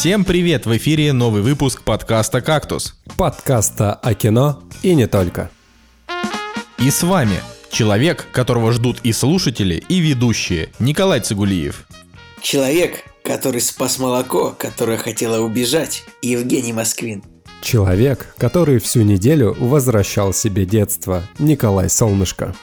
Всем привет! В эфире новый выпуск подкаста «Кактус». Подкаста о кино и не только. И с вами человек, которого ждут и слушатели, и ведущие, Николай Цигулиев. Человек, который спас молоко, которое хотело убежать, Евгений Москвин. Человек, который всю неделю возвращал себе детство, Николай Солнышко.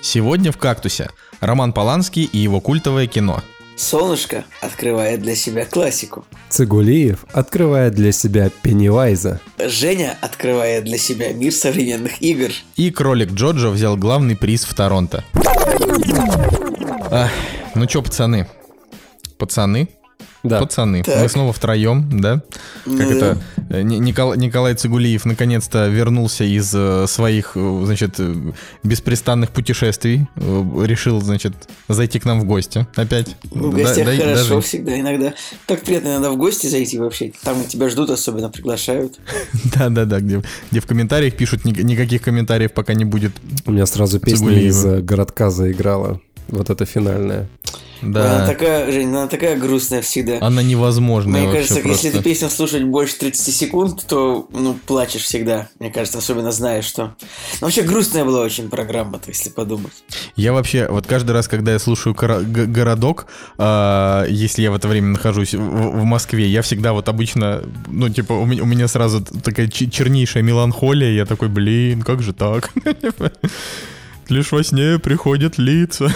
Сегодня в «Кактусе» Роман Поланский и его культовое кино. Солнышко открывает для себя классику. Цигулиев открывает для себя Пеннивайза. Женя открывает для себя мир современных игр. И кролик Джоджо взял главный приз в Торонто. Ах, ну чё, пацаны? Пацаны? Да. Пацаны, Так. мы снова втроем, да? Ну Как да. это э, Ни- Никол- Николай Цигулиев наконец-то вернулся из э, своих, э, значит, беспрестанных путешествий. Решил, значит, зайти к нам в гости опять. Ну, в гостях да- хорошо даже- всегда, иногда. Так приятно иногда в гости зайти вообще. Там тебя ждут, особенно приглашают. Да-да-да, где, где в комментариях пишут, «Ни- никаких комментариев пока не будет. У меня сразу песня Цигулиева. из городка заиграла. Вот это финальная. Она Да, такая, Жень, она такая грустная всегда. она невозможная Мне кажется, просто. если ты песню слушать больше 30 секунд, то, ну, плачешь всегда. Мне кажется, особенно знаешь, что... Ну, вообще грустная была очень программа-то, если подумать. Я вообще, вот каждый раз, когда я слушаю городок, а, если я в это время нахожусь в, в Москве, я всегда вот обычно, ну, типа, у меня, у меня сразу такая чернейшая меланхолия, я такой, блин, как же так? Лишь во сне приходят лица.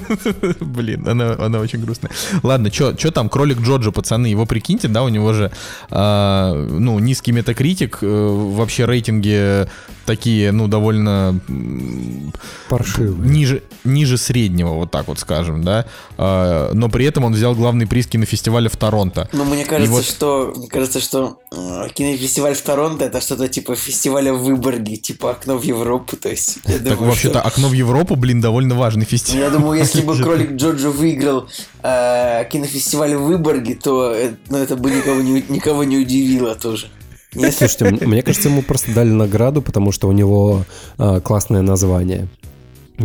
Блин, она, она очень грустная. Ладно, что там, кролик Джоджо, пацаны, его прикиньте, да, у него же, а, ну, низкий метакритик, э, вообще рейтинги такие, ну, довольно м, Паршивая. ниже, ниже среднего, вот так вот скажем, да. А, но при этом он взял главный приз кинофестиваля в Торонто. Ну, мне кажется, вот- что мне кажется, что э, кинофестиваль в Торонто это что-то типа фестиваля в Выборге, типа окно в Европу. То есть, я Так думаю, вообще-то что- окно в Европу, блин, довольно важный Ну, фестиваль. я думаю, если бы кролик Джоджо выиграл э, кинофестиваль в Выборге, то э, ну, это бы никого не, никого не удивило тоже. Нет? Слушайте, м- мне кажется, ему просто дали награду, потому что у него а, классное название.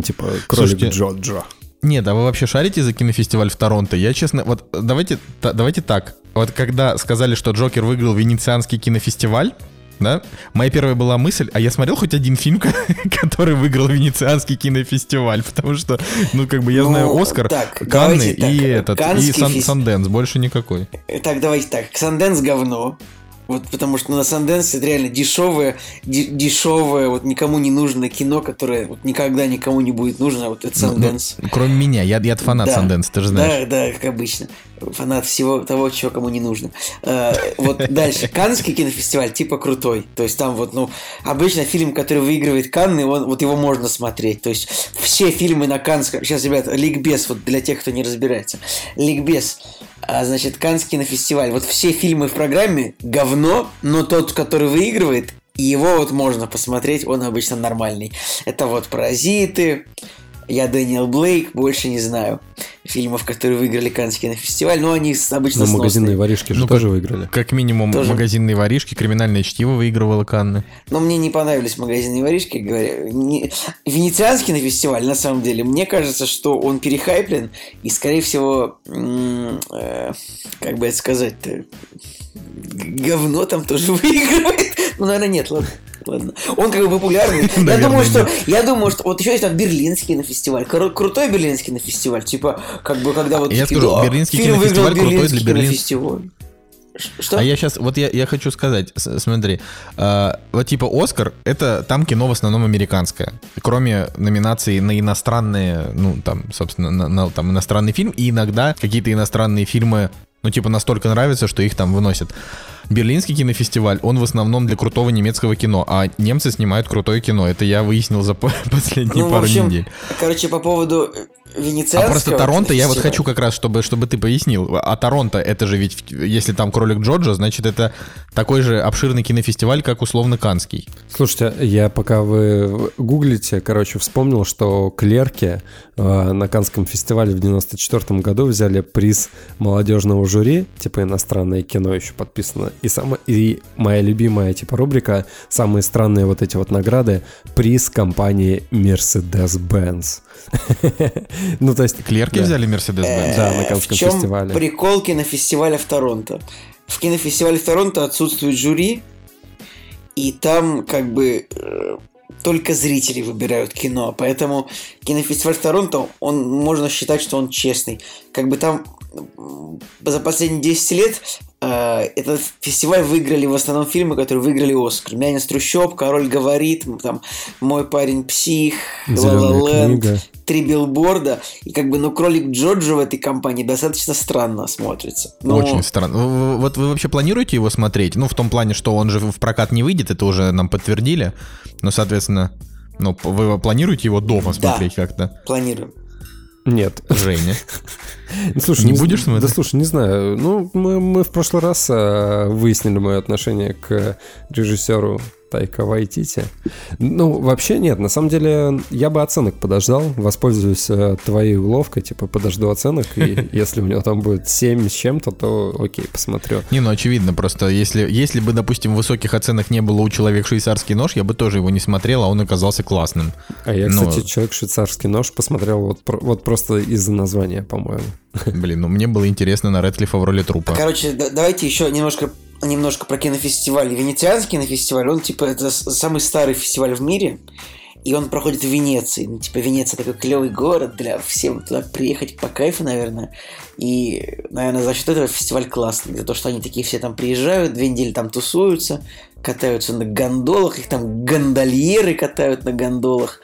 Типа кролик Слушайте, Джоджо. Нет, а вы вообще шарите за кинофестиваль в Торонто? Я честно, вот давайте, та- давайте так. Вот когда сказали, что Джокер выиграл Венецианский кинофестиваль, да, моя первая была мысль, а я смотрел хоть один фильм, ко- который выиграл Венецианский кинофестиваль, потому что, ну, как бы я Ну, знаю Оскар, так, Канны давайте так, и этот, и Сан- фес- Санденс, больше никакой. Так, давайте так. Санденс говно. Вот потому что на Санденс это реально дешевое, де- дешевое, вот никому не нужное кино, которое вот никогда никому не будет нужно, вот это Ну, ну, Санденс. кроме меня, я, я фанат Да. Санденс, ты же знаешь. Да, да, как обычно. Фанат всего того, чего кому не нужно. Э, Вот дальше. Каннский кинофестиваль типа крутой. То есть там вот, ну, обычно фильм, который выигрывает Канны, он, вот его можно смотреть. То есть все фильмы на Каннском... Сейчас, ребята, Ликбез, вот для тех, кто не разбирается. Ликбез. А, значит, Каннский кинофестиваль. Вот все фильмы в программе говно, но тот, который выигрывает, его вот можно посмотреть, он обычно нормальный. Это вот «Паразиты», я Дэниел Блейк, больше не знаю фильмов, которые выиграли Каннский кинофестиваль, но они обычно Но магазинные воришки же Ну, тоже выиграли. Как минимум, Тоже. магазинные воришки, криминальное чтиво выигрывало Канны. Но мне не понравились магазинные воришки, говоря. Не- Венецианский на фестиваль, на самом деле, мне кажется, что он перехайплен, и, скорее всего, э, как бы это сказать-то, говно там тоже выигрывает. Ну, наверное, нет, ладно. Ладно. Он как бы популярный. Я думаю, что я думаю, что вот еще есть там берлинский на фестиваль. Крутой берлинский на фестиваль. Типа, как бы когда вот Я скажу, «Да, Берлинский кинофестиваль крутой для Берлинский Берлин- кинофестиваль». Ш- Что? А я сейчас, вот я, я хочу сказать, смотри, э, вот типа Оскар, это там кино в основном американское, кроме номинаций на иностранные, ну там, собственно, на, на, там иностранный фильм, и иногда какие-то иностранные фильмы, ну типа настолько нравятся, что их там выносят. Берлинский кинофестиваль, он в основном для крутого немецкого кино, а немцы снимают крутое кино. Это я выяснил за по- последние Ну, пару общем, недель. короче, по поводу э, венецианского... А просто Торонто, я вот хочу как раз, чтобы, чтобы ты пояснил. А Торонто, это же ведь, если там кролик Джорджа, значит, это такой же обширный кинофестиваль, как условно Канский. Слушайте, я пока вы гуглите, короче, вспомнил, что клерки э, на Канском фестивале в 94 году взяли приз молодежного жюри, типа иностранное кино еще подписано, и, самое, и моя любимая типа рубрика «Самые странные вот эти вот награды» приз компании Mercedes-Benz. Ну, то есть... Клерки взяли Мерседес-Бенз? Да, на Э, Каннском чем фестивале. прикол кинофестиваля в Торонто? в кинофестивале в Торонто отсутствует жюри, и там как бы э, только зрители выбирают кино, поэтому кинофестиваль в Торонто, он можно считать, что он честный. Как бы там за последние 10 лет э, этот фестиваль выиграли в основном фильмы, которые выиграли Оскар. «Мянин трущоб», «Король говорит», там «Мой парень псих», «Ла Ла Ленд», «Три билборда». И как бы, ну, «Кролик Джорджа» в этой компании достаточно странно смотрится. Но... Очень странно. Вот вы вообще планируете его смотреть? Ну, в том плане, что он же в прокат не выйдет, это уже нам подтвердили. Но, соответственно, ну, вы планируете его дома смотреть да, как-то? планируем. Нет. Женя. Слушай, не, не будешь смотреть? Да слушай, не знаю. Ну, мы, мы в прошлый раз а, выяснили мое отношение к режиссеру Тайка Вайтити. Ну, вообще нет. На самом деле, я бы оценок подождал. Воспользуюсь э, твоей уловкой. Типа, подожду оценок. И если у него там будет 7 с чем-то, то окей, посмотрю. Не, ну очевидно. Просто если, если бы, допустим, высоких оценок не было у человека швейцарский нож, я бы тоже его не смотрел, а он оказался классным. А я, Но... кстати, человек швейцарский нож посмотрел вот, вот просто из-за названия, по-моему. Блин, ну мне было интересно на Редклифа в роли трупа. Короче, давайте еще немножко немножко про кинофестиваль. Венецианский кинофестиваль, он типа это самый старый фестиваль в мире. И он проходит в Венеции. Ну, типа, Венеция такой клевый город для всем туда приехать по кайфу, наверное. И, наверное, за счет этого фестиваль классный. За то, что они такие все там приезжают, две недели там тусуются, катаются на гондолах, их там гондольеры катают на гондолах.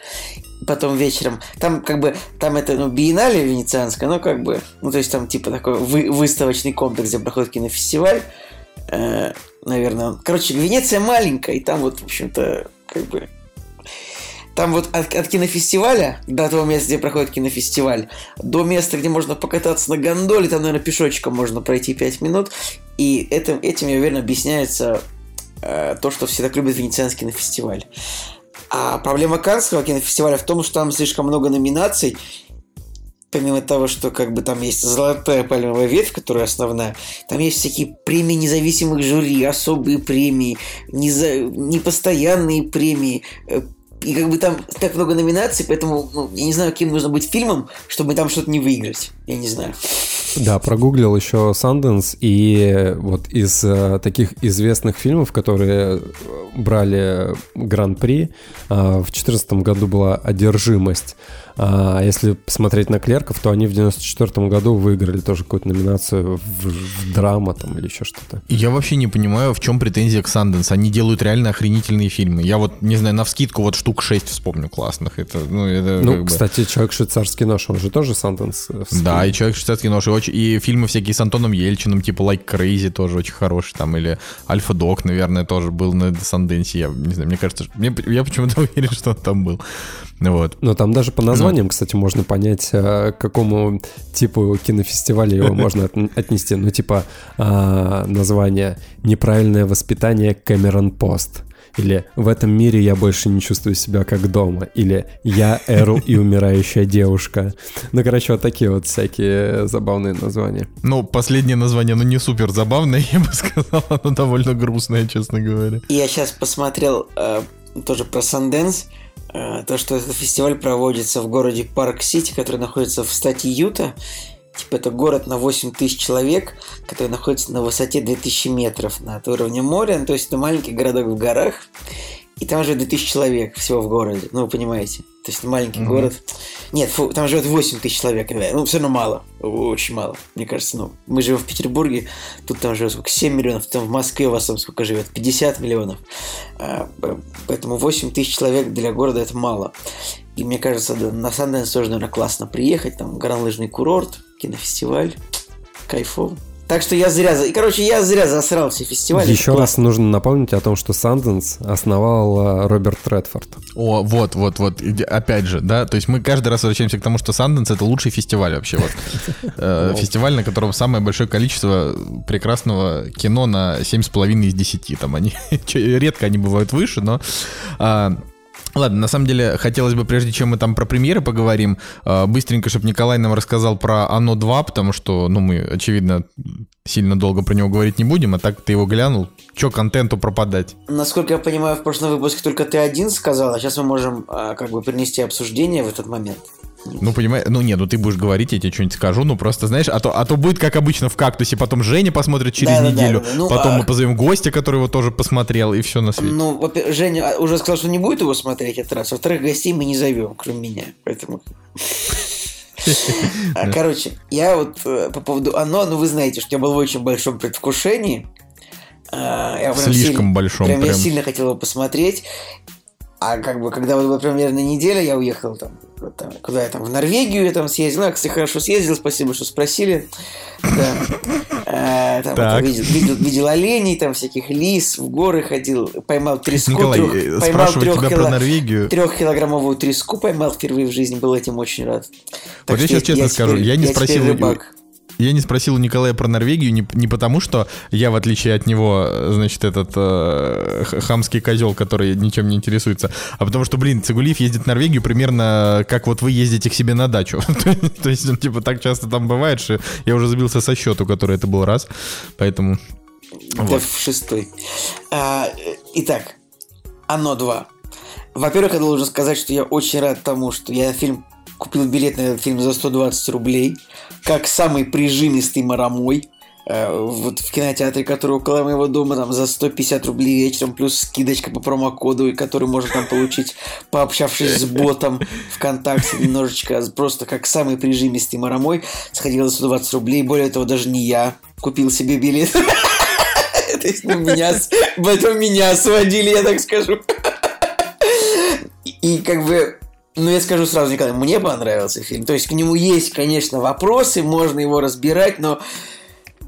Потом вечером, там как бы, там это, ну, биеннале венецианское, но как бы, ну, то есть там типа такой вы, выставочный комплекс, где проходит кинофестиваль э, наверное. Короче, Венеция маленькая, и там вот, в общем-то, как бы... Там вот от, от кинофестиваля, до того места, где проходит кинофестиваль, до места, где можно покататься на гондоле, там, наверное, пешочком можно пройти 5 минут. И этим, этим я уверен, объясняется э, то, что все так любят венецианский кинофестиваль. А проблема Канского кинофестиваля в том, что там слишком много номинаций, помимо того, что как бы там есть золотая пальмовая ветвь, которая основная, там есть всякие премии независимых жюри, особые премии, неза... непостоянные премии, э, и как бы там так много номинаций, поэтому ну, я не знаю, каким нужно быть фильмом, чтобы там что-то не выиграть. Я не знаю. Да, прогуглил еще Sundance, и вот из э, таких известных фильмов, которые брали гран-при, э, в 2014 году была «Одержимость», а если посмотреть на клерков, то они в 94 году выиграли тоже какую-то номинацию в, в драма там или еще что-то. Я вообще не понимаю, в чем претензия к Санденс. Они делают реально охренительные фильмы. Я вот, не знаю, на вскидку вот штук 6 вспомню классных. Это, ну, это ну бы... кстати, «Человек швейцарский нож», он же тоже Санденс. Да, и «Человек швейцарский нож», и, очень... и фильмы всякие с Антоном Ельчиным, типа «Like Crazy» тоже очень хороший, там, или «Альфа-Док», наверное, тоже был на Санденсе. Я не знаю, мне кажется, мне, я почему-то уверен, что он там был. Вот. Но там даже по названиям, ну. кстати, можно понять, э, к какому типу кинофестиваля его можно отнести. Ну, типа а, название «Неправильное воспитание Кэмерон Пост». Или «В этом мире я больше не чувствую себя как дома». Или «Я Эрл и умирающая девушка». Ну, короче, вот такие вот всякие забавные названия. Ну, последнее название, ну, не супер забавное, я бы сказал. Оно довольно грустное, честно говоря. Я сейчас посмотрел э, тоже про Санденс. То, что этот фестиваль проводится в городе Парк-Сити, который находится в штате Юта. Типа это город на 8 тысяч человек, который находится на высоте 2000 метров над уровнем моря. Ну, то есть это маленький городок в горах. И там живет 2000 человек всего в городе. Ну, вы понимаете. То есть маленький mm-hmm. город. Нет, фу, там живет 8 тысяч человек. Ну, все равно мало. Очень мало. Мне кажется, ну, мы живем в Петербурге, тут там живет сколько? 7 миллионов. Там в Москве у вас там сколько живет? 50 миллионов. А, поэтому 8 тысяч человек для города это мало. И мне кажется, да, на Санденс тоже, наверное, классно приехать. Там горнолыжный курорт, кинофестиваль. Кайфово. Так что я зря... И, короче, я зря засрал все фестивали. Еще раз нужно напомнить о том, что Санденс основал э, Роберт Редфорд. О, вот, вот, вот. Опять же, да, то есть мы каждый раз возвращаемся к тому, что Санденс это лучший фестиваль вообще. Вот. Э, фестиваль, на котором самое большое количество прекрасного кино на 7,5 из 10. Там они... Редко они бывают выше, но... Ладно, на самом деле, хотелось бы, прежде чем мы там про премьеры поговорим, э, быстренько, чтобы Николай нам рассказал про Оно 2, потому что, ну, мы, очевидно, сильно долго про него говорить не будем, а так ты его глянул. Че контенту пропадать? Насколько я понимаю, в прошлом выпуске только ты один сказал, а сейчас мы можем а, как бы принести обсуждение в этот момент. Ну, понимаешь, ну нет, ну ты будешь говорить, я тебе что-нибудь скажу, ну просто, знаешь, а то, а то будет, как обычно, в кактусе, потом Женя посмотрит через Да-да-да, неделю, да-да. Ну, потом а- мы позовем гостя, который его тоже посмотрел, и все на свете. Ну, Женя уже сказал, что не будет его смотреть этот раз. Во-вторых, гостей мы не зовем, кроме меня. Поэтому... А, Короче, я вот э, по поводу оно, ну вы знаете, что я был в очень большом предвкушении. А, Я прям Слишком сильно- большом, Прям я сильно хотел его посмотреть. А как бы, когда вот была примерно неделя, я уехал там, вот там, куда я там, в Норвегию я там съездил. Ну, я, кстати, хорошо съездил, спасибо, что спросили. Да. Э, там, вот, видел, видел- видел оленей, там, всяких лис, в горы ходил, поймал треску. Николай, трёх- э, поймал трёх тебя кило- про Норвегию. Трехкилограммовую треску поймал впервые в жизни, был этим очень рад. Так Вот я сейчас честно скажу, теперь- я не теперь спросил рыбак. Я не спросил у Николая про Норвегию не, не потому, что я, в отличие от него, э, значит, этот э, хамский козел, который ничем не интересуется, а потому что, блин, Цигулиев ездит в Норвегию примерно как вот вы ездите к себе на дачу. То есть, он, типа, так часто там бывает, что я уже забился со счету, который это был раз. Поэтому... Это Вот. в шестой. А, э, итак, оно 2. Во-первых, я должен сказать, что я очень рад тому, что я фильм купил билет на этот фильм за 120 рублей, как самый прижимистый марамой. э, Вот в кинотеатре, который около моего дома, там за 150 рублей вечером, плюс скидочка по промокоду, и который можно там получить, пообщавшись с ботом ВКонтакте немножечко, просто как самый прижимистый марамой, сходил за 120 рублей. Более того, даже не я купил себе билет. То есть, меня, этом меня сводили, я так скажу. И как бы, ну, я скажу сразу, Николай, мне понравился фильм. То есть, к нему есть, конечно, вопросы, можно его разбирать, но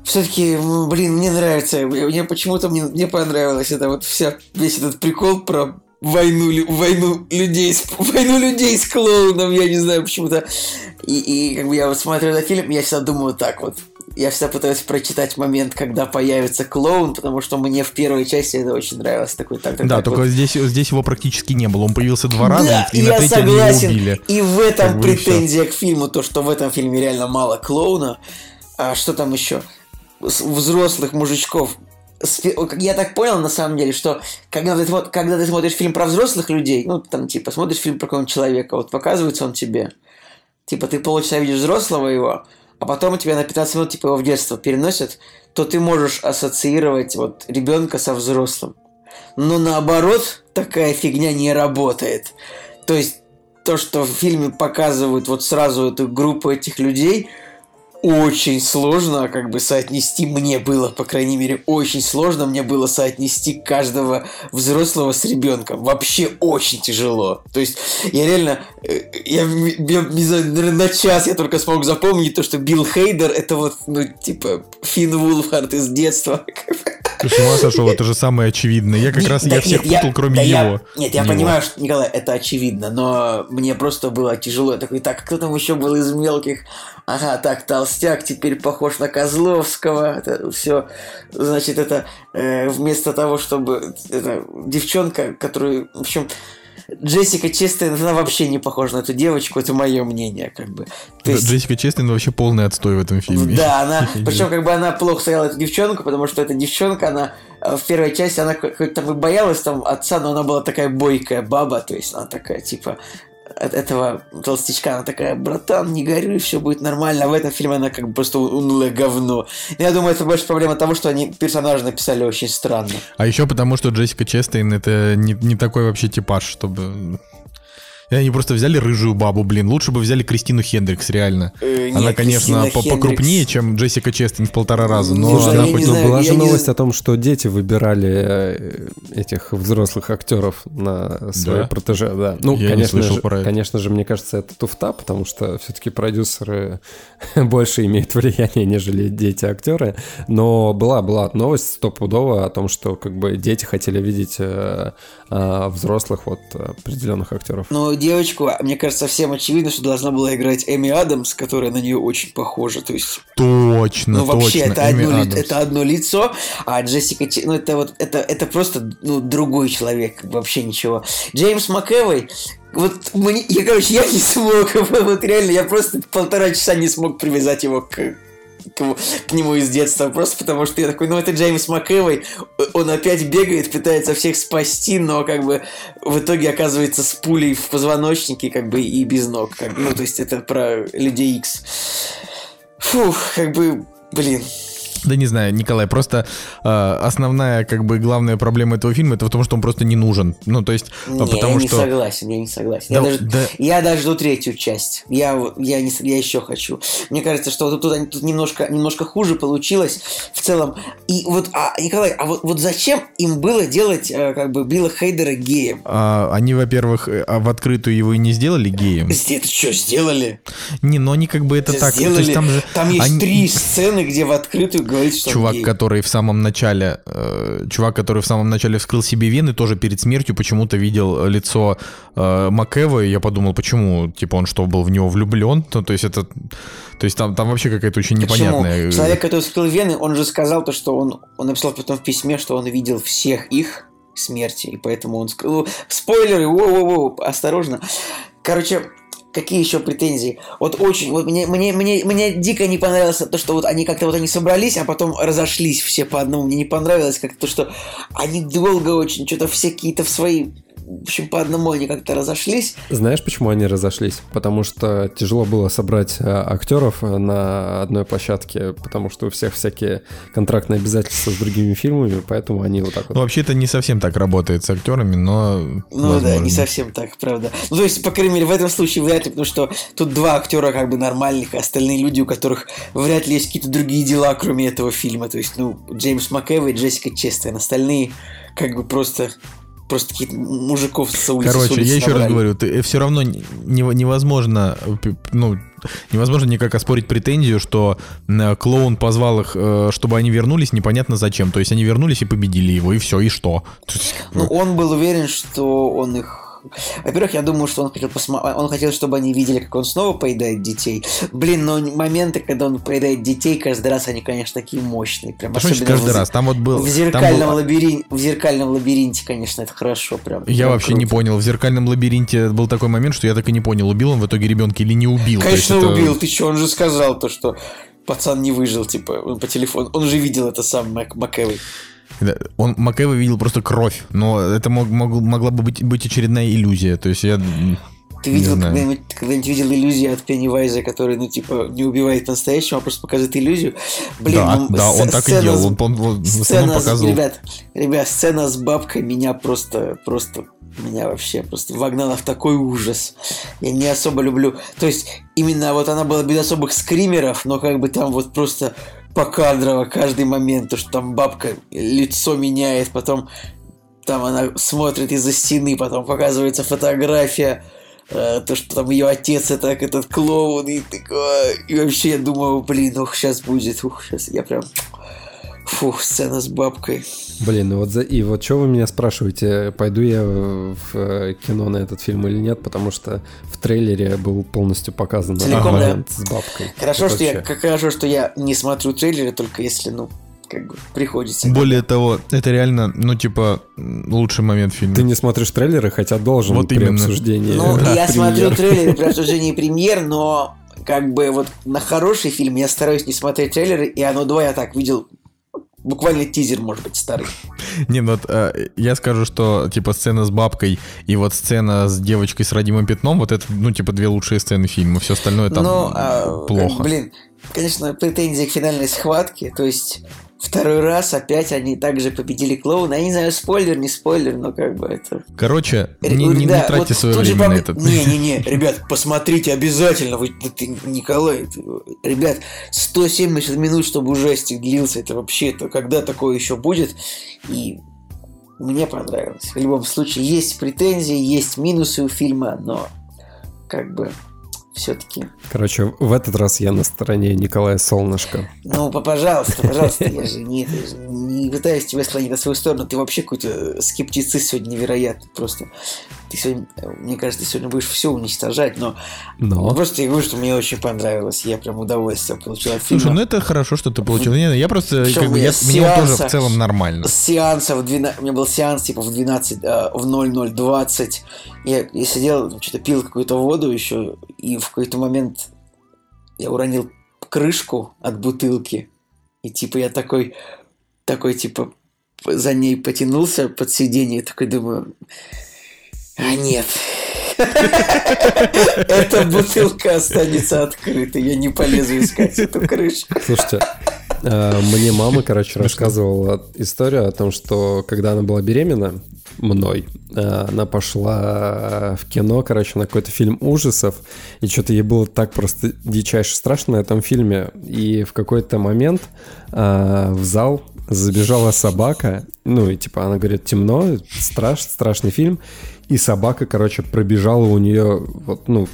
все-таки, блин, мне нравится. Мне почему-то мне, мне понравилось это вот вся, весь этот прикол про войну, войну людей, с, войну людей с клоуном, я не знаю почему-то. И, и как бы я вот смотрю на фильм, я всегда думаю так вот. Я всегда пытаюсь прочитать момент, когда появится клоун, потому что мне в первой части это очень нравилось. Такой, так, так, Да, так только вот. здесь, здесь его практически не было. Он появился два раза, Да, и на я третий они его убили. И в этом Как бы и претензия к фильму, то, что в этом фильме реально мало клоуна. А что там еще? Взрослых мужичков. Я так понял, на самом деле, что когда ты, когда ты смотришь фильм про взрослых людей, ну, там, типа, смотришь фильм про какого-нибудь человека, вот показывается он тебе, типа, ты полчаса видишь взрослого его, а потом тебя на 15 минут, типа, его в детство переносят, то ты можешь ассоциировать вот ребенка со взрослым. Но наоборот, такая фигня не работает. То есть то, что в фильме показывают вот сразу эту группу этих людей, очень сложно как бы соотнести, мне было, по крайней мере, очень сложно мне было соотнести каждого взрослого с ребенком. Вообще очень тяжело. То есть я реально, э, я, я не знаю, наверное, на час я только смог запомнить то, что Билл Хейдер это вот, ну, типа, Финн Вулфхард из детства. Ты с ума сошел, это же самое очевидное. Я как Не- раз, да я всех нет, я- путал, кроме да я- его. нет, я Него. понимаю, что, Николай, это очевидно, но мне просто было тяжело. Я такой, так, кто там еще был из мелких? Ага, так, толстяк теперь похож на Козловского. Это все, значит, это э, вместо того, чтобы... Это девчонка, которую, в общем... Джессика Честейн, она вообще не похожа на эту девочку, это мое мнение, как бы. То есть- Джессика Честейн вообще полный отстой в этом фильме. да, она, причем как бы она плохо сыграла эту девчонку, потому что эта девчонка, она э, в первой части, она хоть там и боялась там отца, но она была такая бойкая баба, то есть она такая, типа, от этого толстячка, она такая, братан, не горюй, все будет нормально, а в этом фильме она как бы просто унылое говно. Я думаю, это больше проблема того, что они персонажа написали очень странно. А еще потому, что Джессика Честейн это не, не такой вообще типаж, чтобы... И они просто взяли рыжую бабу, блин. Лучше бы взяли Кристину Хендрикс, реально. Э, она, нет, конечно, по- Хендрикс- покрупнее, чем Джессика Честейн в полтора раза, но Слушай, она хоть... не Ну, знаю, была же не новость знаю. о том, что дети выбирали э, этих взрослых актеров на свои Да? протеже. Да. Ну, Я не конечно слышал же, про это. конечно же, мне кажется, это туфта, потому что все-таки продюсеры больше имеют влияние, нежели дети-актеры. Но была, была новость стопудово о том, что как бы дети хотели видеть э, э, взрослых вот определенных актеров. Но девочку, мне кажется, всем очевидно, что должна была играть Эми Адамс, которая на нее очень похожа. То есть Точно, Ну, вообще, точно. это Эми одно, ли- это одно лицо, а Джессика ну, это вот, это, это просто, ну, другой человек, вообще ничего. Джеймс МcЭвой, вот мне, я, короче, я не смог, вот реально, я просто полтора часа не смог привязать его к, к, к нему из детства, просто потому что я такой, ну это Джеймс МакЭвой, он опять бегает, пытается всех спасти, но как бы в итоге оказывается с пулей в позвоночнике, как бы и без ног, как, ну то есть это про Людей Икс. Фух, как бы, блин, да не знаю, Николай, просто э, основная, как бы, главная проблема этого фильма это в том, что он просто не нужен. Ну, то есть, не, потому я не что... согласен, я не согласен. Да, я, даже, да. я даже жду третью часть. Я, я, не, я еще хочу. Мне кажется, что тут, тут, тут немножко, немножко хуже получилось в целом. И вот, а, Николай, а вот, вот зачем им было делать, э, как бы, Билла Хейдера геем? А, они, во-первых, э, а в открытую его и не сделали геем. Это что, сделали? Не, но они как бы это так... Сделали. То есть, там, же там есть они- три сцены, где в открытую говорит, что Чувак, который в самом начале, э, чувак, который в самом начале вскрыл себе вены, тоже перед смертью почему-то видел лицо э, Макэва, и я подумал, почему, типа, он что, был в него влюблен? Ну, то есть это, то есть там, там вообще какая-то очень Почему? непонятная... э, Человек, который вскрыл вены, он же сказал то, что он, он написал потом в письме, что он видел всех их смерти, и поэтому он скрыл... Спойлеры, воу-воу-воу, осторожно. Короче, какие еще претензии? Вот очень, вот мне, мне, мне, мне дико не понравилось то, что вот они как-то вот они собрались, а потом разошлись все по одному. Мне не понравилось как-то то, что они долго очень, что-то все какие-то в свои... В общем, по одному они как-то разошлись. Знаешь, почему они разошлись? Потому что тяжело было собрать э, актеров э, на одной площадке, потому что у всех всякие контрактные обязательства с другими фильмами, поэтому они вот так Ну, вот. вообще это не совсем так работает с актерами, но... Ну да, возможно. не совсем так, правда. Ну, то есть, по крайней мере, в этом случае вряд ли, потому что тут два актера как бы нормальных, а остальные люди, у которых вряд ли есть какие-то другие дела, кроме этого фильма. То есть, ну, Джеймс МакЭвой и Джессика Честейн. Остальные как бы просто просто какие-то мужиков с улицы. с Короче, улицы я еще раз говорю, ты, все равно не- невозможно, э, ну, невозможно никак оспорить претензию, что э, клоун позвал их, э, чтобы они вернулись, непонятно зачем. То есть они вернулись и победили его, и все, и что? Ну, он был уверен, что он их... Во-первых, я думаю, что он хотел посмотреть... Он хотел, чтобы они видели, как он снова поедает детей. Блин, но моменты, когда он поедает детей, каждый раз они, конечно, такие мощные. Прям значит особенно каждый в- раз? Там вот был... В зеркальном, был- лабиринте, в зеркальном лабиринте, конечно, это хорошо. Прям, Я прям вообще не круто. понял. В зеркальном лабиринте был такой момент, что я так и не понял, убил он в итоге ребенка или не убил. Конечно, это- убил. Ты что, он же сказал то, что пацан не выжил, типа, он по телефону. Он же видел это сам Мак Макэвой. Он Макэва видел просто кровь, но это мог- мог- могла бы быть, быть очередная иллюзия. То есть я... Ты видел когда-нибудь, когда-нибудь видел иллюзию от Пеннивайза, который, ну, типа, не убивает по-настоящему, а просто показывает иллюзию? Блин, да, ну, да, с- он так и делал. с- Он, он- он Сцена, с- показывал. ребят, ребят, сцена с бабкой меня просто, просто, меня вообще просто вогнала в такой ужас. Я не особо люблю. То есть, именно вот она была без особых скримеров, но как бы там вот просто покадрово каждый момент, то, что там бабка лицо меняет, потом там она смотрит из-за стены, потом показывается фотография, э, то, что там ее отец это этот клоун, и такое, и вообще я думаю, блин, ух, сейчас будет, ух, сейчас я прям, фух, сцена с бабкой. Блин, ну вот за... и вот что вы меня спрашиваете, пойду я в э, кино на этот фильм или нет, потому что в трейлере был полностью показан Целиком, этот да? момент с бабкой. Хорошо, что я, как хорошо, что я не смотрю трейлеры, только если, ну, как бы приходится. Более того, это реально, ну, типа, лучший момент фильма. Ты не смотришь трейлеры, хотя должен Вот при именно. обсуждении. Ну, э, я премьер. смотрю трейлеры при обсуждении премьер, но как бы вот на хороший фильм я стараюсь не смотреть трейлеры, и оно два я так видел буквально тизер, может быть, старый. Не, ну вот э, я скажу, что типа сцена с бабкой и вот сцена с девочкой с родимым пятном, вот это, ну, типа, две лучшие сцены фильма. Все остальное там Но, а, плохо. Блин, конечно, претензии к финальной схватке, то есть второй раз опять они также победили клоуна. Я не знаю, спойлер, не спойлер, но как бы это... Короче, Ре- не, не- не да, тратьте вот свое время на пом- этот. Не-не-не, ребят, посмотрите обязательно. Вы, да ты, Николай, ты- ребят, 170 минут, чтобы ужастик длился. Это вообще, это когда такое еще будет? И мне понравилось. В любом случае, есть претензии, есть минусы у фильма, но как бы все-таки... Короче, в этот раз я на стороне Николая Солнышко. Ну, по- пожалуйста, пожалуйста, я же не, не пытаюсь тебя склонить на свою сторону. Ты вообще какой-то скептицизм сегодня невероятный. Просто ты сегодня, мне кажется, ты сегодня будешь все уничтожать, но Но просто я говорю, что мне очень понравилось. Я прям удовольствие получил от фильма. Слушай, ну это хорошо, что ты получил. Не, я просто, Причем как бы, я я, с мне тоже сеанса- в целом нормально. Сеанса в 12... У меня был сеанс типа в 12, э, в 00.20. Я, я сидел, что-то пил какую-то воду еще, и в какой-то момент я уронил крышку от бутылки. И типа я такой, такой типа за ней потянулся под сиденье, такой думаю, а нет, эта бутылка останется открытой, я не полезу искать эту крышку. Слушайте, э, мне мама, короче, рассказывала историю о том, что когда она была беременна мной, э, она пошла в кино, короче, на какой-то фильм ужасов, и что-то ей было так просто дичайше страшно на этом фильме, и в какой-то момент э, в зал забежала собака, ну и типа она говорит, темно, страш, страшный фильм, и собака, короче, пробежала у нее вот, ну,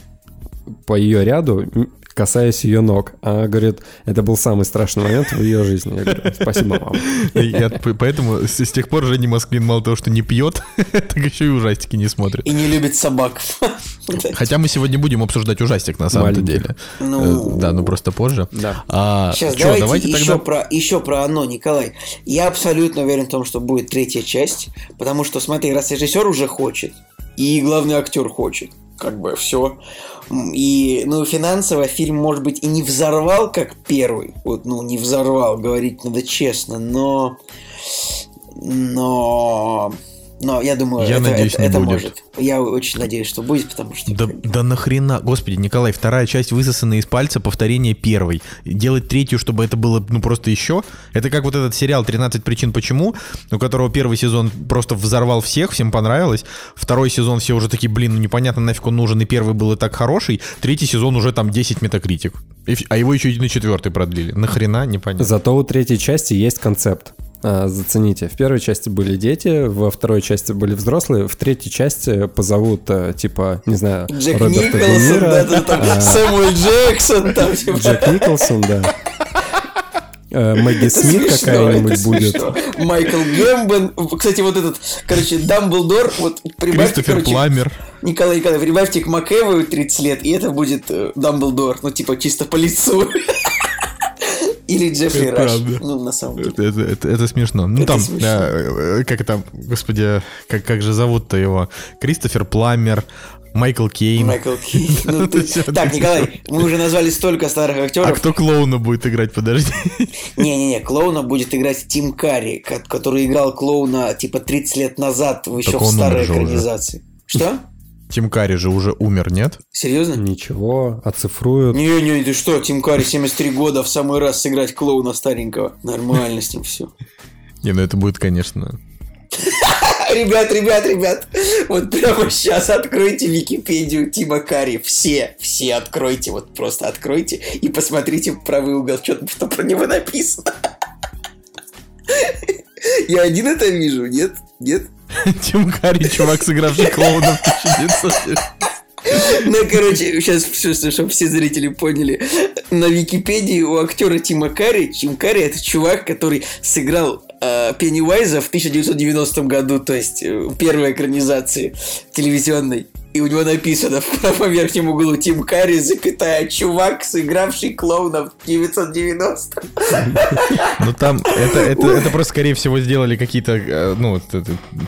по ее ряду, касаясь ее ног. А говорит, это был самый страшный момент в ее жизни. Я говорю, спасибо, мама. Я, поэтому с, с тех пор Женя Москвин мало того, что не пьет, так еще и ужастики не смотрит. И не любит собак. Хотя мы сегодня будем обсуждать ужастик на самом деле. Ну, э, да, ну просто позже. Да. А, Сейчас чё, давайте, давайте еще, тогда... про, еще про оно, Николай. Я абсолютно уверен в том, что будет третья часть, потому что, смотри, раз режиссер уже хочет, и главный актер хочет, как бы все. И, ну, финансово фильм, может быть, и не взорвал, как первый. Вот, ну, не взорвал, говорить надо честно, но... Но но я думаю, я это, надеюсь, это, не это будет. может. Я очень надеюсь, что будет, потому что... Да, да нахрена? Господи, Николай, вторая часть высосана из пальца, повторение первой. Делать третью, чтобы это было, ну, просто еще. Это как вот этот сериал «13 причин почему», у которого первый сезон просто взорвал всех, всем понравилось. Второй сезон все уже такие, блин, ну непонятно, нафиг он нужен, и первый был и так хороший. Третий сезон уже там 10 метакритик. а его еще и на четвертый продлили. Нахрена? Непонятно. Зато у третьей части есть концепт. А, зацените. В первой части были дети, во второй части были взрослые, в третьей части позовут, э, типа, не знаю, Джек Роберта Николсон, да, да, там, а, Сэмюэл Джексон, там, типа. Джек Николсон, да. Э, Мэгги Смит какая-нибудь будет. Майкл Гэмбен. Кстати, вот этот, короче, Дамблдор, вот прибавьте, Кристофер короче, Пламер. Николай Николаевич, прибавьте к МакЭвою 30 лет, и это будет э, Дамблдор, ну, типа, чисто по лицу. Или Джеффри это Раш. Правда. Ну, на самом деле. Это, это, это, это смешно. Ну, это там, смешно. Э, как там, господи, как, как же зовут-то его? Кристофер Пламер, Майкл Кейн. Майкл Кейн. Ну, ты... Так, Николай, мы уже назвали столько старых актеров. А кто клоуна будет играть, подожди? Не-не-не, клоуна будет играть Тим Карри, который играл клоуна типа 30 лет назад еще в старой экранизации. Что? Тим Карри же уже умер, нет? Серьезно? Ничего, оцифруют. Не-не, ты что, Тим Карри 73 года в самый раз сыграть клоуна старенького. Нормально с ним все. Не, ну это будет, конечно... Ребят, ребят, ребят, вот прямо сейчас откройте Википедию Тима Карри. Все, все откройте, вот просто откройте и посмотрите в правый угол, что, что про него написано. Я один это вижу, нет? Нет? Тим Карри, чувак, сыгравший клоуна в 1900 ну, короче, сейчас, чтобы все зрители поняли. На Википедии у актера Тима Карри, Тим Карри это чувак, который сыграл э, Пеннивайза в 1990 году, то есть э, первой экранизации телевизионной и у него написано в правом верхнем углу Тим Карри, запятая, чувак, сыгравший клоуна в 990. Ну там, это, это, это просто, скорее всего, сделали какие-то, э, ну,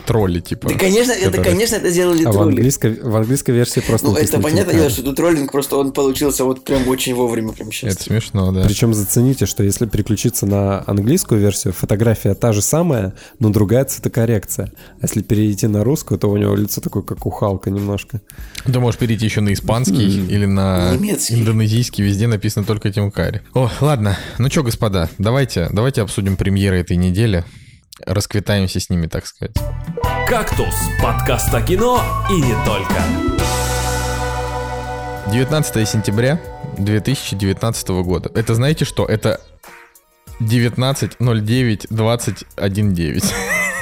тролли, типа. Да, конечно, это, конечно, это сделали а тролли. В английской, в английской версии просто Ну, это понятно, дело, что тут троллинг, просто он получился вот прям очень вовремя, прям сейчас. Это смешно, да. Причем зацените, что если переключиться на английскую версию, фотография та же самая, но другая цветокоррекция. А если перейти на русскую, то у него лицо такое, как у Халка немножко. Ты можешь перейти еще на испанский mm. или на Немецкий. индонезийский, везде написано только Тим Карри. О, ладно. Ну что, господа, давайте, давайте обсудим премьеры этой недели. Расквитаемся с ними, так сказать. «Кактус» — подкаст о кино и не только. 19 сентября 2019 года. Это знаете что? Это 19.09.21.9.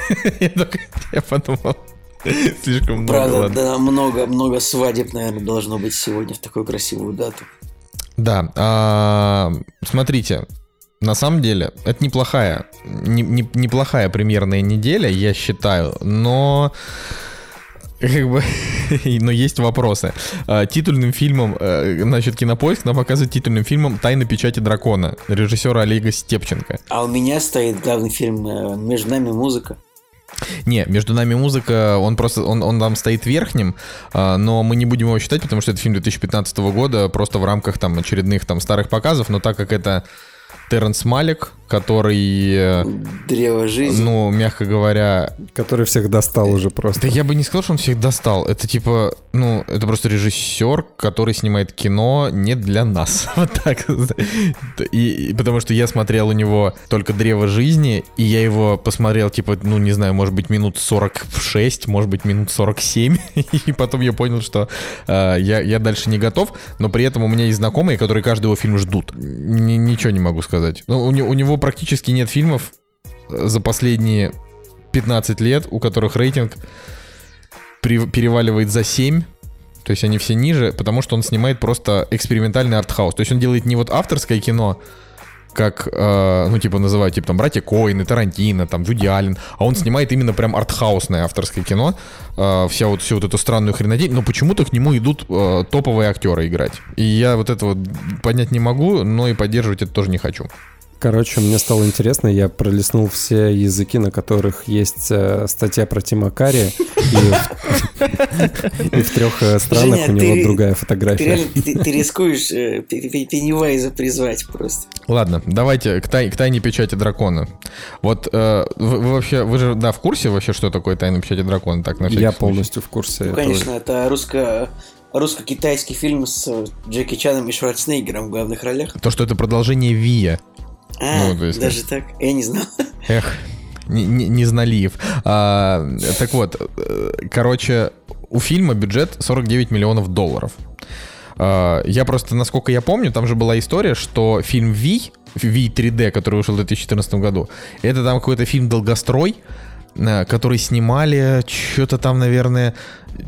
я только я подумал. Слишком много. Правда, ладно. да, много, много свадеб, наверное, должно быть сегодня в такую красивую дату. Да, а, смотрите, на самом деле, это неплохая, не, не, неплохая премьерная неделя, я считаю, но как бы, но есть вопросы. А, титульным фильмом, э, значит, Кинопоиск нам показывает титульным фильмом «Тайна печати дракона» режиссера Олега Степченко. А у меня стоит главный фильм э, «Между нами музыка». Не, между нами музыка, он просто, он, он там стоит верхним, а, но мы не будем его считать, потому что это фильм 2015 года, просто в рамках там очередных там старых показов, но так как это Терренс Малик, который, э, Древо жизни. ну, мягко говоря, Который всех достал уже просто. да я бы не сказал, что он всех достал. Это типа, ну, это просто режиссер, который снимает кино не для нас. Вот так. И, и потому что я смотрел у него только «Древо жизни», и я его посмотрел, типа, ну, не знаю, может быть, минут 46, может быть, минут 47. И потом я понял, что э, я, я дальше не готов, но при этом у меня есть знакомые, которые каждый его фильм ждут. Ни- ничего не могу сказать. Ну, у, у него практически нет фильмов э, за последние 15 лет, у которых рейтинг переваливает за 7. То есть они все ниже, потому что он снимает просто экспериментальный артхаус. То есть он делает не вот авторское кино, как, э, ну, типа, называют, типа, там, братья Коины, Тарантино, там, Вуди Аллен, а он снимает именно прям артхаусное авторское кино, э, вся вот, всю вот эту странную хренотень, но почему-то к нему идут э, топовые актеры играть. И я вот это вот понять не могу, но и поддерживать это тоже не хочу. Короче, мне стало интересно, я пролистнул все языки, на которых есть э, статья про Тима Карри, и, в трех э, странах у него другая фотография. ты, рискуешь э, Пен- Пен- Пеннивайза призвать просто. Ладно, давайте к, тай- к тайне печати дракона. Вот э, вы, вообще, вы же, да, в курсе вообще, что такое тайна печати дракона? Так, на Я полностью в курсе. Ну, конечно, это русско русско-китайский фильм с Джеки Чаном и Шварценеггером в главных ролях. То, что это продолжение Вия. А, Ну, есть даже так? Я не знал. Эх, не, не, не зналиев. А, так вот, э, короче, у фильма бюджет 49 миллионов долларов. А, я просто, насколько я помню, там же была история, что фильм «Ви», «Ви 3D», который вышел в 2014 году, это там какой-то фильм «Долгострой», э, который снимали что-то там, наверное,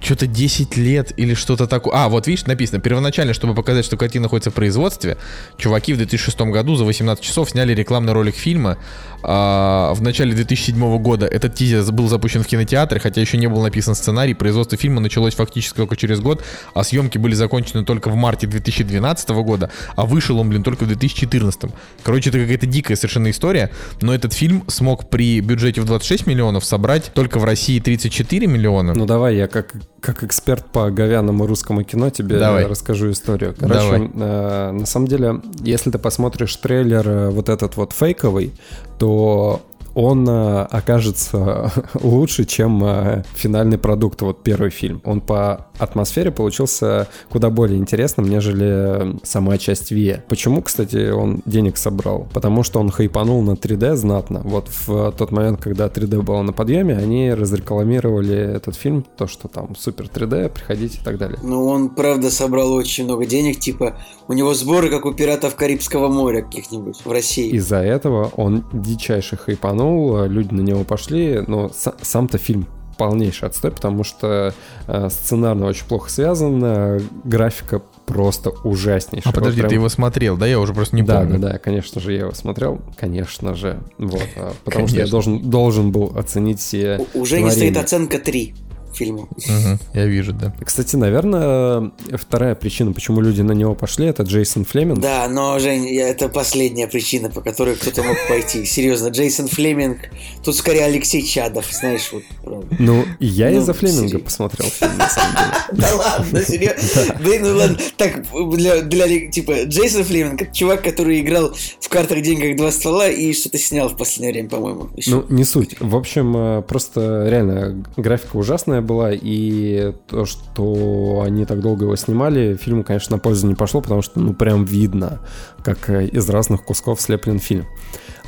что-то 10 лет или что-то такое. А, вот видишь, написано, первоначально, чтобы показать, что картина находится в производстве, чуваки в 2006 году за 18 часов сняли рекламный ролик фильма. А, в начале 2007 года этот тизер был запущен в кинотеатре, хотя еще не был написан сценарий. Производство фильма началось фактически только через год, а съемки были закончены только в марте 2012 года, а вышел он, блин, только в 2014. Короче, это какая-то дикая совершенно история, но этот фильм смог при бюджете в 26 миллионов собрать только в России 34 миллиона. Ну давай, я как, как эксперт по говяному русскому кино тебе Давай. расскажу историю. Короче, Давай. э, на самом деле, если ты посмотришь трейлер э, вот этот вот фейковый, то он э, окажется лучше, чем э, финальный продукт, вот первый фильм. Он по атмосфере получился куда более интересным, нежели э, сама часть Вия. Почему, кстати, он денег собрал? Потому что он хайпанул на 3D знатно. Вот в тот момент, когда 3D было на подъеме, они разрекламировали этот фильм, то, что там супер 3D, приходите и так далее. Ну, он, правда, собрал очень много денег, типа, у него сборы, как у пиратов Карибского моря каких-нибудь в России. Из-за этого он дичайше хайпанул, э, люди на него пошли, но са- сам-то фильм полнейший отстой, потому что э, сценарно очень плохо связан, графика просто ужаснейшая. А подожди, Вот ты прям- его смотрел, да? Я уже просто не да, помню. да, да, конечно же, я его смотрел, конечно же, вот, а, потому что я Конечно. должен, должен был оценить все Уже не стоит творения. оценка 3 фильму. Мгм, я вижу, да. Кстати, наверное, вторая причина, почему люди на него пошли, это Джейсон Флеминг. Да, но, Жень, это последняя причина, по которой кто-то мог пойти. Серьезно, Джейсон Флеминг, тут скорее Алексей Чадов, знаешь, вот. правда. Ну, я Ну, из-за Флеминга серьезно. посмотрел фильм, на самом деле. Да ладно, серьезно? Блин, ну ладно. Так, для, типа, Джейсон Флеминг, это чувак, который играл в картах деньгах два ствола и что-то снял в последнее время, по-моему. Ну, не суть. В общем, э, просто реально графика ужасная была, и то, что они так долго его снимали, фильму, конечно, на пользу не пошло, потому что, ну, прям видно, как э, из разных кусков слеплен фильм.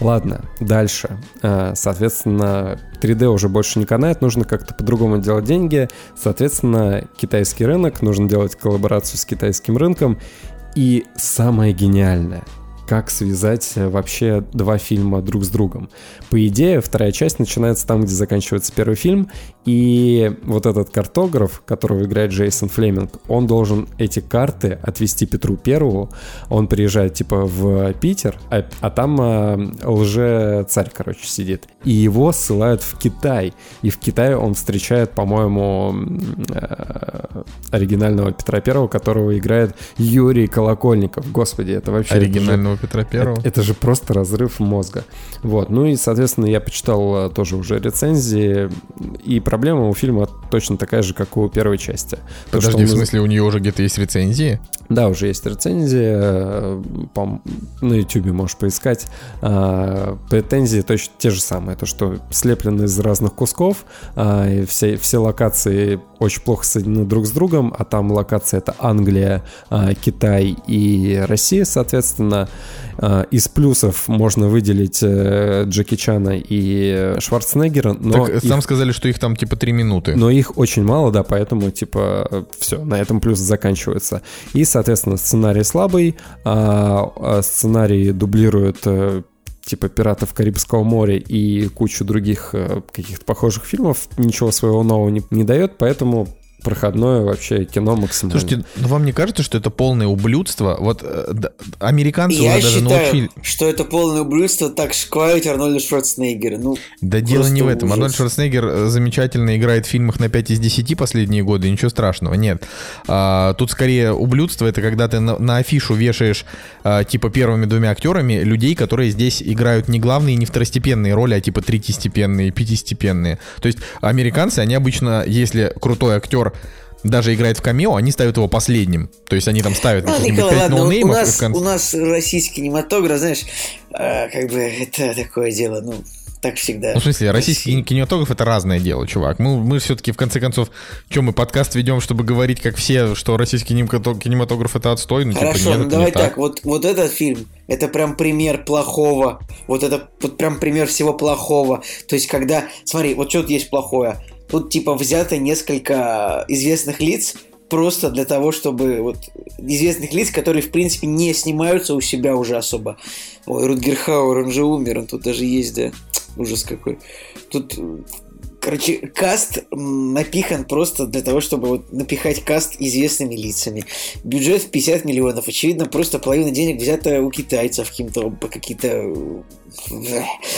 Ладно, дальше. Э, Соответственно, 3D уже больше не канает, нужно как-то по-другому делать деньги. Соответственно, китайский рынок, нужно делать коллаборацию с китайским рынком. И самое гениальное, как связать э, вообще два фильма друг с другом. По идее, вторая часть начинается там, где заканчивается первый фильм, И вот этот картограф, которого играет Джейсон Флеминг, он должен эти карты отвести Петру Первому. Он приезжает типа в Питер, а, а там э, лже-царь, короче, сидит. И его ссылают в Китай. И в Китае он встречает, по-моему, э, оригинального Петра Первого, которого играет Юрий Колокольников. Господи, это вообще... Оригинального это же, Петра Первого. Это, это же просто разрыв мозга. Вот. Ну и, соответственно, я почитал э, тоже уже рецензии. И проблема у фильма точно такая же, как у первой части. Подожди, в смысле, у нее уже где-то есть рецензии? Да, уже есть рецензии. Э, по, на YouTube можешь поискать. А, претензии точно те же самые. То, что слеплены из разных кусков. А, все, все локации очень плохо соединены друг с другом. А там локация это Англия, а, Китай и Россия, соответственно. Из плюсов можно выделить э, Джеки Чана и Шварценеггера. Но так, их... сам сказали, что их там типа три минуты. Но их очень мало, да, поэтому типа все, на этом плюс заканчивается. И, соответственно, сценарий слабый, а, а сценарий дублирует э, типа «Пиратов Карибского моря» и кучу других э, каких-то похожих фильмов, ничего своего нового не, не дает, поэтому проходное вообще кино максимально. Слушайте, ну вам не кажется, что это полное ублюдство? Вот э, да, американцы Я уже даже считаю, научили... что это полное ублюдство так шкварить Арнольда Шварценеггера. Ну, да дело не в этом. Ужас. Арнольд Шварценеггер э, замечательно играет в фильмах на 5 из 10 последние годы, ничего страшного, нет. А, тут скорее ублюдство, это когда ты на, на афишу вешаешь а, типа первыми двумя актерами людей, которые здесь играют не главные, не второстепенные роли, а типа третьестепенные, пятистепенные. То есть американцы, они обычно, если крутой актер даже играет в камео, они ставят его последним. То есть они там ставят ну, Николай, ладно, у нас, в конце. у нас российский кинематограф, знаешь, э, как бы это такое дело, ну, так всегда. Ну, в смысле, российский кинематограф это разное дело, чувак. Мы, мы все-таки, в конце концов, чем мы подкаст ведем, чтобы говорить, как все, что российский кинематограф это отстой. Ну, Хорошо, типа, нет, ну давай так. так, вот, вот этот фильм, это прям пример плохого. Вот это вот прям пример всего плохого. То есть, когда, смотри, вот что тут есть плохое Тут типа взято несколько известных лиц просто для того, чтобы вот известных лиц, которые в принципе не снимаются у себя уже особо. Ой, Рутгер Хауэр, он же умер, он тут даже есть, да. Ужас какой. Тут Короче, каст напихан просто для того, чтобы вот напихать каст известными лицами. Бюджет в 50 миллионов. Очевидно, просто половина денег взята у китайцев каким-то какие-то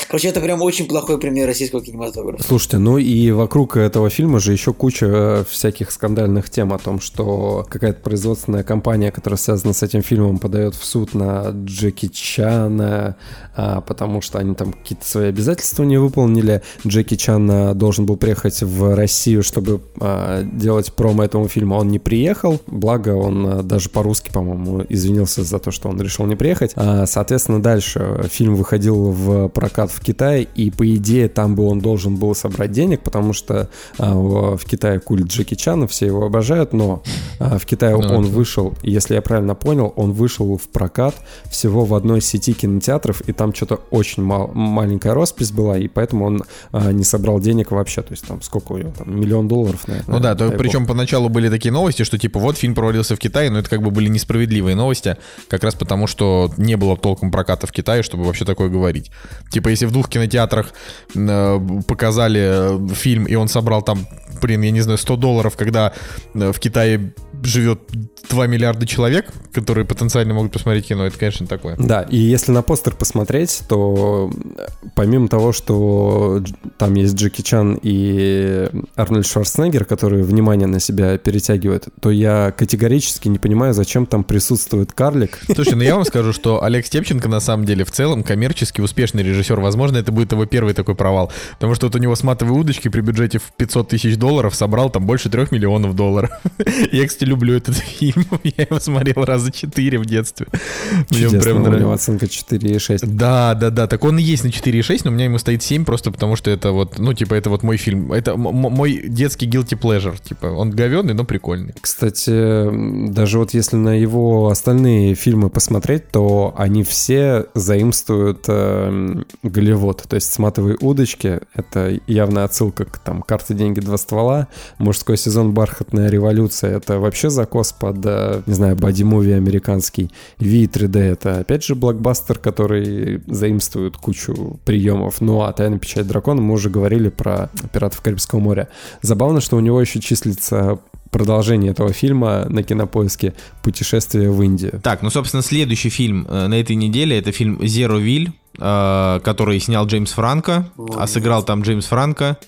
Короче, это прям очень плохой пример российского кинематографа. Слушайте, ну и вокруг этого фильма же еще куча э, всяких скандальных тем о том, что какая-то производственная компания, которая связана с этим фильмом, подает в суд на Джеки Чана, а, потому что они там какие-то свои обязательства не выполнили. Джеки Чан а, должен был приехать в Россию, чтобы а, делать промо этому фильму. Он не приехал, благо он даже по-русски, по-моему, извинился за то, что он решил не приехать. Соответственно, дальше фильм выходил в прокат в Китае, и по идее там бы он должен был собрать денег, потому что в Китае культ Джеки Чана, все его обожают, но в Китае ну, он вышел, если я правильно понял, он вышел в прокат всего в одной сети кинотеатров, и там что-то очень мал, маленькая роспись была, и поэтому он а, не собрал денег вообще. То есть там сколько у него, там миллион долларов, наверное. Ну да, то, причем поначалу были такие новости, что типа вот фильм провалился в Китае, но это как бы были несправедливые новости, как раз потому, что не было толком проката в Китае, чтобы вообще такое говорить. Типа если в двух кинотеатрах э, показали фильм, и он собрал там, блин, я не знаю, 100 долларов, когда э, в Китае живет 2 миллиарда человек, которые потенциально могут посмотреть кино, это, конечно, такое. Да, и если на постер посмотреть, то э, помимо того, что там есть Джеки Чан и Арнольд Шварценеггер, которые внимание на себя перетягивают, то я категорически не понимаю, зачем там присутствует карлик. Слушай, ну я вам скажу, что Олег Степченко на самом деле в целом коммерчески успешный режиссер. Возможно, это будет его первый такой провал. Потому что вот у него с матовой удочки при бюджете в 500 тысяч долларов собрал там больше 3 миллионов долларов. Я, кстати, люблю этот фильм. Я его смотрел раза четыре в детстве. Мне прям нравится. У него оценка 4,6. Да, да, да. Так он и есть на 4,6, но у меня ему стоит 7 просто потому, что это вот, ну, типа, это вот мой фильм. Это мой детский guilty pleasure. Типа, он говенный, но прикольный. Кстати, даже вот если на его остальные фильмы посмотреть, то они все заимствуют э, Голливуд. То есть «Сматывай удочки» — это явная отсылка к там «Карты, деньги, два ствола». «Мужской сезон. Бархатная революция» — это вообще закос под, э, не знаю, боди-муви американский. V3D — это опять же блокбастер, который заимствует кучу приемов. Ну а «Тайна печать дракона» мы уже говорили про «Пиратов Карибского моря». Забавно, что у него еще числится продолжение этого фильма на кинопоиске «Путешествие в Индию». Так, ну, собственно, следующий фильм э, на этой неделе это фильм «Зеро Виль», э, который снял Джеймс Франко, а сыграл там Джеймс Франко,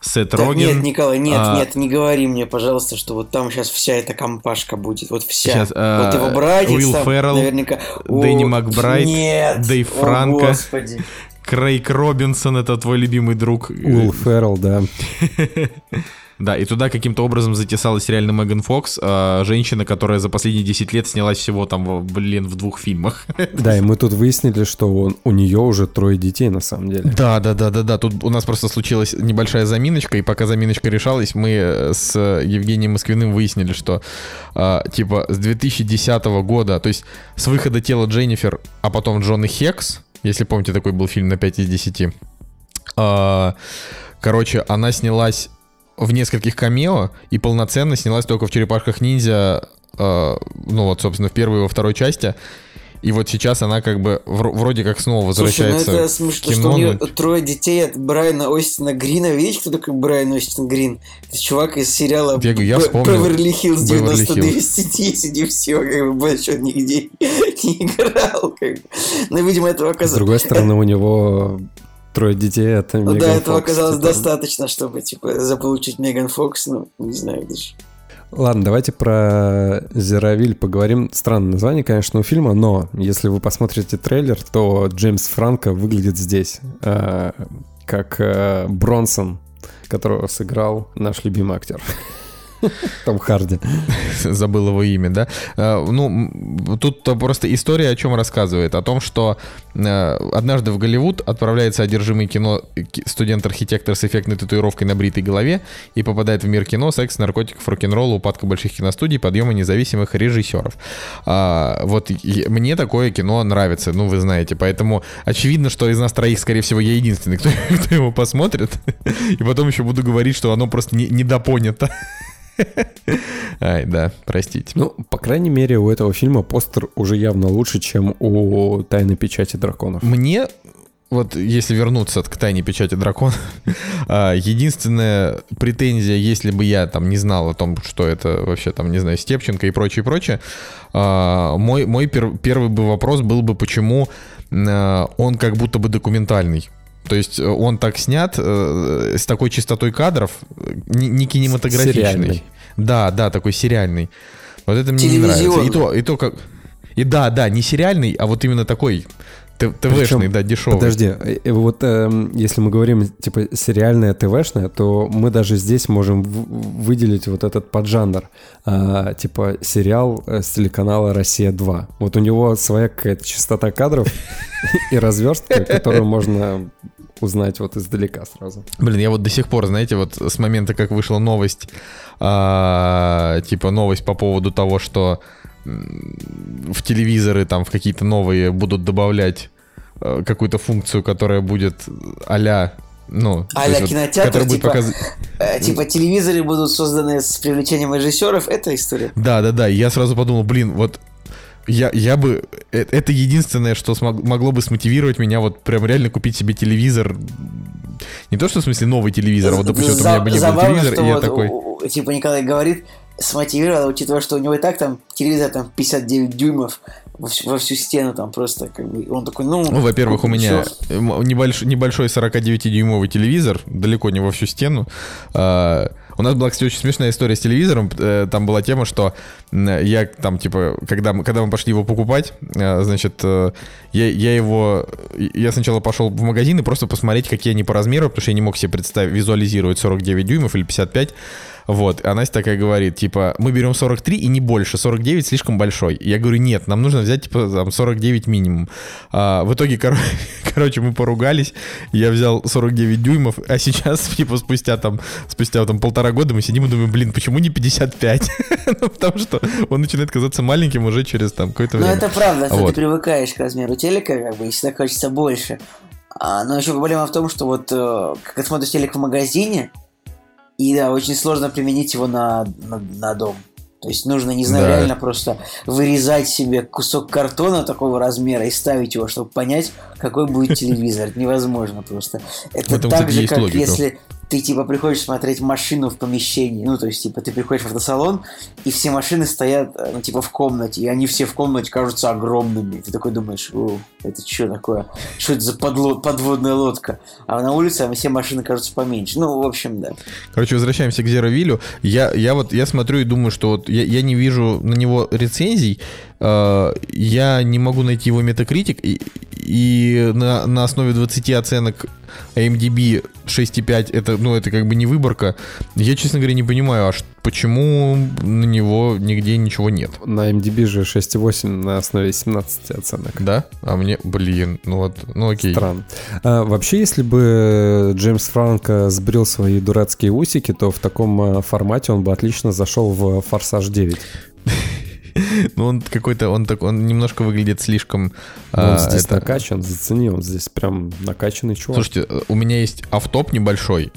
Сет Роген. нет, Николай, нет, а, нет, не говори мне, пожалуйста, что вот там сейчас вся эта компашка будет, вот вся. Сейчас, а, вот его братец Уилл там, Феррелл, наверняка. Дэнни О, Макбрайт, нет, Дэйв о, Франко. господи. Крейг Робинсон, это твой любимый друг. Уилл Феррелл, да. Да, и туда каким-то образом затесалась реально Меган Фокс, а, женщина, которая за последние 10 лет снялась всего там, блин, в двух фильмах. Да, и мы тут выяснили, что он, у нее уже трое детей на самом деле. Да, да, да, да, да. Тут у нас просто случилась небольшая заминочка, и пока заминочка решалась, мы э, с Евгением Москвиным выяснили, что а, типа с 2010 года, то есть с выхода тела Дженнифер, а потом Джон и Хекс, если помните, такой был фильм на 5 из 10. а, короче, она снялась в нескольких камео и полноценно снялась только в «Черепашках ниндзя», а, ну вот, собственно, в первой и во второй части. И вот сейчас она как бы вро- вроде как снова Слушай, ну возвращается это в смешно, кино. что у нее но- трое детей от Брайана Остина Грина. Видите, кто такой Брайан Остин Грин? Это чувак из сериала Я я. Беверли Хиллз Беверли 90-210, и все, как бы больше он нигде не играл. Как бы. Но, видимо, этого С оказалось... другой стороны, у него трое детей, это Ну Меган да, этого Фокс, оказалось типа. достаточно, чтобы, типа, заполучить Меган Фокс, ну, не знаю даже. Ладно, давайте про Зеровиль поговорим. Странное название, конечно, у фильма, но если вы посмотрите трейлер, то Джеймс Франко выглядит здесь э, как э, Бронсон, которого сыграл наш любимый актер. Том Харди. забыл его имя, да? Э, Ну, тут просто история о чем рассказывает. О том, что э, однажды в Голливуд отправляется одержимый кино ки- студент-архитектор с эффектной татуировкой на бритой голове и попадает в мир кино, секс, наркотиков, рок-н-ролла, упадка больших киностудий, подъема независимых режиссеров. А, вот мне такое кино нравится, ну, вы знаете. Поэтому очевидно, что из нас троих, скорее всего, я единственный, кто, кто его посмотрит. И потом еще буду говорить, что оно просто не- недопонято. Ай, да, простите. Ну, по крайней мере, у этого фильма постер уже явно лучше, чем у «Тайной печати драконов». Мне, вот если вернуться к тайне печати дракона, единственная претензия, если бы я там не знал о том, что это вообще там, не знаю, Степченко и прочее, прочее, а, мой, мой пер- первый бы вопрос был бы, почему а, он как будто бы документальный. То есть э, он так снят э, с такой частотой кадров, э, не, не кинематографичный. Сериальный. Да, да, такой сериальный. Вот это мне не нравится. И то, и то как... И да, да, не сериальный, а вот именно такой ТВшный, да, дешевый. Подожди, э, э, вот эм, если мы говорим типа сериальное ТВшное, то мы даже здесь можем выделить вот этот поджанр, а, типа сериал э, с телеканала Россия 2. Вот у него своя какая-то частота кадров и разверстка, которую можно узнать вот издалека сразу. Блин, я вот до сих пор, знаете, вот с момента, как вышла новость, а, типа новость по поводу того, что в телевизоры там в какие-то новые будут добавлять э, какую-то функцию, которая будет а-ля, ну, А-ля есть вот, кинотеатр, которая будет типа- показывать... Э, типа телевизоры будут созданы с привлечением режиссеров, это история. Да, да, да. Я сразу подумал, блин, вот я, я бы... э, Это единственное, что смог- могло бы смотивировать меня вот прям реально купить себе телевизор. Не то, что в смысле новый телевизор, а вот, допустим, вот у меня бы не был Забавно, телевизор, что и я вот, такой... типа Николай говорит, смотивировал, учитывая, что у него и так там телевизор там 59 дюймов во всю, во всю стену там просто как бы. Он такой, ну... Ну, во-первых, у меня всё. м- небольш- небольшой 49-дюймовый телевизор, далеко не во всю стену. А, У нас была, кстати, очень смешная история с телевизором. Э, Там была тема, что я там, типа, когда когда мы пошли его покупать, э, значит, э, я, я его... Я сначала пошел в магазин и просто посмотреть, какие они по размеру, потому что я не мог себе представить, визуализировать 49 дюймов или 55. Вот, а Настя такая говорит, типа, мы берем 43 и не больше, 49 слишком большой. Я говорю, нет, нам нужно взять, типа, там, 49 минимум. А, в итоге, кор- короче, мы поругались, я взял 49 дюймов, а сейчас, типа, спустя там, спустя там полтора года мы сидим и думаем, блин, почему не 55? Ну, потому что он начинает казаться маленьким уже через там какое-то Ну, время. это правда, Вот. ты привыкаешь к размеру телека, как бы, и всегда хочется больше. А, но еще проблема в том, что вот э, когда смотришь телек в магазине, и да, очень сложно применить его на, на, на дом. То есть нужно, не знаю, Да. реально просто вырезать себе кусок картона такого размера и ставить его, чтобы понять, какой будет телевизор. Это невозможно просто. Это так же, как логика. если ты типа приходишь смотреть машину в помещении, ну то есть типа ты приходишь в автосалон, и все машины стоят, э, ну типа в комнате, и они все в комнате кажутся огромными. Ты такой думаешь, о, это что такое? Что это за подло- подводная лодка? А на улице все машины кажутся поменьше. Ну, в общем, да. Короче, возвращаемся к Zero Виллю. Я, я вот я смотрю и думаю, что вот я, я не вижу на него рецензий, э, я не могу найти его метакритик, и, и на, на основе 20 оценок AMDB 6.5 это, ну, это как бы не выборка. Я, честно говоря, не понимаю, а почему на него нигде ничего нет. На MDB же 6,8 на основе 17 оценок. Да? А мне, блин, ну вот, ну окей. Странно. А, вообще, если бы Джеймс Франко сбрил свои дурацкие усики, то в таком а, формате он бы отлично зашел в «Форсаж 9». Ну он какой-то, он так, он немножко выглядит слишком... Но он а, здесь это- накачан, зацени, он здесь прям накачанный чувак. Слушайте, у меня есть автоп небольшой.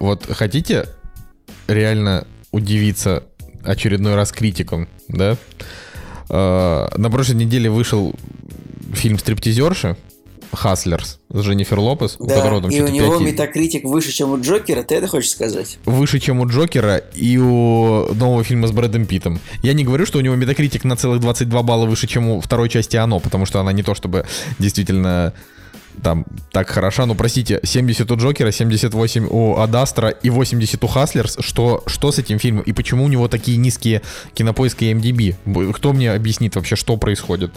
Вот хотите реально удивиться очередной раз критиком, да? Э, На прошлой неделе вышел фильм «Стриптизерши», «Хаслерс» с Дженнифер Лопес, у Да, которого там и у него 5 метакритик выше, чем у Джокера, ты это хочешь сказать? выше, чем у Джокера и у нового фильма с Брэдом Питтом. Я не говорю, что у него метакритик на целых 22 балла выше, чем у второй части «Оно», потому что она не то чтобы действительно там так хороша, но простите, 70 у Джокера, 78 у Адастра и 80 у Хаслерс. Что, что с этим фильмом и почему у него такие низкие кинопоиски и MDB? Кто мне объяснит вообще, что происходит?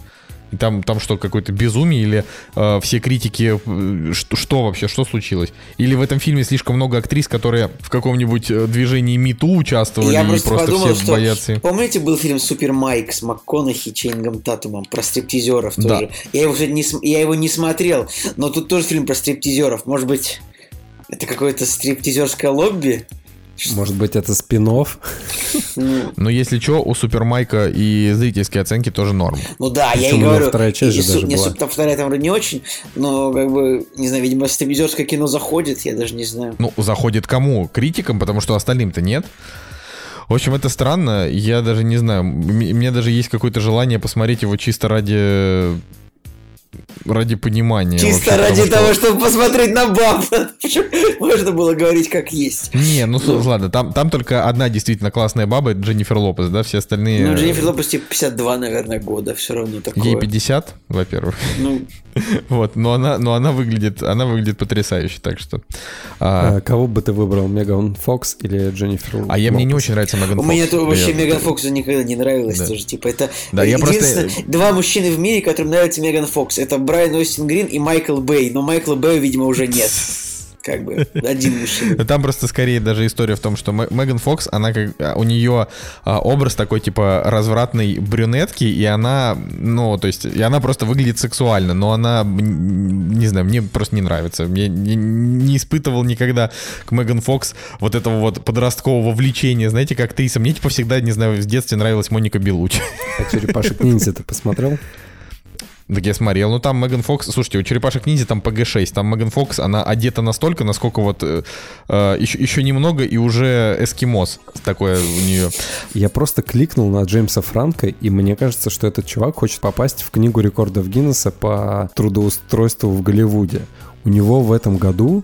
И там, там что, какое-то безумие или э, все критики, э, что, что вообще, что случилось? Или в этом фильме слишком много актрис, которые в каком-нибудь э, движении МИТУ участвовали Я и просто, просто подумал, все что... боятся. Помните, был фильм «Супер Майк» с МакКонахи и Чейнингом Татумом про стриптизеров Да. тоже? Я, его, кстати, не, я его не смотрел, но тут тоже фильм про стриптизеров. Может быть, это какое-то стриптизерское лобби? Может быть, это спин Ну, Но если что, у Супермайка и зрительские оценки тоже норм. ну да, я и говорю. вторая часть же даже была. там вторая там вроде не очень, но как бы, не знаю, видимо, стриптизерское кино заходит, я даже не знаю. Ну, заходит кому? Критикам, потому что остальным-то нет. В общем, это странно. Я даже не знаю. м- У меня даже есть какое-то желание посмотреть его чисто ради ради понимания. Чисто вообще, ради того, что- чтобы посмотреть на баб. Можно было говорить как есть. Не, ну с- ладно, там, там только одна действительно классная баба, это Дженнифер Лопес, да, все остальные... Ну, Дженнифер Лопес, типа, 52, наверное, года, все равно такое. Ей 50, во-первых. Ну, Вот, но она, но она выглядит, она выглядит потрясающе, так что. А, А, кого бы ты выбрал, Меган Фокс или Дженнифер а я мне не Лопес? очень нравится Меган Фокс. меня то вообще Я- Меган Фоксу никогда не нравилось Да. тоже. Типа, это Да, я просто- два мужчины в мире, которым нравится Меган Фокс. Это Брайан Остин Грин и Майкл Бэй. Но Майкла Бэя, видимо, уже нет. Как бы, один мужчина. Ну, Там просто скорее даже история в том, что Меган Фокс, она как а, у нее а, образ такой типа развратной брюнетки, и она, ну, то есть, и она просто выглядит сексуально, но она, не знаю, мне просто не нравится. Я не, не испытывал никогда к Меган Фокс вот этого вот подросткового влечения, знаете, как актриса. Мне типа всегда, не знаю, в детстве нравилась Моника Белучи. А черепашек ниндзя ты посмотрел? Так я смотрел. Ну там Меган Фокс, слушайте, у черепашек ниндзя там ПГ-6. Там Меган Фокс, она одета настолько, насколько вот э, э, еще, еще немного и уже эскимос такое у нее. Я просто кликнул на Джеймса Франка, и мне кажется, что этот чувак хочет попасть в книгу рекордов Гиннесса по трудоустройству в Голливуде. У него в этом году,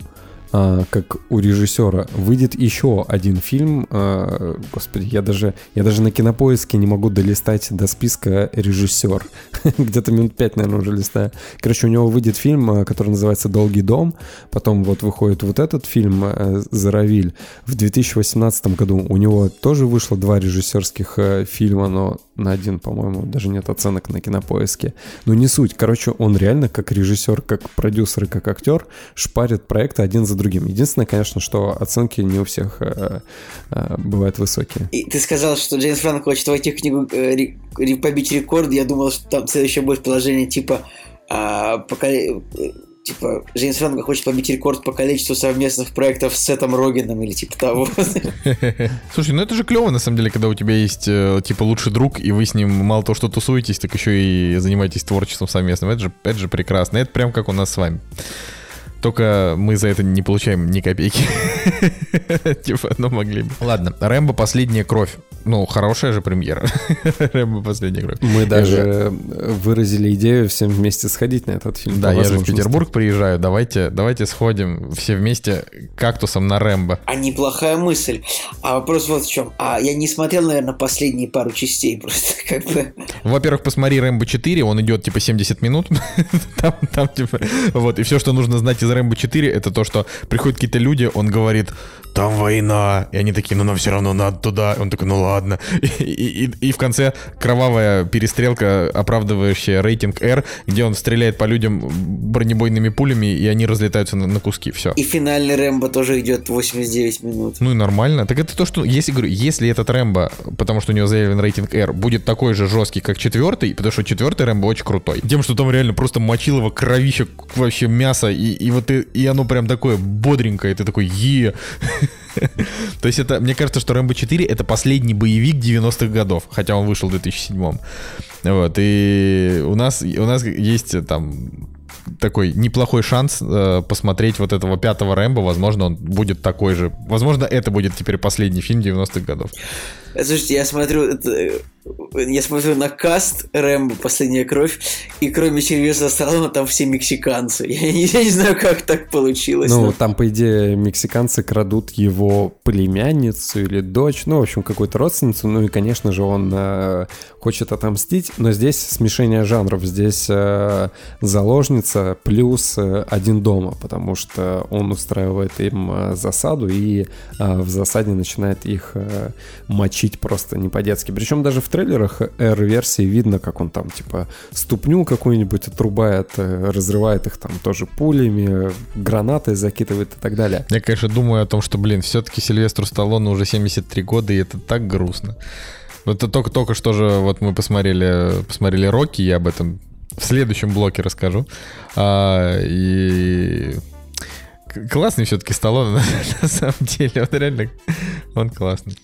как у режиссера, выйдет еще один фильм. а, господи, я даже, я даже на кинопоиске не могу долистать до списка режиссер. Где-то минут пять, наверное, уже листаю. Короче, у него выйдет фильм, а, который называется «Долгий дом». Потом вот выходит вот этот фильм «Заравиль». В 2018 году у него тоже вышло два режиссерских фильма, но на один, по-моему, даже нет оценок на кинопоиске. Ну, не суть. Короче, он реально как режиссер, как продюсер и как актер шпарит проекты один за другим. Единственное, конечно, что оценки не у всех э, э, бывают высокие. И ты сказал, что Джеймс Франк хочет войти в книгу э, ре- побить рекорд. Я думал, что там следующее будет положение типа а, э, Типа, Джеймс Франко хочет побить рекорд по количеству совместных проектов с Сетом Рогином или типа того. Слушай, ну это же клево, на самом деле, когда у тебя есть, э, типа, лучший друг, и вы с ним мало того, что тусуетесь, так еще и занимаетесь творчеством совместным. Это же, это же прекрасно. Это прям как у нас с вами. Только мы за это не получаем ни копейки. Типа, ну могли бы. Ладно, Рэмбо «Последняя кровь». Ну, хорошая же премьера. Рэмбо «Последняя кровь». Мы даже выразили идею всем вместе сходить на этот фильм. Да, я же в Петербург приезжаю. Давайте, давайте сходим все вместе кактусом на Рэмбо. А неплохая мысль. А вопрос вот в чем. А я не смотрел, наверное, последние пару частей просто как бы. Во-первых, посмотри Рэмбо 4, он идет типа 70 минут. там, там типа, вот, и все, что нужно знать из Рэмбо 4, это то, что приходят какие-то люди, он говорит, там война. И они такие, ну нам все равно надо туда. И он такой, ну ладно. И, и, и в конце кровавая перестрелка, оправдывающая рейтинг R, где он стреляет по людям бронебойными пулями, и они разлетаются на, на куски. Все. И финальный Рэмбо тоже идет 89 минут. Ну и нормально. Так это то, что, если говорю, если этот Рэмбо, потому что у него заявлен рейтинг R, будет такой же жесткий, как четвертый, потому что четвертый Рэмбо очень крутой. Тем, что там реально просто мочил его кровище, вообще мясо, и, и вот и, и оно прям такое бодренькое, и ты такой, е То есть это, мне кажется, что Рэмбо 4 это последний боевик 90-х годов, хотя он вышел в 2007 Вот, и у нас, у нас есть там такой неплохой шанс э, посмотреть вот этого пятого Рэмбо. Возможно, он будет такой же. Возможно, это будет теперь последний фильм 90-х годов. Слушайте, я смотрю, это, я смотрю на каст Рэмбо «Последняя кровь», и кроме Сильвестра Сталлоне там все мексиканцы. Я не, я не знаю, как так получилось. Ну, но... там, по идее, мексиканцы крадут его племянницу или дочь, ну, в общем, какую-то родственницу, ну и, конечно же, он э, хочет отомстить, но здесь смешение жанров, здесь э, заложница плюс э, один дома, потому что он устраивает им э, засаду и э, в засаде начинает их э, мочить просто не по-детски. Причем даже в трейлерах R-версии видно, как он там типа ступню какую-нибудь отрубает, э, разрывает их там тоже пулями, гранатой закидывает и так далее. Я, конечно, думаю о том, что, блин, все-таки Сильвестру Сталлоне уже 73 года, и это так грустно. Это только, только что же вот мы посмотрели, посмотрели Рокки, я об этом в следующем блоке расскажу. А, и классный все-таки Сталлоне, на, на самом деле. Он реально, он классный.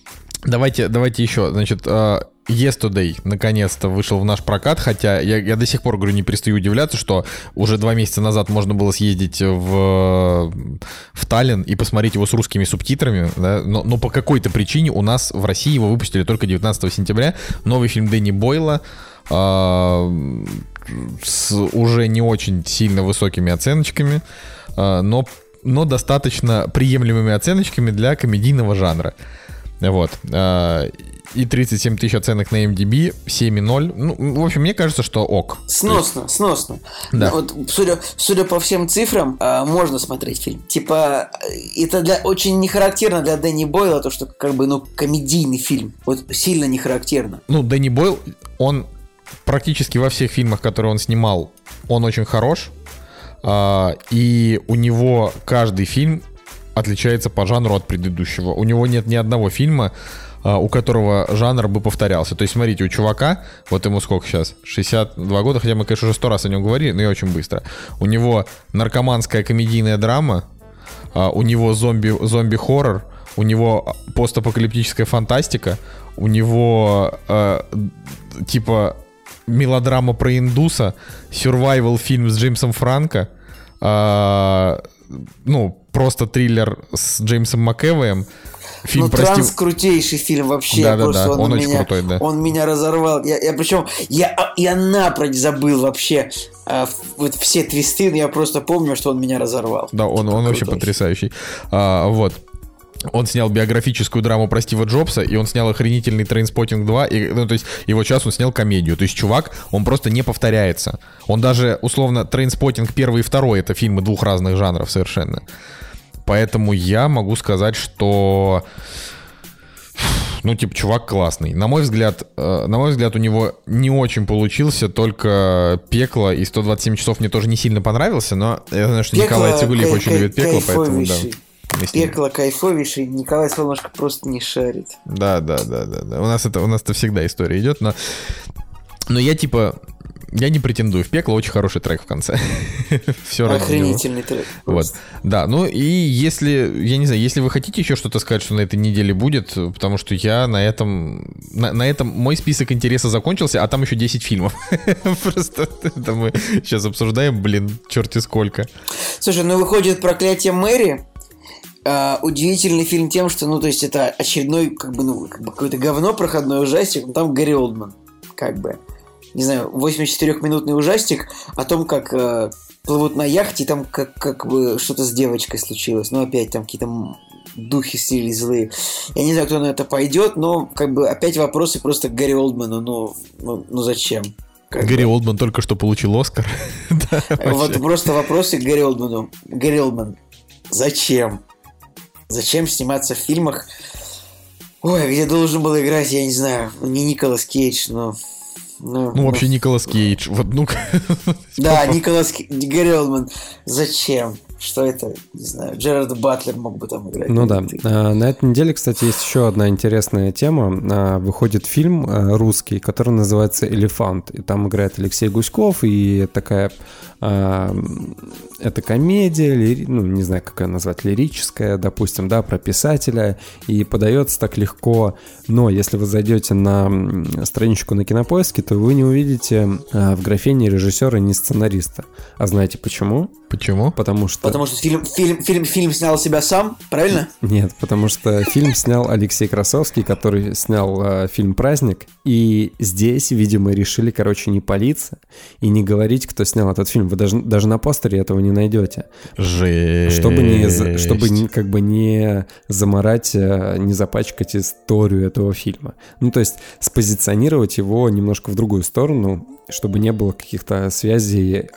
Давайте, давайте еще. Значит, uh, Yesterday наконец-то вышел в наш прокат, хотя я, я до сих пор, говорю, не перестаю удивляться, что уже два месяца назад можно было съездить в, в Таллин и посмотреть его с русскими субтитрами, да? но, но по какой-то причине у нас в России его выпустили только 19 сентября. Новый фильм Дэнни Бойла uh, с уже не очень сильно высокими оценочками, uh, но, но достаточно приемлемыми оценочками для комедийного жанра. Вот. А, и 37 тысяч оценок на MDB, 7,0. Ну, в общем, мне кажется, что ок. Сносно, есть... сносно. Да. Вот, судя, судя по всем цифрам, а, можно смотреть фильм. Типа, это для, очень не характерно для Дэнни Бойла, то, что как бы, ну, комедийный фильм. Вот сильно не характерно. Ну, Дэнни Бойл, он практически во всех фильмах, которые он снимал, он очень хорош. Uh, и у него каждый фильм отличается по жанру от предыдущего. У него нет ни одного фильма, а, у которого жанр бы повторялся. То есть, смотрите, у чувака, вот ему сколько сейчас? 62 года, хотя мы, конечно, уже сто раз о нем говорили, но я очень быстро. У него наркоманская комедийная драма, а, у него зомби, зомби-хоррор, у него постапокалиптическая фантастика, у него э, типа мелодрама про индуса, survival фильм с Джеймсом Франко, э, ну, просто триллер с Джеймсом МакЭвоем. Фильм, ну, прости... транс крутейший фильм вообще. Да, да, да, он, он очень меня, крутой, да. Он меня разорвал. Я, я причем, я, я напрочь забыл вообще а, вот все твисты, но я просто помню, что он меня разорвал. Да, он, он вообще потрясающий. А, вот. Он снял биографическую драму про Стива Джобса, и он снял охренительный Trainspotting 2, и, ну, то есть сейчас он снял комедию. То есть чувак, он просто не повторяется. Он даже, условно, Trainspotting первый и второй, это фильмы двух разных жанров совершенно. Поэтому я могу сказать, что ну, типа, чувак классный. На мой взгляд, э, на мой взгляд, у него не очень получился, только пекло и 127 часов мне тоже не сильно понравился, но я знаю, что пекло, Николай Цигулиев очень любит пекло, поэтому да. Пекло кайфовейший, Николай Солнышко просто не шарит. Да, да, да, да, да. У нас это, у нас это всегда история идет, но, но я типа Я не претендую. В пекло очень хороший трек в конце. Все. Охренительный трек. Вот. Да, ну и если, я не знаю, если вы хотите еще что-то сказать, что на этой неделе будет, потому что я на этом, на, на этом мой список интереса закончился, а там еще 10 фильмов. Просто это мы сейчас обсуждаем, блин, черти сколько. Слушай, ну выходит «Проклятие Мэри», а, удивительный фильм тем, что, ну, то есть это очередной, как бы, ну, как бы какое-то говно проходной ужастик, но там Гарри Олдман, как бы. Не знаю, 84-минутный ужастик о том, как э, плывут на яхте, и там как, как бы что-то с девочкой случилось. Ну, опять там какие-то духи слили злые. Я не знаю, кто на это пойдет, но как бы опять вопросы просто к Гарри Олдману. Ну, ну, ну зачем? Как Гарри бы. Олдман только что получил Оскар. Да, Вот просто вопросы к Гарри Олдману. Гарри Олдман, зачем? Зачем сниматься в фильмах, ой, где должен был играть, я не знаю, не Николас Кейдж, но... Ну, Ну, вообще Николас Кейдж. Вот, ну Да, Николас Олдман. Зачем? Что это? Не знаю. Джерард Батлер мог бы там играть. Ну да. А, На этой неделе, кстати, есть еще одна интересная тема. А, Выходит фильм а, русский, который называется «Элефант». И там играет Алексей Гуськов, и такая... Это комедия, лири- ну, не знаю, как ее назвать, лирическая, допустим, да, про писателя. И подается так легко. Но если вы зайдете на страничку на Кинопоиске, то вы не увидите а, в графе ни режиссера, ни сценариста. А знаете почему? почему? Потому что... Потому что фильм, фильм, фильм, фильм снял себя сам, правильно? Нет, потому что фильм снял Алексей Красовский, который снял э, фильм «Праздник». И здесь, видимо, решили, короче, не палиться и не говорить, кто снял этот фильм. Вы даже, даже на постере этого не найдете. Жесть. Чтобы, не, чтобы не- как бы не заморать, э, не запачкать историю этого фильма. Ну, то есть спозиционировать его немножко в другую сторону, чтобы не было каких-то связей,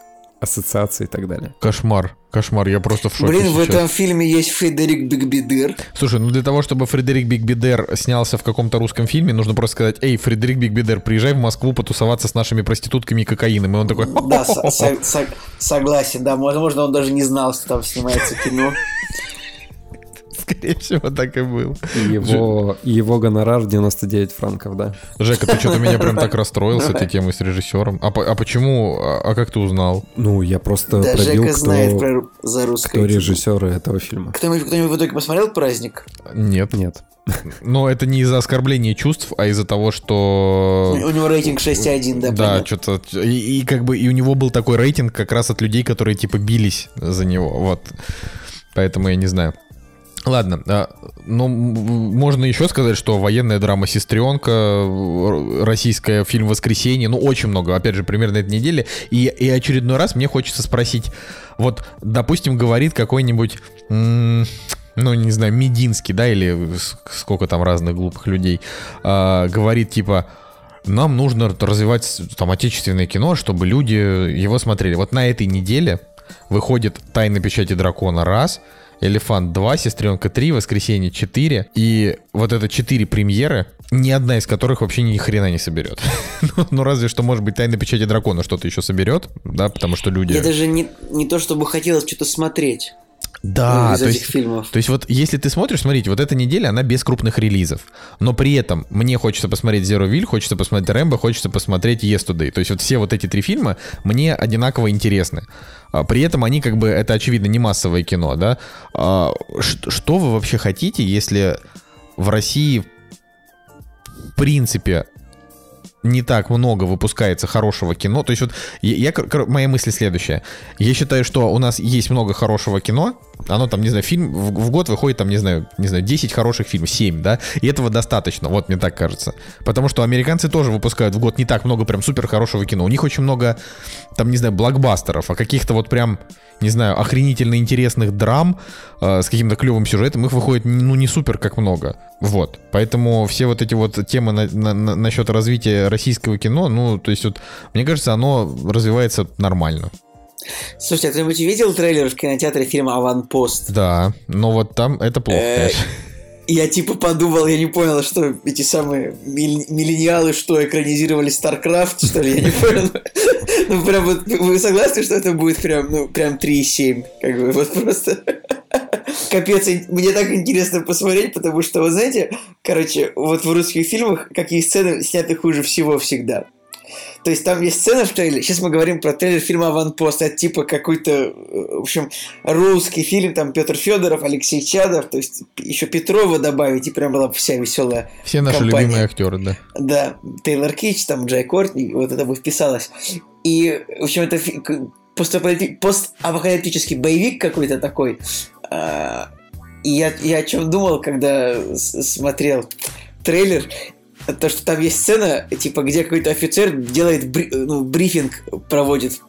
ассоциаций и так далее. Кошмар. Кошмар, я просто в шоке Блин, в сейчас. этом фильме есть Фредерик Бигбидыр. Слушай, ну для того, чтобы Фредерик Бигбидер снялся в каком-то русском фильме, нужно просто сказать, эй, Фредерик Бигбидер, приезжай в Москву потусоваться с нашими проститутками и кокаином. И он такой, Да, со- со- со- согласен, да. Возможно, он даже не знал, что там снимается кино. Скорее всего, так и был. Его, его гонорар 99 франков, да. Жека, ты что-то меня прям так расстроил с этой темой с режиссером. А, а почему? А, а как ты узнал? Ну, я просто Да, пробил, Жека знает кто, про за кто режиссеры этого фильма. Кто-нибудь, кто-нибудь в итоге посмотрел праздник? Нет. Нет. Но это не из-за оскорбления чувств, а из-за того, что... У него рейтинг 6,1, да, Да, что-то... И, и как бы и у него был такой рейтинг как раз от людей, которые типа бились за него. Вот. Поэтому я не знаю. Ладно, а, ну, можно еще сказать, что военная драма «Сестренка», российская фильм «Воскресенье», ну, очень много, опять же, примерно этой неделе. И, и очередной раз мне хочется спросить, вот, допустим, говорит какой-нибудь, ну, не знаю, Мединский, да, или сколько там разных глупых людей, а, говорит, типа, нам нужно развивать там отечественное кино, чтобы люди его смотрели. Вот на этой неделе выходит «Тайна печати дракона» раз, «Элефант 2», «Сестренка 3», «Воскресенье 4». И вот это 4 премьеры, ни одна из которых вообще ни хрена не соберет. ну, ну, разве что, может быть, «Тайна печати дракона» что-то еще соберет, да, потому что люди... Я даже не, не то, чтобы хотелось что-то смотреть Да, ну, из то этих есть, фильмов. то есть вот если ты смотришь, смотрите, вот эта неделя, она без крупных релизов. Но при этом мне хочется посмотреть Zero Will, хочется посмотреть Рэмбо, хочется посмотреть Yesterday. То есть вот все вот эти три фильма мне одинаково интересны. А, При этом они как бы, это очевидно не массовое кино, да? А, Что вы вообще хотите, если в России в принципе не так много выпускается хорошего кино. То есть вот я, я, моя мысль следующая. Я считаю, что у нас есть много хорошего кино. Оно там, не знаю, фильм в, в год выходит там, не знаю, не знаю, 10 хороших фильмов, 7, да? И этого достаточно, вот мне так кажется. Потому что американцы тоже выпускают в год не так много прям супер хорошего кино. У них очень много, там, не знаю, блокбастеров, а каких-то вот прям, не знаю, охренительно интересных драм э, с каким-то клевым сюжетом. Их выходит, ну, не супер как много. Вот. Поэтому все вот эти вот темы на, на- на- насчет развития российского кино, ну, то есть вот, мне кажется, оно развивается нормально. Слушайте, а кто-нибудь видел трейлер в кинотеатре фильма «Аванпост»? Да, но вот там это плохо, Э, конечно. Я типа подумал, я не понял, что эти самые миллениалы, что экранизировали StarCraft, что ли, я не понял. Ну, прям вот, вы согласны, что это будет прям, ну, прям 3,7? Как бы, вот просто... Капец, мне так интересно посмотреть, потому что, вы знаете, короче, вот в русских фильмах какие сцены сняты хуже всего всегда. То есть там есть сцена в трейлере. Сейчас мы говорим про трейлер фильма «Аванпост». Это типа какой-то, э, в общем, русский фильм. Там Петр Федоров, Алексей Чадов. То есть еще Петрова добавить. И прям была вся веселая Все наши компания. любимые актеры, да. Да, Тейлор Кич, там Джай Кортни. Вот это бы вписалось. И, в общем, это фи- постапокалиптический боевик какой-то такой. А, И я, я о чем думал, когда смотрел трейлер, то, что там есть сцена, типа, где какой-то офицер делает бри- ну, брифинг, проводит,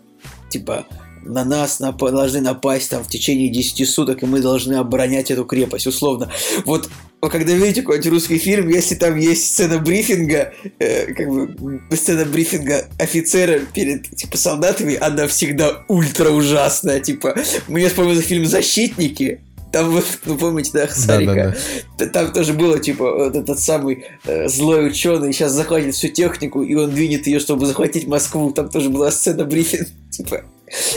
типа, на нас напа- должны напасть там в течение 10 суток, и мы должны оборонять эту крепость, условно. Вот когда видите какой-нибудь русский фильм, если там есть сцена брифинга, э, как бы сцена брифинга офицера перед типа солдатами, она всегда ультра ужасная. Типа, мне вспомнился фильм «Защитники», там вот, ну помните, да, Сарика? Да-да-да. Т- Там тоже было, типа, вот этот самый э, злой ученый сейчас захватит всю технику, и он двинет ее, чтобы захватить Москву. Там тоже была сцена брифинг, типа,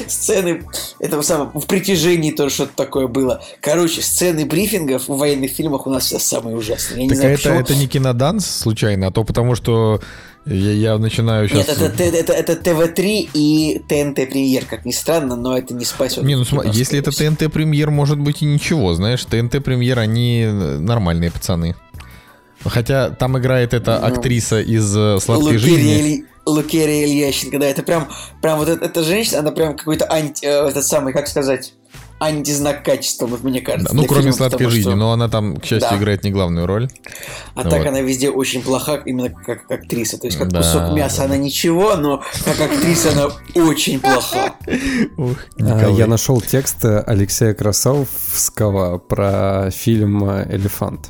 сцены этого самого, в притяжении тоже что-то такое было. Короче, сцены брифингов в военных фильмах у нас сейчас самые ужасные. Я не Так знаю, это, почему. это не киноданс случайно, а то потому что я, я начинаю сейчас... Нет, это, Т- это, это ТВ-3 и ТНТ премьер, как ни странно, но это не спасет. Не, ну кино, если это скорее всего. ТНТ премьер, может быть и ничего, знаешь, ТНТ премьер, они нормальные пацаны. Хотя там играет эта Ну. актриса из э, «Сладкой Лукерия, жизни». Ильи- Лукерия Ильященко, да, это прям, прям вот эта, эта женщина, она прям какой-то анти, э, этот самый, как сказать, антизнак качества, вот мне кажется. Да, ну, кроме фильма, «Сладкой потому жизни», что- но она там, к счастью, Да. играет не главную роль. А вот. так она везде очень плоха, именно как, как актриса. То есть как Да, кусок мяса да. она ничего, но как актриса она очень плоха. Ух, А, Николай. Я нашел текст Алексея Красовского про фильм «Элефант».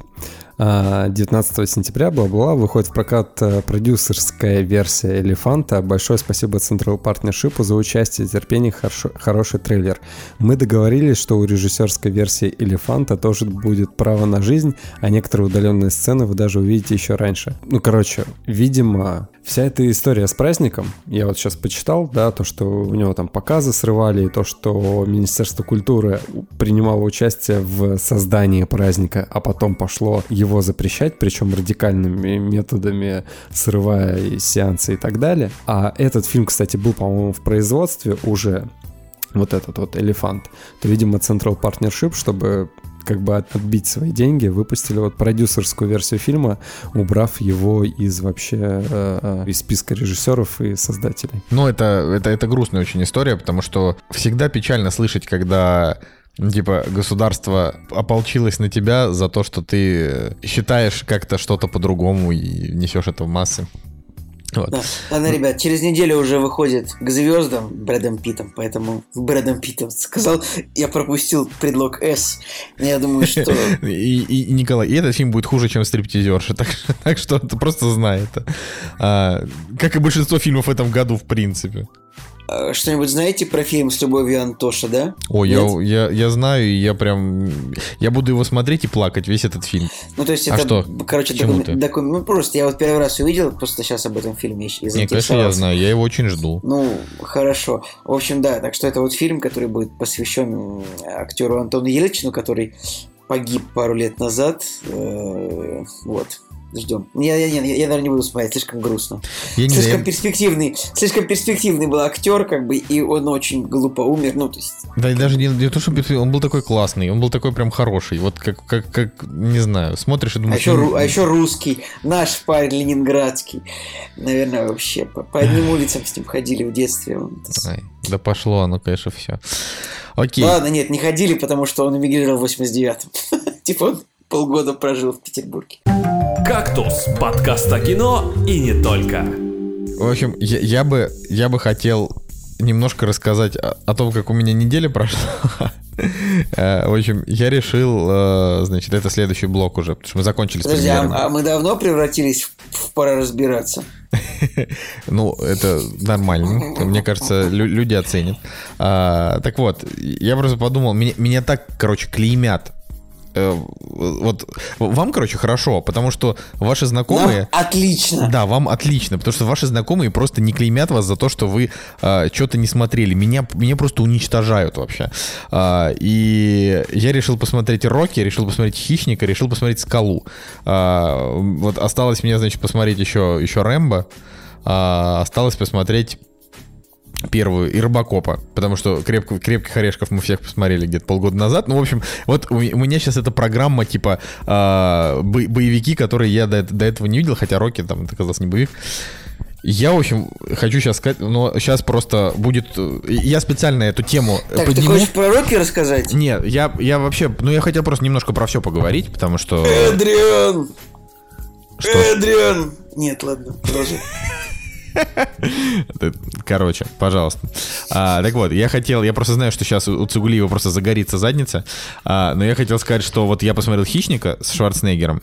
А, 19 сентября, бла-бла, выходит в прокат э, продюсерская версия «Элефанта». Большое спасибо Central Partnership за участие терпение, хорошо- хороший трейлер. Мы договорились, что у режиссерской версии «Элефанта» тоже будет право на жизнь, а некоторые удаленные сцены вы даже увидите еще раньше. Ну, короче, видимо, вся эта история с праздником, я вот сейчас почитал, да, то, что у него там показы срывали, и то, что Министерство культуры принимало участие в создании праздника, а потом пошло его запрещать, причем радикальными методами, срывая и сеансы и так далее. А этот фильм, кстати, был, по-моему, в производстве уже, вот этот вот «Элефант», то, видимо, Central Partnership, чтобы как бы от- отбить свои деньги, выпустили вот продюсерскую версию фильма, убрав его из вообще э, э, из списка режиссеров и создателей. Ну, это, это, это грустная очень история, потому что всегда печально слышать, когда типа государство ополчилось на тебя за то, что ты считаешь как-то что-то по-другому и несешь это в массы. Вот. Да. Ладно, ребят, через неделю уже выходит к звездам Брэдом Питом, поэтому Брэдом Питом сказал, я пропустил предлог «С». Я думаю, что... И, и- и, Николай, и этот фильм будет хуже, чем стриптизерша, так, так что ты просто знай это. А, как и большинство фильмов в этом году, в принципе. Э, Что-нибудь знаете про фильм с любовью Антоша, да? Нет? я, я, я знаю, и я прям... Я буду его смотреть и плакать, весь этот фильм. Ну, то есть А это, что? короче, чему докум- Ну, просто я вот первый раз увидел, просто сейчас об этом фильме и Не, конечно, я знаю, я его очень жду. Ну, хорошо. В общем, да, так что это вот фильм, который будет посвящен м, актеру Антону Ельчину, который погиб пару лет назад. Э, Вот. Ждем. Я, я, я, я, наверное, не буду смотреть, слишком грустно. Я не слишком знаю, перспективный, слишком перспективный был актер, как бы, и он очень глупо умер. Ну, то есть, Да и даже не, не то, что он был такой классный, он был такой прям хороший. Вот как, как, как не знаю, смотришь и а думаешь... еще, ну, ру- а еще русский, наш парень ленинградский. Наверное, вообще по, по одним улицам с ним ходили в детстве. Он- ай, да пошло оно, конечно, все. Окей. Ладно, нет, не ходили, потому что он эмигрировал в 89-м. Типа он полгода прожил в Петербурге. «Кактус» – подкаст о кино и не только. В общем, я, я бы, я бы хотел немножко рассказать о, о том, как у меня неделя прошла. Э, В общем, я решил, э, значит, это следующий блок уже, потому что мы закончили с Подожди, а, а мы давно превратились в, пора разбираться? Ну, это нормально. Мне кажется, лю- люди оценят. А, так вот, я просто подумал, меня, меня так, короче, клеймят. Э, Вот вам, короче, хорошо, потому что ваши знакомые... Нам отлично. Да, вам отлично, потому что ваши знакомые просто не клеймят вас за то, что вы что-то не смотрели. Меня, меня просто уничтожают вообще. А, и я решил посмотреть Рокки, решил посмотреть Хищника, решил посмотреть Скалу. А, вот осталось мне, значит, посмотреть еще, еще Рэмбо. а, осталось посмотреть первую и Робокопа, потому что крепко, крепких орешков мы всех посмотрели где-то полгода назад. Ну, в общем, вот у, меня сейчас эта программа типа э, бо- боевики, которые я до, до этого не видел, хотя Рокки там это оказался не боевик. Я, в общем, хочу сейчас сказать, но сейчас просто будет... э, Я специально эту тему Так, ты подниму. хочешь про Рокки рассказать? Нет, я, я вообще... Ну, я хотел просто немножко про все поговорить, потому что... Эдриан! Что? Эдриан! Нет, ладно, продолжи. Короче, пожалуйста. А, так вот, я хотел, я просто знаю, что сейчас у Цугулиева просто загорится задница, а, но я хотел сказать, что вот я посмотрел «Хищника» с Шварценеггером,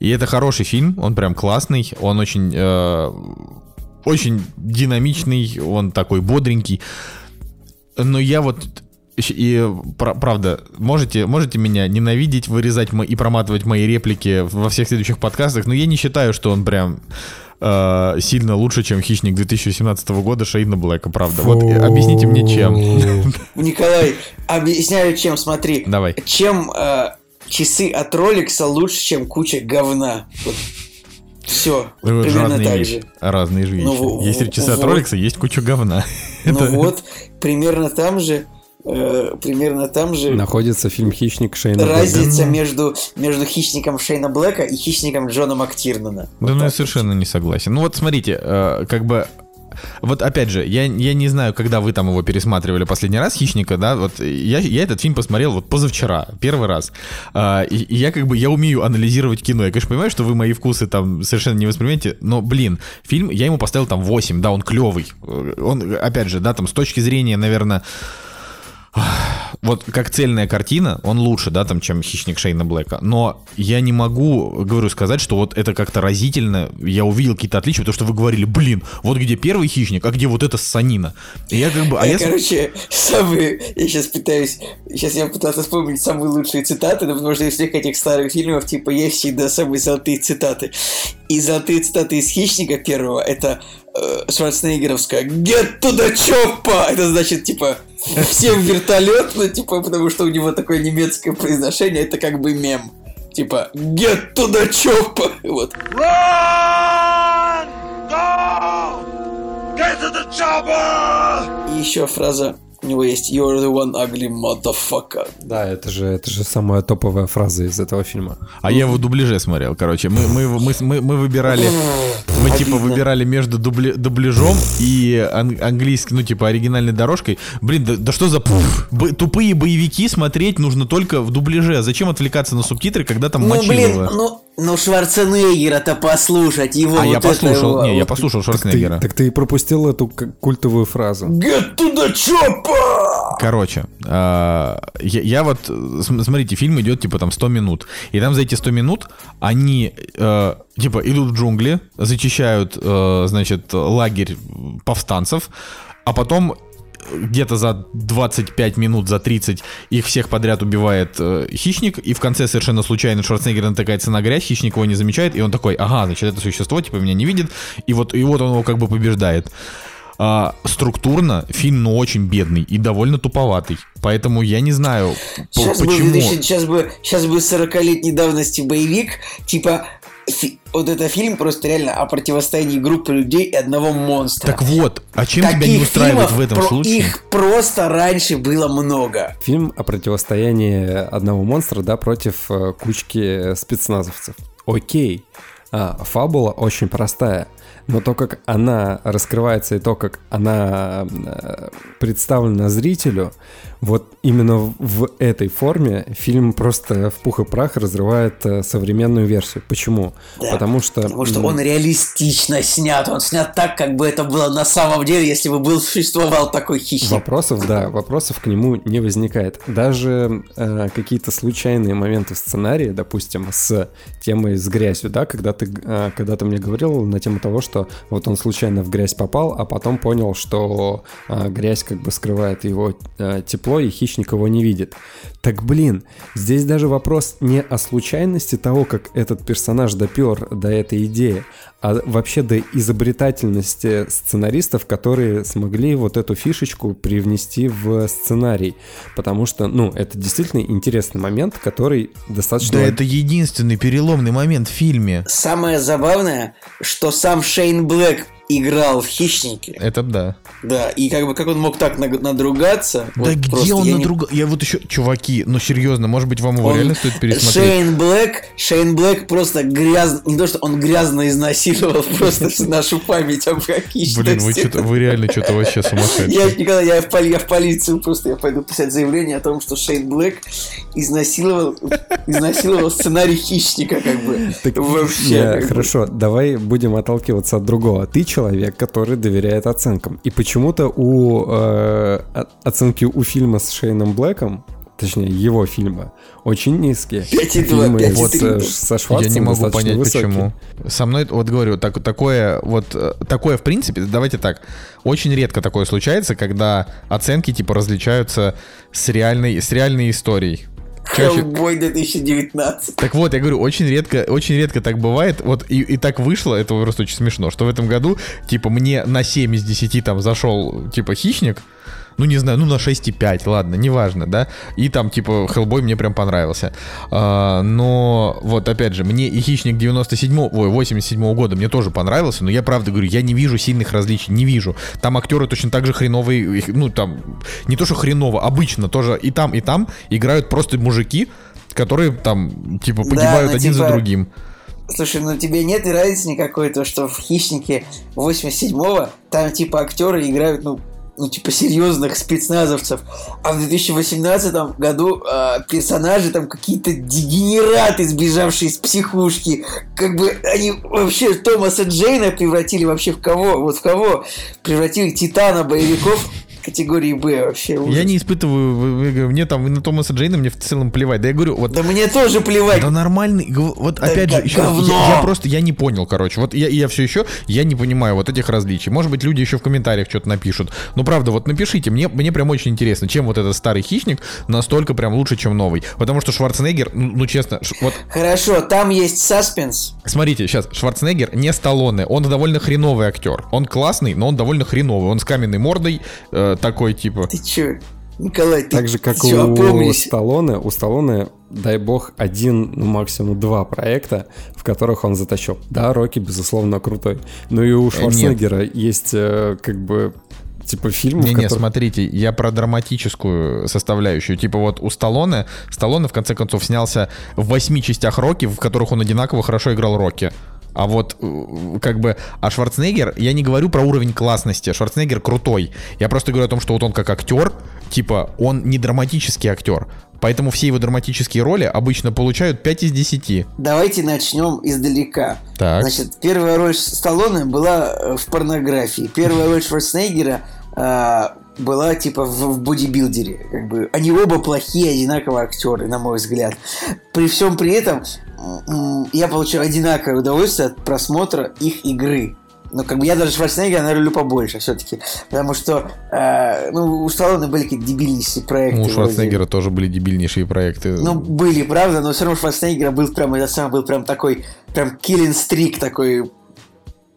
и это хороший фильм, он прям классный, он очень, э, очень динамичный, он такой бодренький, но я вот и пра- правда, можете, можете меня ненавидеть, вырезать и проматывать мои реплики во всех следующих подкастах, но я не считаю, что он прям э, сильно лучше, чем «Хищник» 2017 года Шейна Блэка, правда. Вот э, объясните мне, чем. Николай, объясняю, чем, смотри. Давай. Чем э, часы от Роликса лучше, чем куча говна. Вот. Все, Ну, вот примерно разные так вещи. же. Разные же вещи. Ну, Есть часы от. Роликса, есть куча говна. Ну вот, примерно там же, э, примерно там же Находится фильм «Хищник» Шейна Блэка. разница между, между хищником Шейна Блэка и хищником Джона Мактирнана. Да, Вот ну я совершенно не согласен. Ну вот смотрите, э, как бы... Вот опять же, я, я не знаю, когда вы там его пересматривали последний раз, «Хищника», да, вот я, я этот фильм посмотрел вот позавчера, первый раз. А, и, и я как бы, я умею анализировать кино. Я, конечно, понимаю, что вы мои вкусы там совершенно не воспринимаете, но, блин, фильм, я ему поставил там 8, да, он клевый. Э, Он, опять же, да, там с точки зрения, наверное, вот как цельная картина, он лучше, да, там, чем «Хищник» Шейна Блэка. Но я не могу, говорю, сказать, что вот это как-то разительно. Я увидел какие-то отличия, потому что вы говорили, блин, вот где первый «Хищник», а где вот это ссанина. И я как бы... А Я, я... короче, самые... Я сейчас пытаюсь... Сейчас я пытался вспомнить самые лучшие цитаты, но потому что из всех этих старых фильмов, типа, есть всегда самые золотые цитаты. И золотые цитаты из «Хищника» первого, это Шварценеггеровская «Get to the chopper!» Это значит, типа, всем вертолет, ну, типа, потому что у него такое немецкое произношение, это как бы мем. Типа, get to the chopper! Вот. И еще фраза него есть You're the one ugly motherfucker. Да, это же, это же самая топовая фраза из этого фильма. А я его в дубляже смотрел, короче. Мы, мы, мы, мы, мы выбирали... Мы типа выбирали между дубли- дубляжом и ан- английской, ну типа оригинальной дорожкой. Блин, да, да что за пф, б- тупые боевики смотреть нужно только в дубляже. Зачем отвлекаться на субтитры, когда там Ну, мочилово? блин, ну, ну Шварценеггера-то послушать, его А вот я послушал, его, не, я послушал Так ты, Шварценеггера. так ты и пропустил эту к- культовую фразу. Get to the chopper! Короче, а, я, я вот, см- смотрите, фильм идет типа там 100 минут. И там за эти 100 минут они э, типа идут в джунгли, зачищают, э, значит, лагерь повстанцев, а потом где-то за 25 минут, за 30 их всех подряд убивает э, хищник, и в конце совершенно случайно Шварценеггер натыкается на грязь, хищник его не замечает, и он такой, ага, значит, это существо, типа, меня не видит, и вот, и вот он его как бы побеждает. А, структурно фильм, ну, очень бедный и довольно туповатый. Поэтому я не знаю, Сейчас бы, почему... 2000 сейчас бы, сейчас бы 40-летней давности боевик, типа, фи- вот это фильм просто реально о противостоянии группы людей и одного монстра. Так вот, а чем тебя не Таких устраивает в этом про- случае? Их просто раньше было много. Фильм о противостоянии одного монстра, да, против э, кучки спецназовцев. Окей. А, фабула очень простая. Но то, как она раскрывается и то, как она э, представлена зрителю, вот именно в- этой форме фильм просто в пух и прах разрывает э, современную версию. Почему? Да, Потому что... Потому что он реалистично снят. Он снят так, как бы это было на самом деле, если бы был существовал такой хищник. Вопросов, да, вопросов к нему не возникает. Даже э, какие-то случайные моменты в сценарии, допустим, с темой с грязью, да, когда ты, э, когда ты мне говорил на тему того, что вот он случайно в грязь попал, а потом понял, что э, грязь как бы скрывает его э, тепло, и хищник его не видит. Так, блин, здесь даже вопрос не о случайности того, как этот персонаж допер до этой идеи, а вообще до изобретательности сценаристов, которые смогли вот эту фишечку привнести в сценарий. Потому что, ну, это действительно интересный момент, который достаточно... Да это единственный переломный момент в фильме. Самое забавное, что сам Шейн Блэк играл в «Хищнике». Это да. Да, и как бы как он мог так надругаться? Да вот где он я не- надругал? Я вот еще, чуваки, ну серьезно, может быть, вам его Он- реально стоит пересмотреть? Шейн Блэк, Шейн Блэк просто грязно, не то что он грязно изнасиловал просто нашу память об хищности. Блин, вы, что-то, вы реально что-то вообще Я сумасшедшие. никогда, я в, поли- я в полицию просто, я пойду писать заявление о том, что Шейн Блэк изнасиловал, изнасиловал сценарий хищника, как бы. Так, Вообще. не, как бы. хорошо, давай будем отталкиваться от другого. Ты человек, который доверяет оценкам. И почему-то у э, оценки у фильма с Шейном Блэком, точнее его фильма, очень низкие. 5,2, Фильмы 5,3. вот, э, со Я Шварцем не могу понять, высокие. почему. Со мной, вот говорю, так, такое, вот, э, такое, в принципе, давайте так, очень редко такое случается, когда оценки, типа, различаются с реальной, с реальной историей. Хеллбой 2019. Так вот, я говорю, очень редко, очень редко так бывает. Вот и, и так вышло, это просто очень смешно, что в этом году, типа, мне на 7 из 10 там зашел, типа, хищник. Ну, не знаю, ну на 6,5, ладно, неважно, да. И там, типа, Хеллбой мне прям понравился. А, но, вот, опять же, мне и Хищник 97 ой, 87 года мне тоже понравился, но я правда говорю, я не вижу сильных различий, не вижу. Там актеры точно так же хреновые, ну, там, не то, что хреново, обычно тоже и там, и там играют просто мужики, которые там, типа, Да, погибают ну, один за типа, другим. Слушай, ну тебе нет и разницы никакой, то, что в «Хищнике» 87-го там типа актеры играют, ну, ну, типа, серьезных спецназовцев. А в 2018 году э, персонажи там какие-то дегенераты, сбежавшие из психушки. Как бы они вообще Томаса Джейна превратили вообще в кого? Вот в кого? Превратили титана боевиков категории Б вообще. ужас. Я не испытываю, мне там на Томаса Джейна мне в целом плевать. Да я говорю, вот Да мне тоже плевать. Да нормальный, вот опять же, еще я, я просто, я не понял, короче, вот я, я все еще, я не понимаю вот этих различий. Может быть, люди еще в комментариях что-то напишут. Ну, правда, вот напишите, мне, мне прям очень интересно, чем вот этот старый хищник настолько прям лучше, чем новый. Потому что Шварценеггер, ну, ну, честно, вот Хорошо, там есть саспенс. Смотрите, сейчас, Шварценеггер не Сталлоне, он довольно хреновый актер. Он классный, но он довольно хреновый. Он с каменной мордой, э, такой типа... Ты чё? Николай, ты Так же, как чё, у опомнись? Сталлоне, у Сталлоне, дай бог, один, ну, максимум два проекта, в которых он затащил. Да, Рокки, безусловно, крутой. Но и у Шварценеггера есть, э, как бы, типа, фильм, Не-не, смотрите, я про драматическую составляющую. Типа вот у Сталлоне, Сталлоне в конце концов снялся в восьми частях Рокки, в которых он одинаково хорошо играл Рокки. А вот э, как бы, а Шварценеггер, я не говорю про уровень классности, Шварценеггер крутой. Я просто говорю о том, что вот он как актер, типа, он не драматический актер. Поэтому все его драматические роли обычно получают 5 из 10. Давайте начнем издалека. Так. Значит, первая роль Сталлоне была э, в порнографии. Первая роль Шварценеггера э, была типа в, в бодибилдере. Как бы. Они оба плохие, одинаковые актеры, на мой взгляд. При всем при этом я получил одинаковое удовольствие от просмотра их игры. Ну, как бы я даже Шварценеггера, наверное, люблю побольше все-таки. Потому что, э, ну, у Сталлоне были какие-то дебильнейшие проекты. У вроде. Шварценеггера тоже были дебильнейшие проекты. Ну, были, правда, но все равно Шварценеггера был прям, это сам был прям такой, прям killing стрик такой,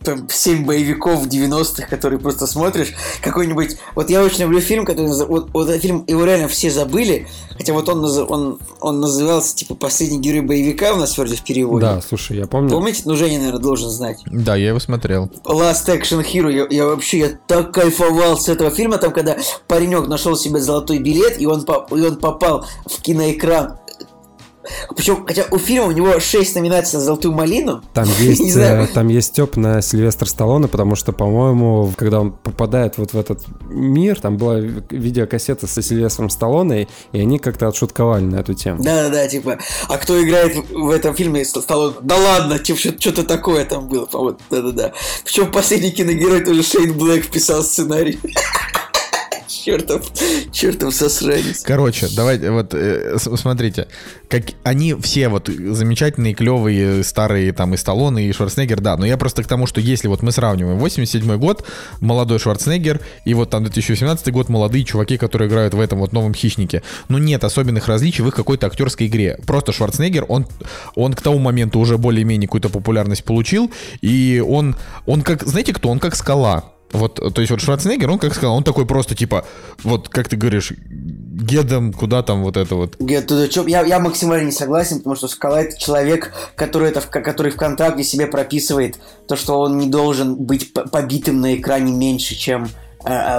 прям 7 боевиков 90-х, которые просто смотришь, какой-нибудь... Вот я очень люблю фильм, который... Вот, вот этот фильм, его реально все забыли, хотя вот он, он, он назывался, типа, «Последний герой боевика» у нас вроде в переводе. Да, слушай, я помню. Помните? Ну, Женя, наверное, должен знать. Да, я его смотрел. Last Action Hero, я, я вообще я так кайфовал с этого фильма, там, когда паренек нашел себе золотой билет, и он, по- и он попал в киноэкран. Причем, хотя у фильма у него 6 номинаций на золотую малину. Там есть, э, там есть степ на Сильвестр Сталлоне, потому что, по-моему, когда он попадает вот в этот мир, там была ви- видеокассета со Сильвестром Сталлоне, и они как-то отшутковали на эту тему. Да-да-да, типа, а кто играет в, этом фильме, стало, да ладно, типа, что-то такое там было, вот, да-да-да. Причем последний киногерой тоже Шейн Блэк писал сценарий. Чертов, чертов сосранец. Короче, давайте, вот, э, смотрите, как они все вот замечательные, клевые, старые, там, и Сталлоне, и Шварценеггер, да, но я просто к тому, что если вот мы сравниваем 87 год, молодой Шварценеггер, и вот там 2018 год, молодые чуваки, которые играют в этом вот новом «Хищнике», ну нет особенных различий в их какой-то актерской игре. Просто Шварценеггер, он, он к тому моменту уже более-менее какую-то популярность получил, и он, он как, знаете кто, он как скала. Вот, то есть вот Шварценеггер, он как сказал, он такой просто типа, вот как ты говоришь, Гедом, куда там вот это вот. Get to the chop. Я, я максимально не согласен, потому что Скала это человек, который, это, который в контракте себе прописывает то, что он не должен быть побитым на экране меньше, чем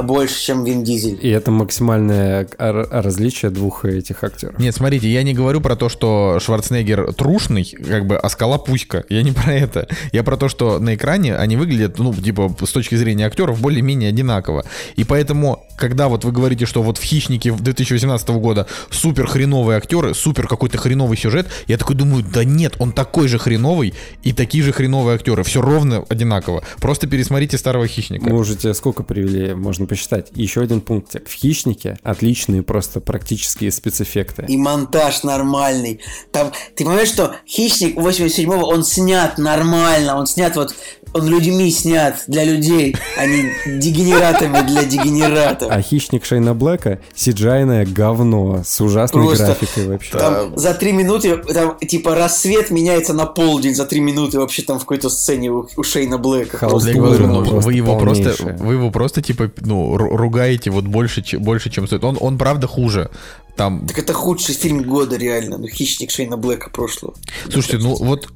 больше, чем Вин Дизель. И это максимальное различие двух этих актеров. Нет, смотрите, я не говорю про то, что Шварценеггер трушный, как бы, а скала пуська. Я не про это. Я про то, что на экране они выглядят, ну, типа, с точки зрения актеров, более-менее одинаково. И поэтому, когда вот вы говорите, что вот в «Хищнике» 2018 года супер хреновые актеры, супер какой-то хреновый сюжет, я такой думаю, да нет, он такой же хреновый и такие же хреновые актеры. Все ровно одинаково. Просто пересмотрите «Старого хищника». Мы уже тебе сколько привели, можно посчитать. Еще один пунктик. В «Хищнике» отличные просто практические спецэффекты. И монтаж нормальный. Там, ты понимаешь, что Хищник 87-го, он снят нормально, он снят вот, он людьми снят для людей, а не дегенератами для дегенератов. А «Хищник» Шейна Блэка CGI-ное говно с ужасной Просто графикой вообще. Там за три минуты, там, типа, рассвет меняется на полдень за три минуты вообще там в какой-то сцене у, у Шейна Блэка. Хаос ну, просто вы его просто, вы его просто типа, ну, ру- ругаете вот больше, че- больше, чем стоит. Он, он правда хуже. Там, Так это худший фильм года, реально. Ну, Хищник Шейна Блэка прошлого. слушайте, ну вот,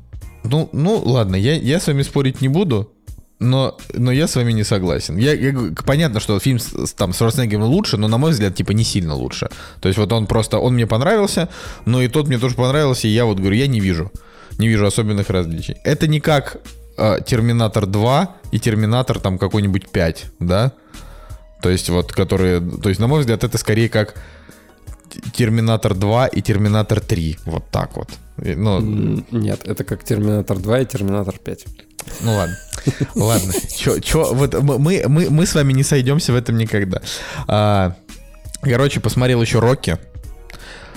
ну, ну, ладно, я, я с вами спорить не буду. Но, но я с вами не согласен. Я, я понятно, что фильм с- там с Шварценеггером лучше, но на мой взгляд, типа не сильно лучше. То есть вот он просто, он мне понравился, но и тот мне тоже понравился, и я вот говорю, я не вижу, не вижу особенных различий. Это не как э, Терминатор 2 и Терминатор там какой-нибудь 5, да? То есть вот, которые, то есть на мой взгляд, это скорее как Терминатор 2 и Терминатор 3, вот так вот. Ну, Нет, это как «Терминатор 2» и «Терминатор 5». Ну ладно. Ладно. Чё, чё, вот мы, мы, мы с вами не сойдемся в этом никогда. А, короче, посмотрел еще Рокки.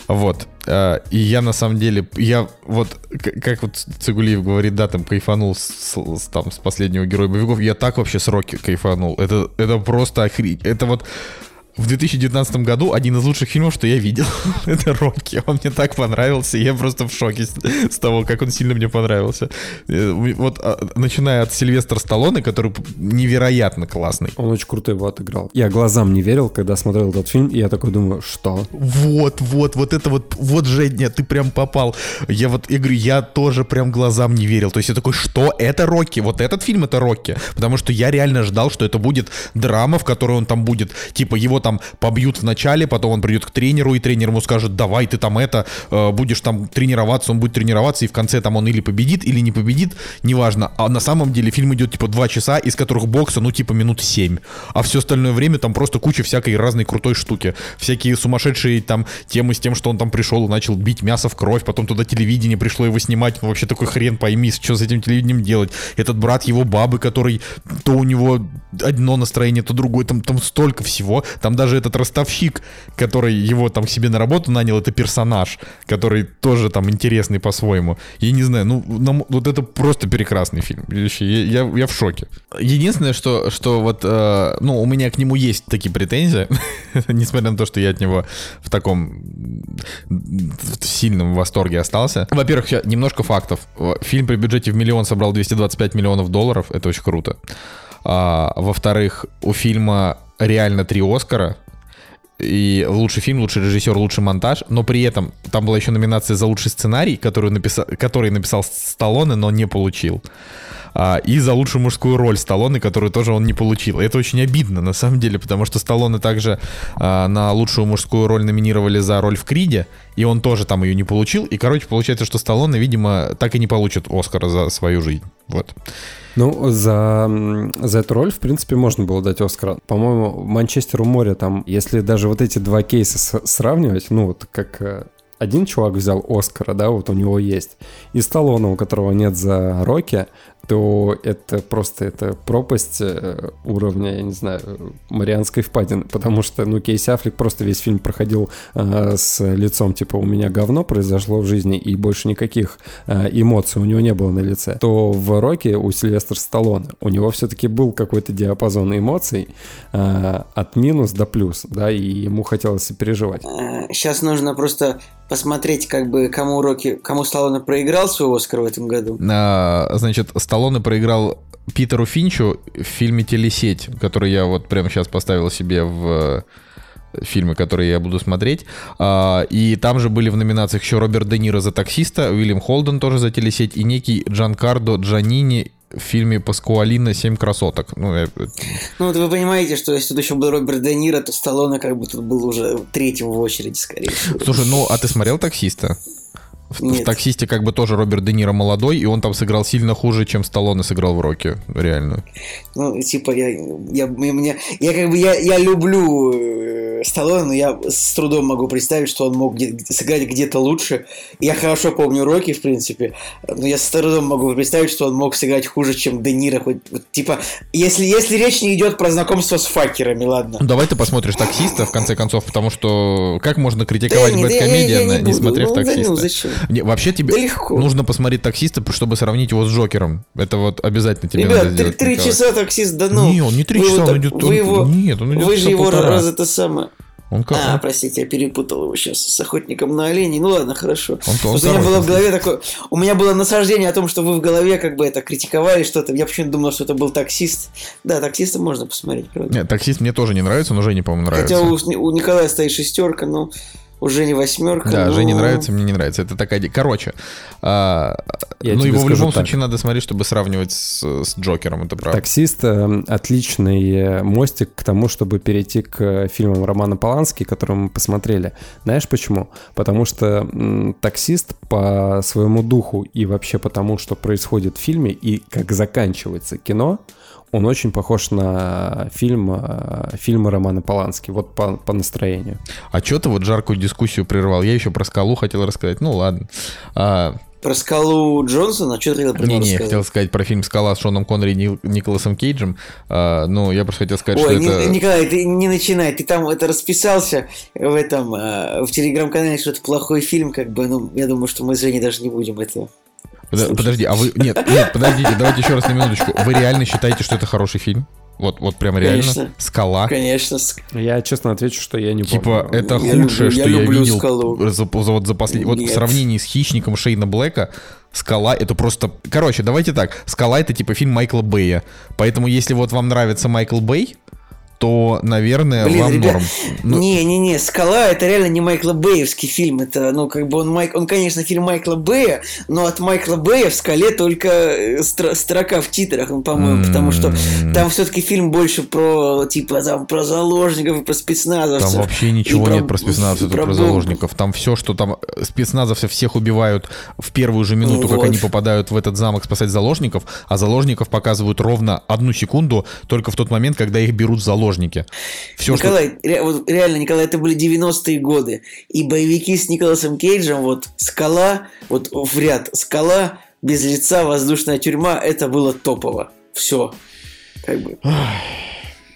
Вот. А, и я на самом деле, я вот, как вот Цигулиев говорит, да, там кайфанул с, с- с- там, с последнего героя боевиков. Я так вообще с Рокки кайфанул. Это, это просто охренеть. Это вот в 2019 году один из лучших фильмов, что я видел, это Рокки. Он мне так понравился, я просто в шоке с, с того, как он сильно мне понравился. Э, Вот а, начиная от Сильвестра Сталлоне, который невероятно классный. Он очень круто его отыграл. Я глазам не верил, когда смотрел этот фильм, и я такой думаю, что? Вот, вот, вот это вот, вот, Женя, ты прям попал. Я вот, я говорю, я тоже прям глазам не верил. То есть я такой, что это Рокки? Вот этот фильм это Рокки. Потому что я реально ждал, что это будет драма, в которой он там будет, типа, его там побьют в начале, потом он придет к тренеру, и тренер ему скажет, давай ты там это, э, будешь там тренироваться, он будет тренироваться, и в конце там он или победит, или не победит, неважно. А на самом деле фильм идет, типа, два часа, из которых бокса, ну, типа, минут семь. А все остальное время там просто куча всякой разной крутой штуки. Всякие сумасшедшие там темы с тем, что он там пришел и начал бить мясо в кровь, потом туда телевидение пришло его снимать. Ну, вообще такой хрен пойми, что с этим телевидением делать. Этот брат его бабы, который то у него одно настроение, то другое. Там, там столько всего. Там даже этот ростовщик, который его там к себе на работу нанял, это персонаж, который тоже там интересный по-своему. Я не знаю, ну, нам- вот это просто прекрасный фильм. Я, я, я в шоке. Единственное, что, что вот, э, ну, у меня к нему есть такие претензии, несмотря на то, что я от него в таком в сильном восторге остался. Во-первых, немножко фактов. Фильм при бюджете в миллион собрал 225 миллионов долларов, это очень круто. А, во-вторых, у фильма реально три Оскара. И лучший фильм, лучший режиссер, лучший монтаж. Но при этом там была еще номинация за лучший сценарий, который написал, который написал Сталлоне, но не получил. А, и за лучшую мужскую роль Сталлоне, которую тоже он не получил. Это очень обидно, на самом деле, потому что Сталлоне также а, на лучшую мужскую роль номинировали за роль в Криде, и он тоже там ее не получил. И, короче, получается, что Сталлоне, видимо, так и не получит Оскара за свою жизнь. Вот. Ну, за, за эту роль, в принципе, можно было дать Оскара. По-моему, Манчестер у моря там, если даже вот эти два кейса с- сравнивать, ну, вот как э, один чувак взял Оскара, да, вот у него есть, и Сталлоне, у которого нет за Рокки, то это просто это пропасть э, уровня, я не знаю, Марианской впадины, потому что, ну, Кейси Аффлек просто весь фильм проходил э, с лицом, типа, у меня говно произошло в жизни, и больше никаких э, эмоций у него не было на лице, то в Рокке у Сильвестра Сталлоне у него все-таки был какой-то диапазон эмоций э, от минус до плюс, да, и ему хотелось и переживать. Сейчас нужно просто посмотреть, как бы, кому уроки, кому Сталлоне проиграл свой Оскар в этом году. А, значит, Сталлоне проиграл Питеру Финчу в фильме «Телесеть», который я вот прямо сейчас поставил себе в, фильмы, которые я буду смотреть. А, и там же были в номинациях еще Роберт Де Ниро за таксиста, Уильям Холден тоже за телесеть и некий Джанкардо Джанини в фильме Паскуалина «Семь красоток». Ну, я- Ну, вот вы понимаете, что если тут еще был Роберт Де Ниро, то Сталлоне как бы тут был уже третьим в очереди, скорее всего. Слушай, ну, а ты смотрел «Таксиста»? В, в. «Таксисте» как бы тоже Роберт Де Ниро молодой, и он там сыграл сильно хуже, чем Сталлоне сыграл в «Роке». Реально. Ну, типа, я, я, мне, мне- я как бы, я, я люблю э, Сталлоне, но я с трудом могу представить, что он мог где- сыграть где-то лучше. Я хорошо помню Рокки, в принципе, но я с трудом могу представить, что он мог сыграть хуже, чем Де Ниро. Хоть, вот, типа, если, если речь не идет про знакомство с факерами, ладно. Ну, давай ты посмотришь «Таксиста», в конце концов, потому что как можно критиковать Да нет, я- я- я не не, смотрев Ну, да ну, «Таксиста»? зачем? Не, вообще тебе Да легко. нужно посмотреть «Таксиста», чтобы сравнить его с «Джокером». Это вот обязательно тебе надо Ребят, три, сделать, три часа таксист, да ну. Не, он не три часа, он идет... Вы его, Нет, он идет вы же его раз это самое. Он как... А, простите, я перепутал его сейчас с охотником на оленей. Ну ладно, хорошо. Он- он у меня было в голове такое. У меня было насаждение о том, что вы в голове как бы это критиковали что-то. Я почему-то думал, что это был таксист. Да, таксиста можно посмотреть, правда. Нет, «Таксист» мне тоже не нравится, но Жене, по-моему, нравится. Хотя у, у Николая стоит шестерка, но уже не восьмерка. Да, но- Жене нравится, мне не нравится. Это такая... Короче, а, Я ну его в любом так. случае надо смотреть, чтобы сравнивать с, с Джокером, это правда. Таксист э, отличный э, мостик к тому, чтобы перейти к э, фильмам Романа Полански, которые мы посмотрели. Знаешь почему? Потому что м, таксист по своему духу и вообще потому, что происходит в фильме и как заканчивается кино, он очень похож на фильм, э, фильмы Романа Полански, вот по, по настроению. А что ты вот жаркую дискуссию прервал? Я еще про скалу хотел рассказать. Ну ладно. А, Про скалу Джонсона, что ты хотел про не, не, я хотел сказать про фильм «Скала» с Шоном Коннери и Николасом Кейджем. А, ну, я просто хотел сказать, Ой, что Ни- это... Николай, ты не начинай, ты там это расписался в этом, э, в телеграм-канале, что это плохой фильм, как бы, ну, я думаю, что мы с Женей даже не будем этого. Подо- Подожди, а вы... Нет, нет, подождите, давайте еще раз на минуточку. Вы реально считаете, что это хороший фильм? Вот, вот прям реально? Конечно. «Скала»? Конечно, Я честно отвечу, что я не Типа, помню. это Я худшее, люблю- я что я, люблю видел «Скалу». за, за- вот за послед- Вот в сравнении с «Хищником» Шейна Блэка, «Скала» — это просто... Короче, давайте так. «Скала» — это типа фильм Майкла Бэя. Поэтому, если вот вам нравится Майкл Бэй, то, наверное, Блин, вам ребят, норм. Ну, Не-не-не, «Скала» это реально не Майкла Бэевский фильм. Это, ну, как бы он, Майк... он, конечно, фильм Майкла Бэя, но от Майкла Бэя в «Скале» только э, стро- строка в титрах, ну, по-моему, потому что М. там все-таки фильм больше про, типа, там, про заложников и про спецназовцев. Там вообще ничего про- нет про спецназовцев, и про, бомб. заложников. Там все, что там э, спецназовцев всех убивают в первую же минуту, Ну как вот. они попадают в этот замок спасать заложников, а заложников показывают ровно одну секунду, только в тот момент, когда их берут в заложники. Все, что... Николай, ре- вот реально, Николай, это были 90-е годы. И боевики с Николасом Кейджем, вот «Скала», вот в ряд «Скала», «Без лица», «Воздушная тюрьма», это было топово. Все. Как бы.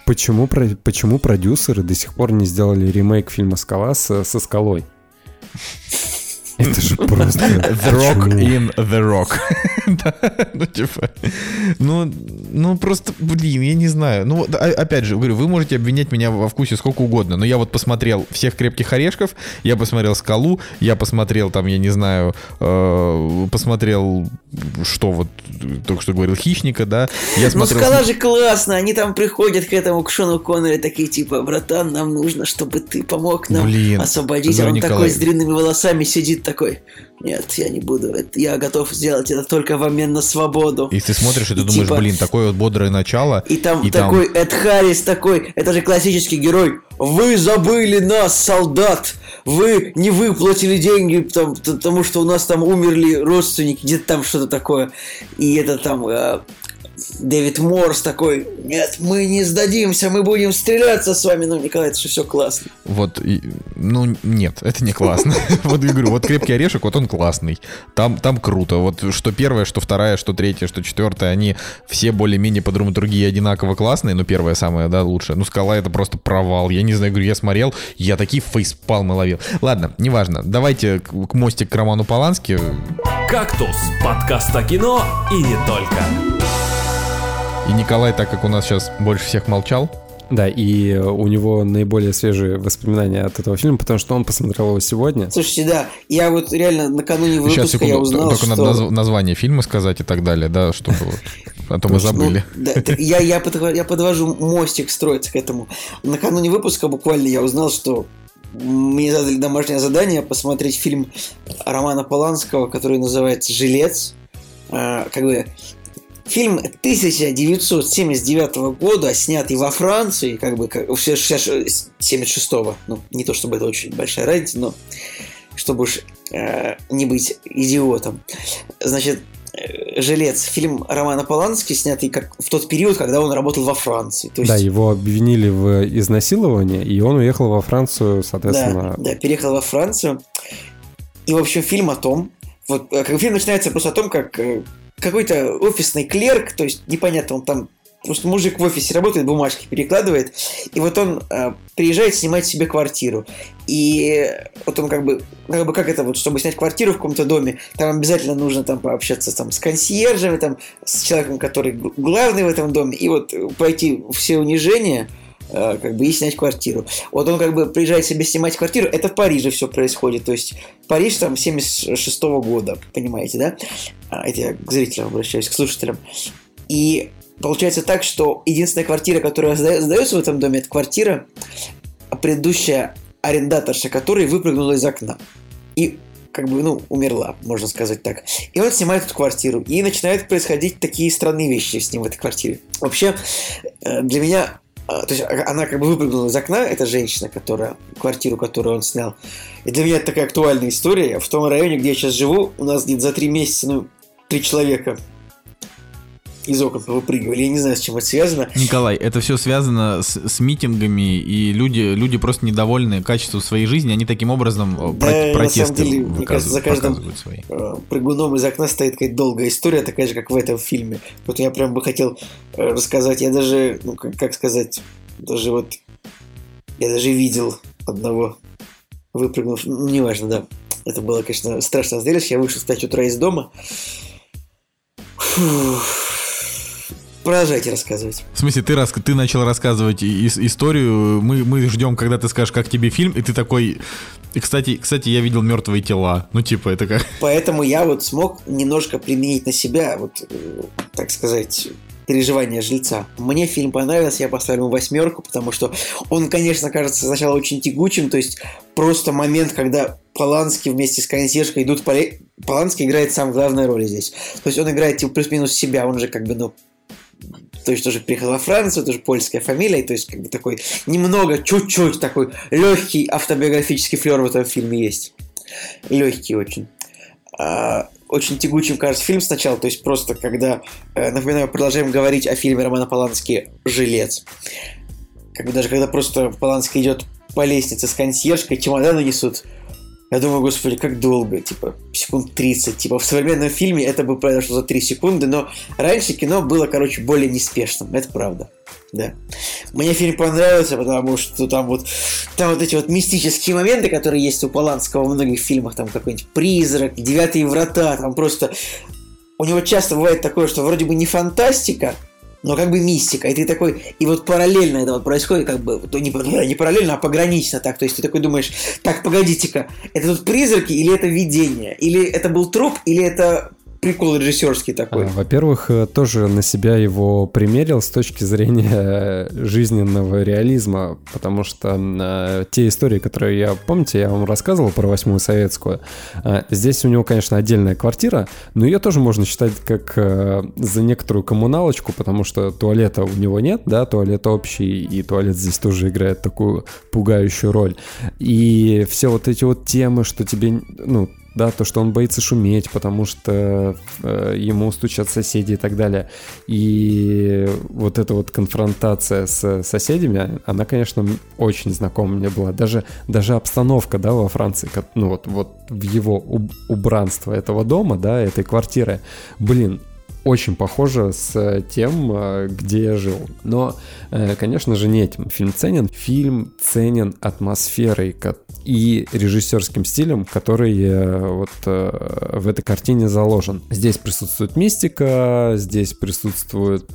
Почему, почему продюсеры до сих пор не сделали ремейк фильма «Скала» со, со скалой? Это же просто... The Rock in The Rock. Да, ну, типа, ну, ну, просто, блин, я не знаю. Ну, вот, а- опять же, говорю, вы можете обвинять меня во вкусе сколько угодно, но я вот посмотрел «Всех крепких орешков», я посмотрел «Скалу», я посмотрел, там, я не знаю, э, посмотрел, что вот, только что говорил, «Хищника», да, я Ну. «Скала» же классно. Они там приходят к этому, к Шону Коннери, такие типа, братан, нам нужно, чтобы ты помог нам Блин, освободить. А он такой с длинными волосами сидит такой, нет, я не буду. это- Я готов сделать это только в обмен на свободу. И ты смотришь, и ты И думаешь, типа- блин, такое вот бодрое начало. И там такой Эд Харрис такой, это же классический герой. Вы забыли нас, солдат! Вы не выплатили деньги, там, т- потому что у нас там умерли родственники, где-то там что-то такое. И это там э, Дэвид Морс такой, нет, мы не сдадимся, мы будем стреляться с вами. Ну, Николай, это же все классно. Вот, и- ну, нет, это не классно. Вот я говорю, вот «Крепкий орешек», вот он классный. Там, там круто. Вот что первое, что вторая, что третья, что четвертая, они все более-менее по драматургии одинаково классные, но первая самая, да, лучшая. Ну, «Скала» — это просто провал. Я не знаю, говорю, я смотрел, я такие фейспалмы ловил. Ладно, неважно. Давайте к, к мостик к Роману Полански. «Кактус» – подкаст о кино и не только. И Николай, так как у нас сейчас больше всех молчал, Да, и у него наиболее свежие воспоминания от этого фильма, потому что он посмотрел его сегодня. Слушайте, да, я вот реально накануне выпуска Сейчас, секунду, я узнал, только что... надо название фильма сказать и так далее, да, чтобы вот... А то мы забыли. Ну, да, я, я, подвожу, я подвожу мостик строиться к этому. Накануне выпуска буквально я узнал, что мне задали домашнее задание посмотреть фильм Романа Поланского, который называется «Жилец». А, как бы Фильм 1979 года, снятый во Франции, как бы 76-го. Ну, не то чтобы это очень большая разница, но чтобы уж э, не быть идиотом. Значит, э, «Жилец» – фильм Романа Полански, снятый как в тот период, когда он работал во Франции. То есть... Да, его обвинили в изнасиловании, и он уехал во Францию, соответственно... Да, да, переехал во Францию. И, в общем, фильм о том, вот э, как фильм начинается просто о том, как э, какой-то офисный клерк, то есть непонятно, он там Просто мужик в офисе работает, бумажки перекладывает, и вот он э, приезжает снимать себе квартиру. И вот он как бы, как бы как это вот, чтобы снять квартиру в каком-то доме, там обязательно нужно там пообщаться там с консьержами, там с человеком, который главный в этом доме, и вот пройти все унижения, как бы и снять квартиру. Вот он как бы приезжает себе снимать квартиру, это в Париже все происходит, то есть Париж там 76 -го года, понимаете, да? А, это я к зрителям обращаюсь, к слушателям. И получается так, что единственная квартира, которая сдается в этом доме, это квартира предыдущая арендаторша, которая выпрыгнула из окна. И как бы, ну, умерла, можно сказать так. И он снимает эту квартиру. И начинают происходить такие странные вещи с ним в этой квартире. Вообще, э, для меня а, то есть а, она как бы выпрыгнула из окна, эта женщина, которая, квартиру, которую он снял. И для меня это такая актуальная история. В том районе, где я сейчас живу, у нас где-то за три месяца, ну, три человека из окон выпрыгивали. Я не знаю, с чем это связано. Николай, это все связано с, с митингами, и люди, люди просто недовольны качеством своей жизни, они таким образом э, да, про- протесты на самом деле, мне кажется, за каждым свои. Э, прыгуном из окна стоит какая-то долгая история, такая же, как в этом фильме. Вот я прям бы хотел э, рассказать, я даже, ну, как, как сказать, даже вот, я даже видел одного выпрыгнув, ну, неважно, да. Это было, конечно, страшное зрелище. Я вышел в 5 утра из дома. Фух Продолжайте рассказывать. В смысле, ты, рас... ты начал рассказывать историю, мы, мы ждем, когда ты скажешь, как тебе фильм, и ты такой... И, кстати, кстати, я видел мертвые тела. Ну, типа, это как... Поэтому я вот смог немножко применить на себя, вот, э, так сказать, переживания жильца. Мне фильм понравился, я поставлю ему восьмерку, потому что он, конечно, кажется сначала очень тягучим, то есть просто момент, когда Поланский вместе с консьержкой идут по... Поланский играет сам главную роль здесь. То есть он играет типа плюс-минус себя, он же как бы, ну, то есть тоже приехал во Францию, тоже польская фамилия, то есть как бы такой немного, чуть-чуть такой легкий автобиографический флер в этом фильме есть. Легкий очень. А, очень тягучим кажется фильм сначала, то есть просто когда, э, напоминаю, продолжаем говорить о фильме Романа Полански «Жилец». Как бы даже когда просто Поланский идет по лестнице с консьержкой, чемоданы несут, я думаю, господи, как долго, типа, секунд 30. Типа, в современном фильме это бы произошло за 3 секунды, но раньше кино было, короче, более неспешным. Это правда. Да. Мне фильм понравился, потому что там вот, там вот эти вот мистические моменты, которые есть у Поланского в многих фильмах, там какой-нибудь «Призрак», «Девятые врата», там просто... У него часто бывает такое, что вроде бы не фантастика, но как бы мистика. И ты такой, и вот параллельно это вот происходит, как бы, то не, не параллельно, а погранично так. То есть ты такой думаешь, так, погодите-ка, это тут призраки или это видение? Или это был труп, или это прикол режиссерский такой. А, во-первых, э, тоже на себя его примерил с точки зрения жизненного реализма, потому что э, те истории, которые я, помните, я вам рассказывал про восьмую советскую, э, здесь у него, конечно, отдельная квартира, но ее тоже можно считать как э, за некоторую коммуналочку, потому что туалета у него нет, да, туалет общий, и туалет здесь тоже играет такую пугающую роль. И все вот эти вот темы, что тебе, ну, да, то, что он боится шуметь, потому что э, ему стучат соседи и так далее. И вот эта вот конфронтация с соседями, она, конечно, очень знакома мне была. Даже, даже обстановка, да, во Франции, ну вот, вот в его убранство этого дома, да, этой квартиры, блин, очень похоже с тем, э, где я жил. Но, э, конечно же, не этим фильм ценен. Фильм ценен атмосферой и режиссерским стилем, который э, вот в этой картине заложен. Здесь присутствует мистика, здесь присутствует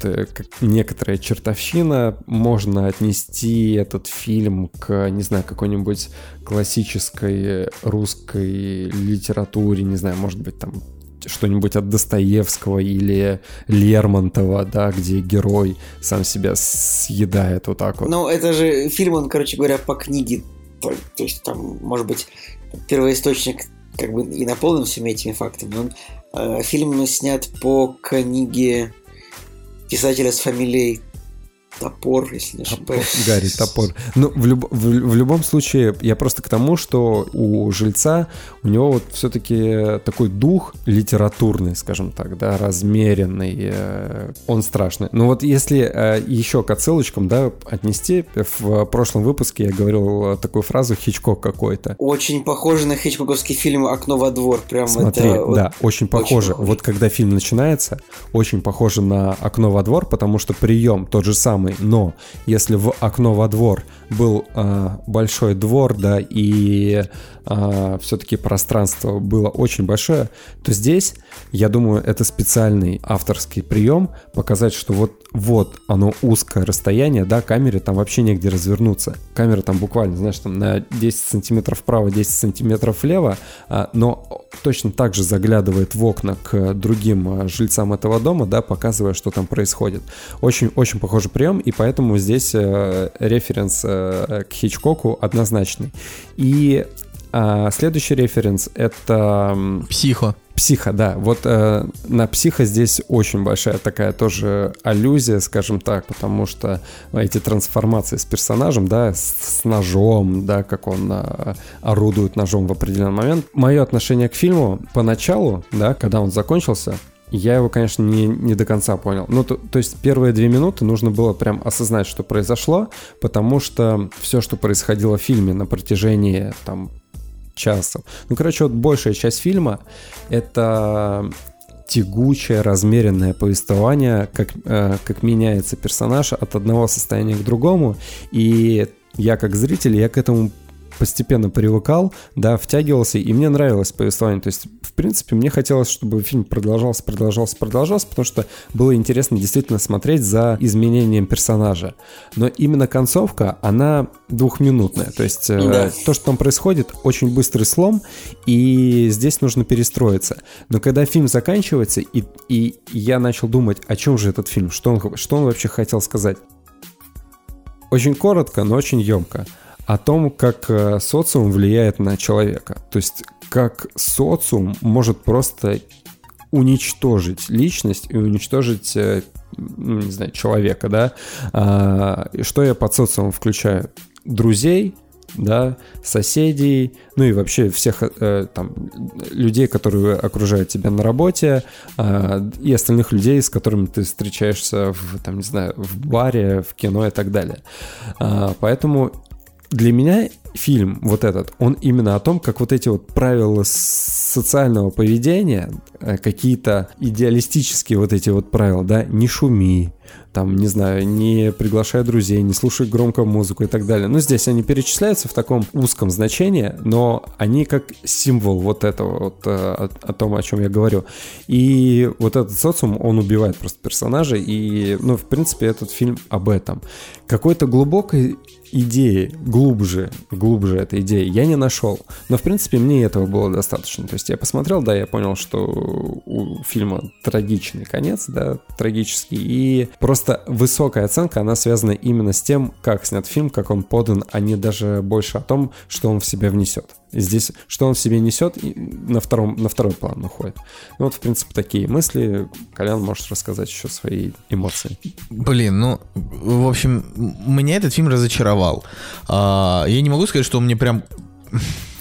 некоторая чертовщина. Можно отнести этот фильм к, не знаю, какой-нибудь классической русской литературе, не знаю, может быть, там что-нибудь от Достоевского или Лермонтова, да, где герой сам себя съедает вот так вот. Ну, это же фильм, он, короче говоря, по книге. То, то есть там, может быть, первоисточник как бы и наполнен всеми этими фактами. Он, э, фильм снят по книге писателя с фамилией Топор, если не ошибаюсь. Гарри Топор. Ну, в, люб, в, в любом случае, я просто к тому, что у жильца, у него вот все-таки такой дух литературный, скажем так, да, размеренный, э, он страшный. Но вот если э, еще к отсылочкам, да, отнести, в прошлом выпуске я говорил такую фразу «Хичкок какой-то». Очень похоже на хичкоковский фильм «Окно во двор». Прям Смотри, это, да, вот, очень похоже. Очень похоже. Вот когда фильм начинается, очень похоже на «Окно во двор», потому что прием тот же самый, самый, но если в окно во двор был э, большой двор, да, и э, все-таки пространство было очень большое, то здесь, я думаю, это специальный авторский прием показать, что вот, вот оно узкое расстояние, да, камере там вообще негде развернуться. Камера там буквально, знаешь, там на 10 сантиметров вправо, 10 сантиметров влево, э, но точно так же заглядывает в окна к другим э, жильцам этого дома, да, показывая, что там происходит. Очень-очень похожий прием, и поэтому здесь э, референс э, к Хичкоку однозначный. И а, следующий референс это... Психо. Психо, да. Вот э, на психо здесь очень большая такая тоже аллюзия, скажем так, потому что эти трансформации с персонажем, да, с, с ножом, да, как он э, орудует ножом в определенный момент. Мое отношение к фильму поначалу, да, когда он закончился, я его, конечно, не, не до конца понял. Ну, то, то есть первые две минуты нужно было прям осознать, что произошло, потому что все, что происходило в фильме на протяжении там часов. Ну, короче, вот большая часть фильма — это тягучее, размеренное повествование, как, э, как меняется персонаж от одного состояния к другому. И я как зритель, я к этому постепенно привыкал, да, втягивался, и мне нравилось повествование. То есть, в принципе, мне хотелось, чтобы фильм продолжался, продолжался, продолжался, потому что было интересно действительно смотреть за изменением персонажа. Но именно концовка, она двухминутная. То есть, э, да. то, что там происходит, очень быстрый слом, и здесь нужно перестроиться. Но когда фильм заканчивается, и, и я начал думать, о чем же этот фильм, что он, что он вообще хотел сказать. Очень коротко, но очень емко о том, как э, социум влияет на человека. То есть как социум может просто уничтожить личность и уничтожить э, ну, не знаю, человека, да. А, что я под социумом включаю? Друзей, да, соседей, ну и вообще всех э, там людей, которые окружают тебя на работе, э, и остальных людей, с которыми ты встречаешься в, там, не знаю, в баре, в кино и так далее. Э, поэтому для меня фильм вот этот, он именно о том, как вот эти вот правила социального поведения, э, какие-то идеалистические вот эти вот правила, да, не шуми, там, не знаю, не приглашай друзей, не слушай громко музыку и так далее. Ну, здесь они перечисляются в таком узком значении, но они как символ вот этого, вот э, о, о том, о чем я говорю. И вот этот социум, он убивает просто персонажей, и, ну, в принципе, этот фильм об этом. Какой-то глубокой идеи, глубже, глубже этой идеи я не нашел. Но, в принципе, мне этого было достаточно. То есть я посмотрел, да, я понял, что у фильма трагичный конец, да, трагический, и просто высокая оценка, она связана именно с тем, как снят фильм, как он подан, а не даже больше о том, что он в себя внесет. Здесь, что он в себе несет, на, втором, на второй план уходит. Ну вот, в принципе, такие мысли. Колян может рассказать еще свои эмоции. Блин, ну, в общем, меня этот фильм разочаровал. А, я не могу сказать, что он мне прям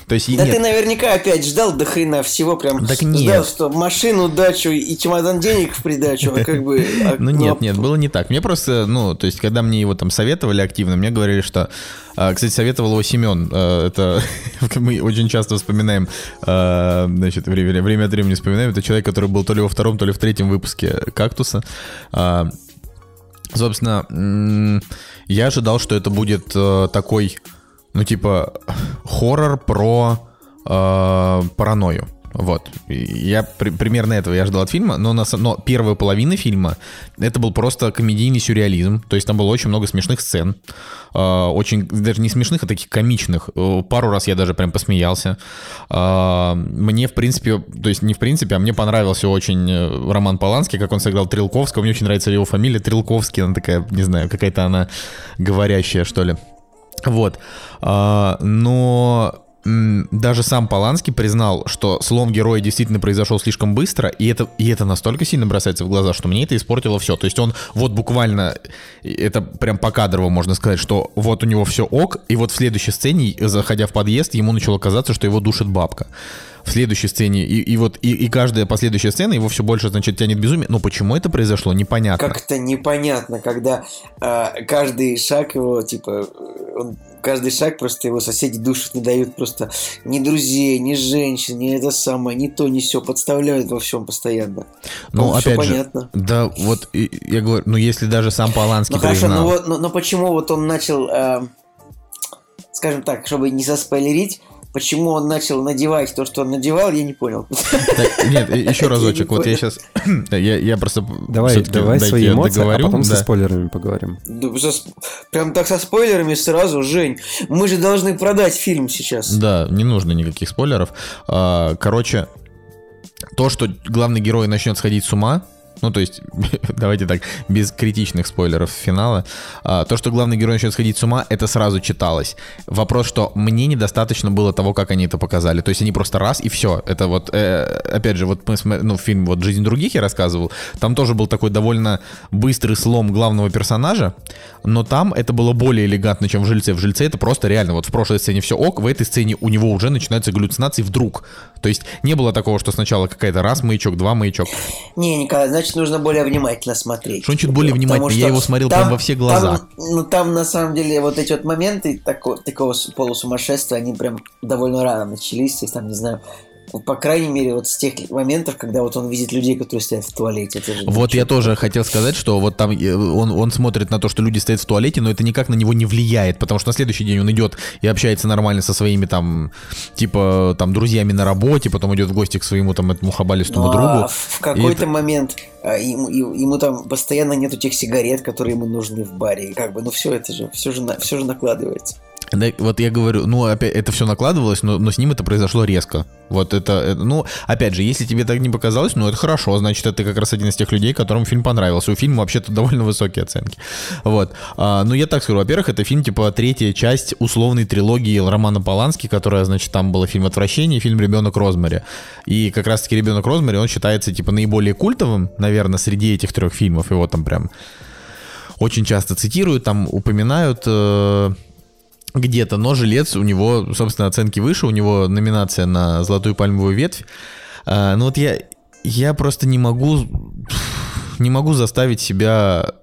То есть, Да нет, ты наверняка опять ждал до хрена всего, прям Так ждал, нет. что машину, дачу и чемодан денег в придачу, а как бы... а- Ну нет, нет, было не так. Мне просто, ну, то есть, когда мне его там советовали активно, мне говорили, что, а, кстати, советовал его Семен. а, Это мы очень часто вспоминаем, значит, время, время от времени вспоминаем. Это человек, который был то ли во втором, то ли в третьем выпуске «Кактуса». Собственно, я ожидал, что это будет э, такой, ну, типа, хоррор про э, паранойю. Вот. Я при- примерно этого я ждал от фильма, но, на, но первая половина фильма это был просто комедийный сюрреализм. То есть там было очень много смешных сцен. Э, очень, даже не смешных, а таких комичных. Э, Пару раз я даже прям посмеялся. Э, Мне, в принципе, то есть не в принципе, а мне понравился очень э, Роман Поланский, как он сыграл Трилковского. Мне очень нравится его фамилия Трилковский. Она такая, не знаю, какая-то она говорящая, что ли. Вот. А, но даже сам Поланский признал, что слом героя действительно произошел слишком быстро, и это, и это настолько сильно бросается в глаза, что мне это испортило все. То есть он вот буквально, это прям покадрово можно сказать, что вот у него все ок, и вот в следующей сцене, заходя в подъезд, ему начало казаться, что его душит бабка. В следующей сцене, и, и вот и, и каждая последующая сцена его все больше, значит, тянет безумие. Но почему это произошло, непонятно. Как-то непонятно, когда а, каждый шаг его, типа, э, он, каждый шаг просто его соседи душат, не дают просто ни друзей, ни женщин, ни это самое, ни то, ни все, подставляют во всем постоянно. Ну, всё опять же, понятно. да, вот я говорю, ну если даже сам Поланский Ну хорошо, признал. ну вот, но, но почему вот он начал, а, скажем так, чтобы не заспойлерить, почему он начал надевать то, что он надевал, я не понял. Так, нет, еще разочек. Вот я сейчас... Я, я просто... Давай, давай свои эмоции, договорю, а потом со спойлерами поговорим. Прям так со спойлерами сразу, Жень. Мы же должны продать фильм сейчас. Да, не нужно никаких спойлеров. А, Короче, то, что главный герой начнет сходить с ума, ну, то есть, давайте так, без критичных спойлеров финала. а, То, что главный герой начнет сходить с ума, это сразу читалось. Вопрос, что мне недостаточно было того, как они это показали. То есть они просто раз и все. Это вот, э, опять же, вот мы ну, фильм вот «Жизнь других» я рассказывал. Там тоже был такой довольно быстрый слом главного персонажа, но там это было более элегантно, чем в «Жильце». В «Жильце» это просто реально, вот в прошлой сцене все ок, в этой сцене у него уже начинаются галлюцинации вдруг. То есть не было такого, что сначала какая-то раз маячок, два маячок. Не, Николай, значит, нужно более внимательно смотреть. Что значит более Потому внимательно? Я что его смотрел там- прям во все глаза. Там, ну, там, на самом деле, вот эти вот моменты тако- такого с- полусумасшествия, они прям довольно рано начались. То есть, там, не знаю, по крайней мере, вот с тех моментов, когда вот он видит людей, которые стоят в туалете. Это же Вот я тоже хотел сказать, что вот там э, он, он смотрит на то, что люди стоят в туалете, но это никак на него не влияет, потому что на следующий день он идет и общается нормально со своими там, типа, там, друзьями на работе, потом идет в гости к своему там этому хабалистому Ну, другу. а в какой-то это- момент а, ему, ему- там постоянно нету тех сигарет, которые ему нужны в баре. И как бы, ну все это же, все же, все же накладывается. Да, вот я говорю, ну, опять, это все накладывалось, но, но с ним это произошло резко. Вот это, это- ну, опять же, если тебе так не показалось, ну, это хорошо, значит, это как раз один из тех людей, которым фильм понравился. У фильма вообще-то довольно высокие оценки. Вот. А, ну, я так скажу, во-первых, это фильм, типа, третья часть условной трилогии Романа Полански, которая, значит, там был фильм «Отвращение» и фильм «Ребенок Розмари». И как раз-таки «Ребенок Розмари», он считается, типа, наиболее культовым, наверное, среди этих трех фильмов. Его там прям очень часто цитируют, там упоминают... э, где-то, но жилец у него, собственно, оценки выше, у него номинация на золотую пальмовую ветвь. А, ну вот я, я просто не могу, не могу заставить себя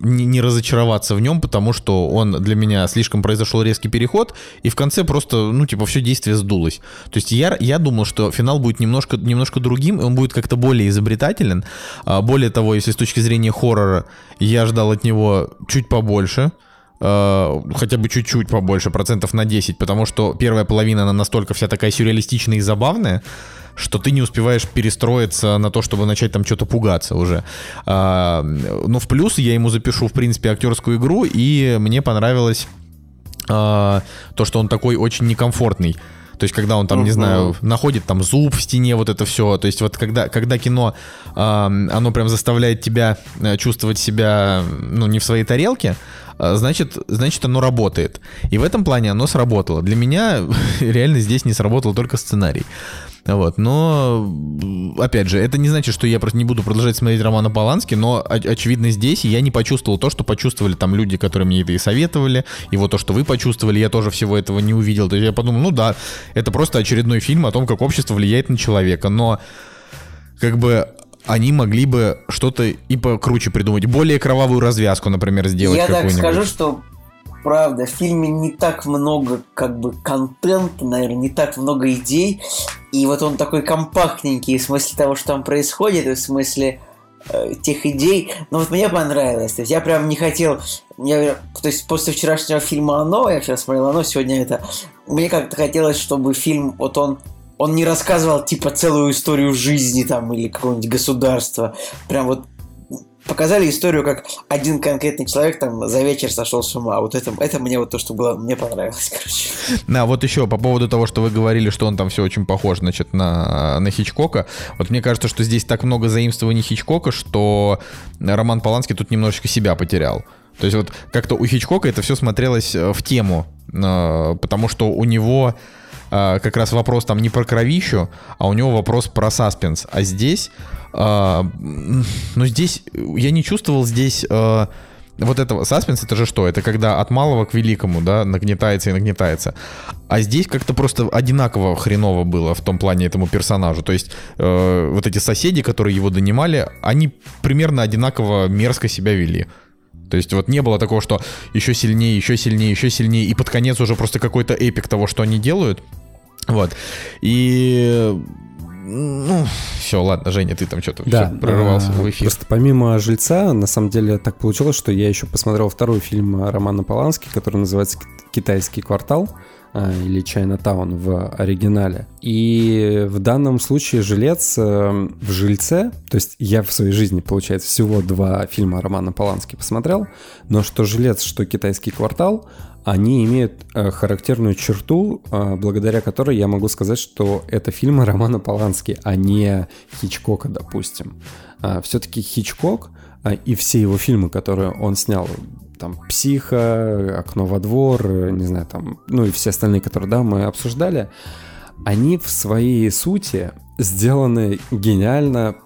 не, не разочароваться в нем, потому что он для меня слишком произошел резкий переход, и в конце просто, ну, типа, все действие сдулось. То есть я, я думал, что финал будет немножко, немножко другим, и он будет как-то более изобретателен. А, более того, если с точки зрения хоррора, я ждал от него чуть побольше, хотя бы чуть-чуть побольше, процентов на 10, потому что первая половина, она настолько вся такая сюрреалистичная и забавная, что ты не успеваешь перестроиться на то, чтобы начать там что-то пугаться уже. А, но в плюс я ему запишу, в принципе, актерскую игру, и мне понравилось а, то, что он такой очень некомфортный. То есть, когда он там, не знаю, находит там зуб в стене, вот это все. То есть, вот когда, когда кино, а, оно прям заставляет тебя э, чувствовать себя, ну, не в своей тарелке, значит, значит, оно работает. И в этом плане оно сработало. Для меня реально здесь не сработал только сценарий. Вот, но, опять же, это не значит, что я просто не буду продолжать смотреть Романа Полански, но, очевидно, здесь я не почувствовал то, что почувствовали там люди, которые мне это и советовали, и вот то, что вы почувствовали, я тоже всего этого не увидел. То есть я подумал, ну да, это просто очередной фильм о том, как общество влияет на человека, но как бы они могли бы что-то и покруче придумать. Более кровавую развязку, например, сделать Я так скажу, что правда, в фильме не так много как бы контента, наверное, не так много идей. И вот он такой компактненький в смысле того, что там происходит, и в смысле э, тех идей. Но вот мне понравилось. То есть я прям не хотел... Я, то есть после вчерашнего фильма «Оно», я вчера смотрел «Оно», сегодня это... Мне как-то хотелось, чтобы фильм, вот он он не рассказывал типа целую историю жизни там или какого-нибудь государства. Прям вот показали историю, как один конкретный человек там за вечер сошел с ума. Вот это, это мне вот то, что было, мне понравилось, короче. Да, вот еще по поводу того, что вы говорили, что он там все очень похож, значит, на, на Хичкока. Вот мне кажется, что здесь так много заимствований Хичкока, что Роман Поланский тут немножечко себя потерял. То есть вот как-то у Хичкока это все смотрелось э, в тему, э, потому что у него э, как раз вопрос там не про кровищу, а у него вопрос про саспенс. А здесь а, но здесь я не чувствовал здесь а, вот этого саспенс это же что? Это когда от малого к великому, да, нагнетается и нагнетается. А здесь как-то просто одинаково хреново было в том плане этому персонажу. То есть э, вот эти соседи, которые его донимали, они примерно одинаково мерзко себя вели. То есть вот не было такого, что еще сильнее, еще сильнее, еще сильнее, и под конец уже просто какой-то эпик того, что они делают. Вот. И ну, все, ладно, Женя, ты там что-то да, прорывался а, в эфир. Просто помимо «Жильца», на самом деле так получилось, что я еще посмотрел второй фильм Романа Полански, который называется «Китайский квартал» или Чайнатаун в оригинале. И в данном случае «Жилец» э, в «Жильце», то есть я в своей жизни, получается, всего два фильма Романа Полански посмотрел, но что «Жилец», что «Китайский квартал», они имеют э, характерную черту, э, благодаря которой я могу сказать, что это фильмы Романа Полански, а не Хичкока, допустим. А, Все-таки Хичкок а, и все его фильмы, которые он снял, там «Психо», «Окно во двор», не знаю, там, ну и все остальные, которые, да, мы обсуждали, они в своей сути сделаны гениально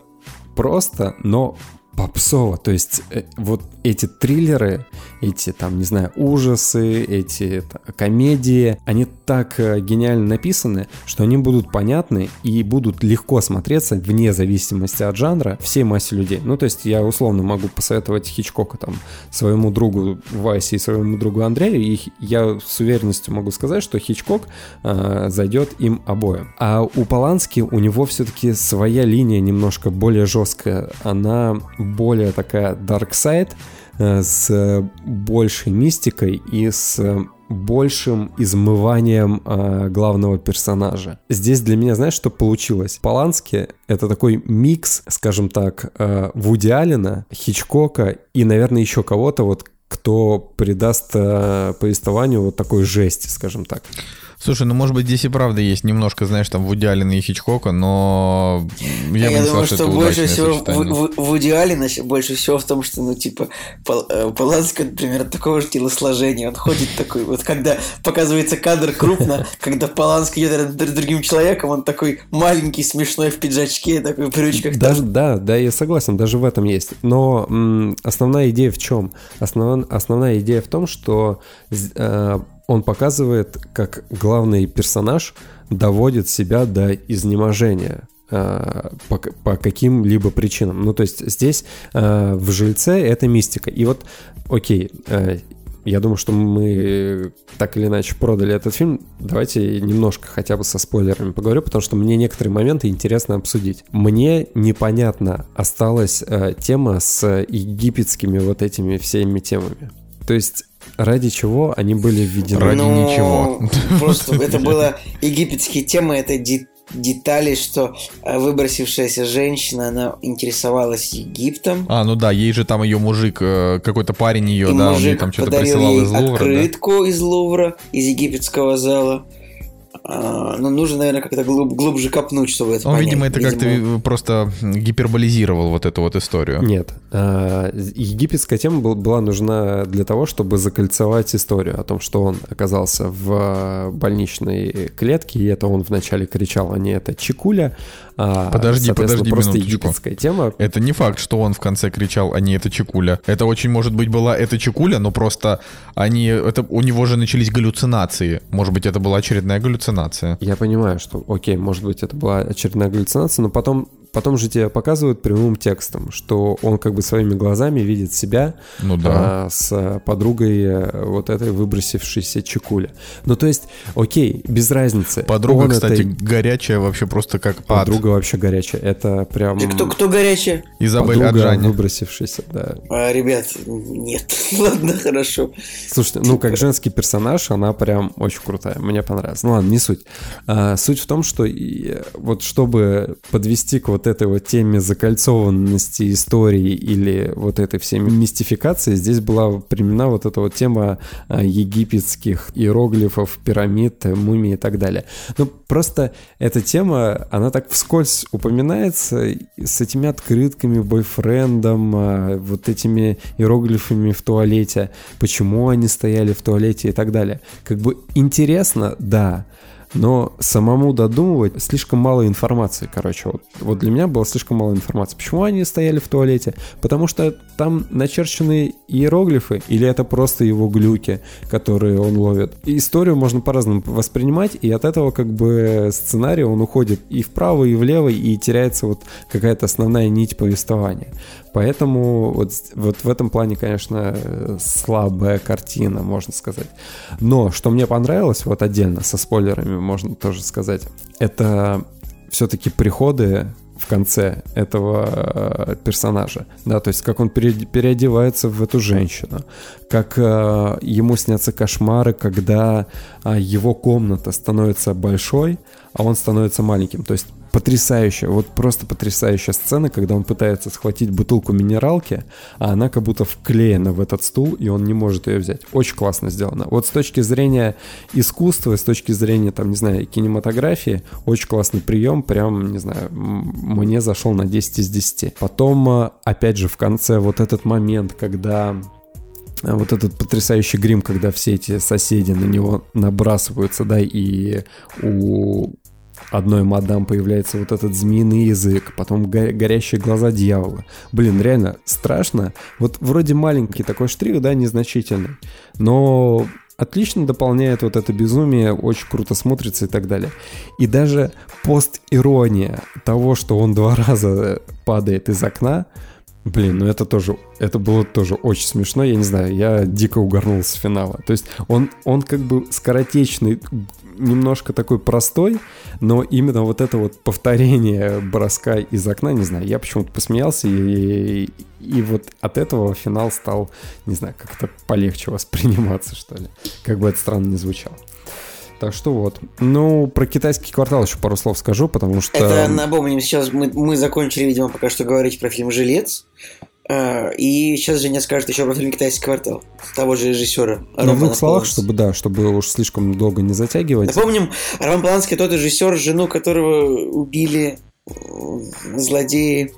просто, но попсово. То есть э, вот эти триллеры, эти там, не знаю, ужасы, эти комедии, они так э, гениально написаны, что они будут понятны и будут легко смотреться вне зависимости от жанра всей массе людей. Ну, то есть я условно могу посоветовать Хичкока там своему другу Васе и своему другу Андрею, и я с уверенностью могу сказать, что Хичкок э, зайдет им обоим. А у Полански у него все-таки своя линия немножко более жесткая. Она более такая dark side, с большей мистикой и с большим измыванием э, главного персонажа. Здесь для меня, знаешь, что получилось? Полански — это такой микс, скажем так, э, Вуди Аллена, Хичкока и, наверное, еще кого-то, вот, кто придаст э, повествованию вот такой жести, скажем так. Слушай, ну может быть здесь и правда есть немножко, знаешь, там Вуди Аллена и Хичкока, но я, я бы не думаю, сказал, что, что больше всего в, в, Вуди больше всего в том, что, ну, типа, Пол, э, Поланский, например, такого же телосложения, он ходит такой, вот когда показывается кадр крупно, когда Поланский идет другим человеком, он такой маленький, смешной в пиджачке, такой в брючках. Даже, да, да, я согласен, даже в этом есть. Но м, основная идея в чем? Основ, основная идея в том, что э, он показывает, как главный персонаж доводит себя до изнеможения э, по, по каким-либо причинам. Ну, то есть здесь э, в «Жильце» это мистика. И вот, окей, э, я думаю, что мы так или иначе продали этот фильм. Давайте немножко хотя бы со спойлерами поговорю, потому что мне некоторые моменты интересно обсудить. Мне непонятно осталась тема с египетскими вот этими всеми темами. То есть ради чего они были введены? Ради ну, ничего. Просто это было египетские темы, это детали, что э, выбросившаяся женщина, она интересовалась Египтом. А, ну да, ей же там ее мужик, э, какой-то парень ее, и да, он ей там что-то присылал из Лувра. открытку да? из Лувра, из египетского зала. А, ну, нужно, наверное, как-то глуб- глубже копнуть, чтобы это Он, понять. видимо, это как-то просто гиперболизировал вот эту вот историю. Нет. а, Египетская тема был- была нужна для того, чтобы закольцевать историю о том, что он оказался в больничной клетке, и это он вначале кричал, а не это Чикуля. А, Подожди, подожди просто минуточку. египетская тема. Это не факт, что он в конце кричал, а не это Чекуля. Это очень, может быть, была это Чекуля, но просто они... Это, у него же начались галлюцинации. Может быть, это была очередная галлюцинация. Я понимаю, что, окей, может быть, это была очередная галлюцинация, но потом, потом же тебе показывают прямым текстом, что он как бы своими глазами видит себя Ну да. а, с подругой э, вот этой выбросившейся чекуля. Ну, то есть, окей, без разницы. Подруга, Он кстати, это- горячая вообще просто как ад. Подруга вообще горячая. Это прям... И кто, кто горячая? Изабель подруга Аджани. выбросившаяся, да. А, ребят, нет. Ладно, хорошо. Слушайте, ну как женский персонаж, она прям очень крутая. Мне понравилось. Ну ладно, не суть. А, суть в том, что и, э, вот чтобы подвести к вот этой вот теме закольцованности истории или вот этой всей мистификации, здесь была применена вот эта вот тема а, египетских иероглифов, пирамид, мумий и так далее. Ну просто эта тема, она так вскользь упоминается с этими открытками, бойфрендом, а, вот этими иероглифами в туалете, почему они стояли в туалете и так далее. Как бы интересно, да, но самому додумывать слишком мало информации, короче. Вот, вот для меня было слишком мало информации. Почему они стояли в туалете? Потому что там начерчены иероглифы, или это просто его глюки, которые он ловит. И историю можно по-разному воспринимать, и от этого как бы сценарий, он уходит и вправо, и влево, и теряется вот какая-то основная нить повествования. Поэтому вот, вот в этом плане, конечно, э, слабая картина, можно сказать. Но что мне понравилось, вот отдельно, со спойлерами можно тоже сказать, это все-таки приходы в конце этого э, персонажа, да, то есть как он пере- переодевается в эту женщину, как э, ему снятся кошмары, когда а, его комната становится большой, а он становится маленьким, то есть потрясающая, вот просто потрясающая сцена, когда он пытается схватить бутылку минералки, а она как будто вклеена в этот стул, и он не может ее взять. Очень классно сделано. Вот с точки зрения искусства, с точки зрения, там, не знаю, кинематографии, очень классный прием, прям, не знаю, мне зашел на 10 из 10. Потом, э, опять же, в конце вот этот момент, когда а вот этот потрясающий грим, когда все эти соседи на него набрасываются, да, и у одной мадам появляется вот этот змеиный язык, потом го- горящие глаза дьявола. Блин, реально страшно. Вот вроде маленький такой штрих, да, незначительный, но отлично дополняет вот это безумие, очень круто смотрится и так далее. И даже пост-ирония того, что он два раза падает из окна, Блин, ну это тоже, это было тоже очень смешно, я не знаю, я дико угорнул с финала. То есть он, он как бы скоротечный, немножко такой простой, но именно вот это вот повторение броска из окна, не знаю, я почему-то посмеялся, и, и вот от этого финал стал, не знаю, как-то полегче восприниматься, что ли. Как бы это странно не звучало. Так что вот. Ну, про китайский квартал еще пару слов скажу, потому что... Это напомним, сейчас мы, мы закончили, видимо, пока что говорить про фильм «Жилец». А, И сейчас Женя скажет еще про фильм «Китайский квартал» того же режиссера. Ну, в Романа двух словах, чтобы, да, чтобы уж слишком долго не затягивать. Напомним, Роман Поланский тот режиссер, жену которого убили э, злодеи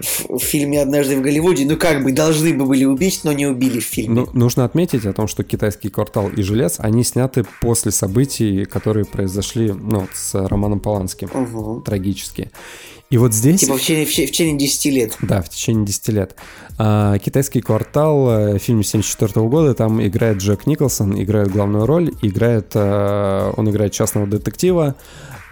в, фильме «Однажды в Голливуде». Ну, как бы, должны бы были убить, но не убили в фильме. Ну, нужно отметить о том, что «Китайский квартал» и «Желез», они сняты после событий, которые произошли, ну, с Романом Поланским, Мгм. трагически. И вот здесь... Типа в течение, в, в течение 10 лет. Да, в течение 10 лет. А, «Китайский квартал», э, фильм 74 года, там играет Джек Николсон, играет главную роль, играет, э, он играет частного детектива.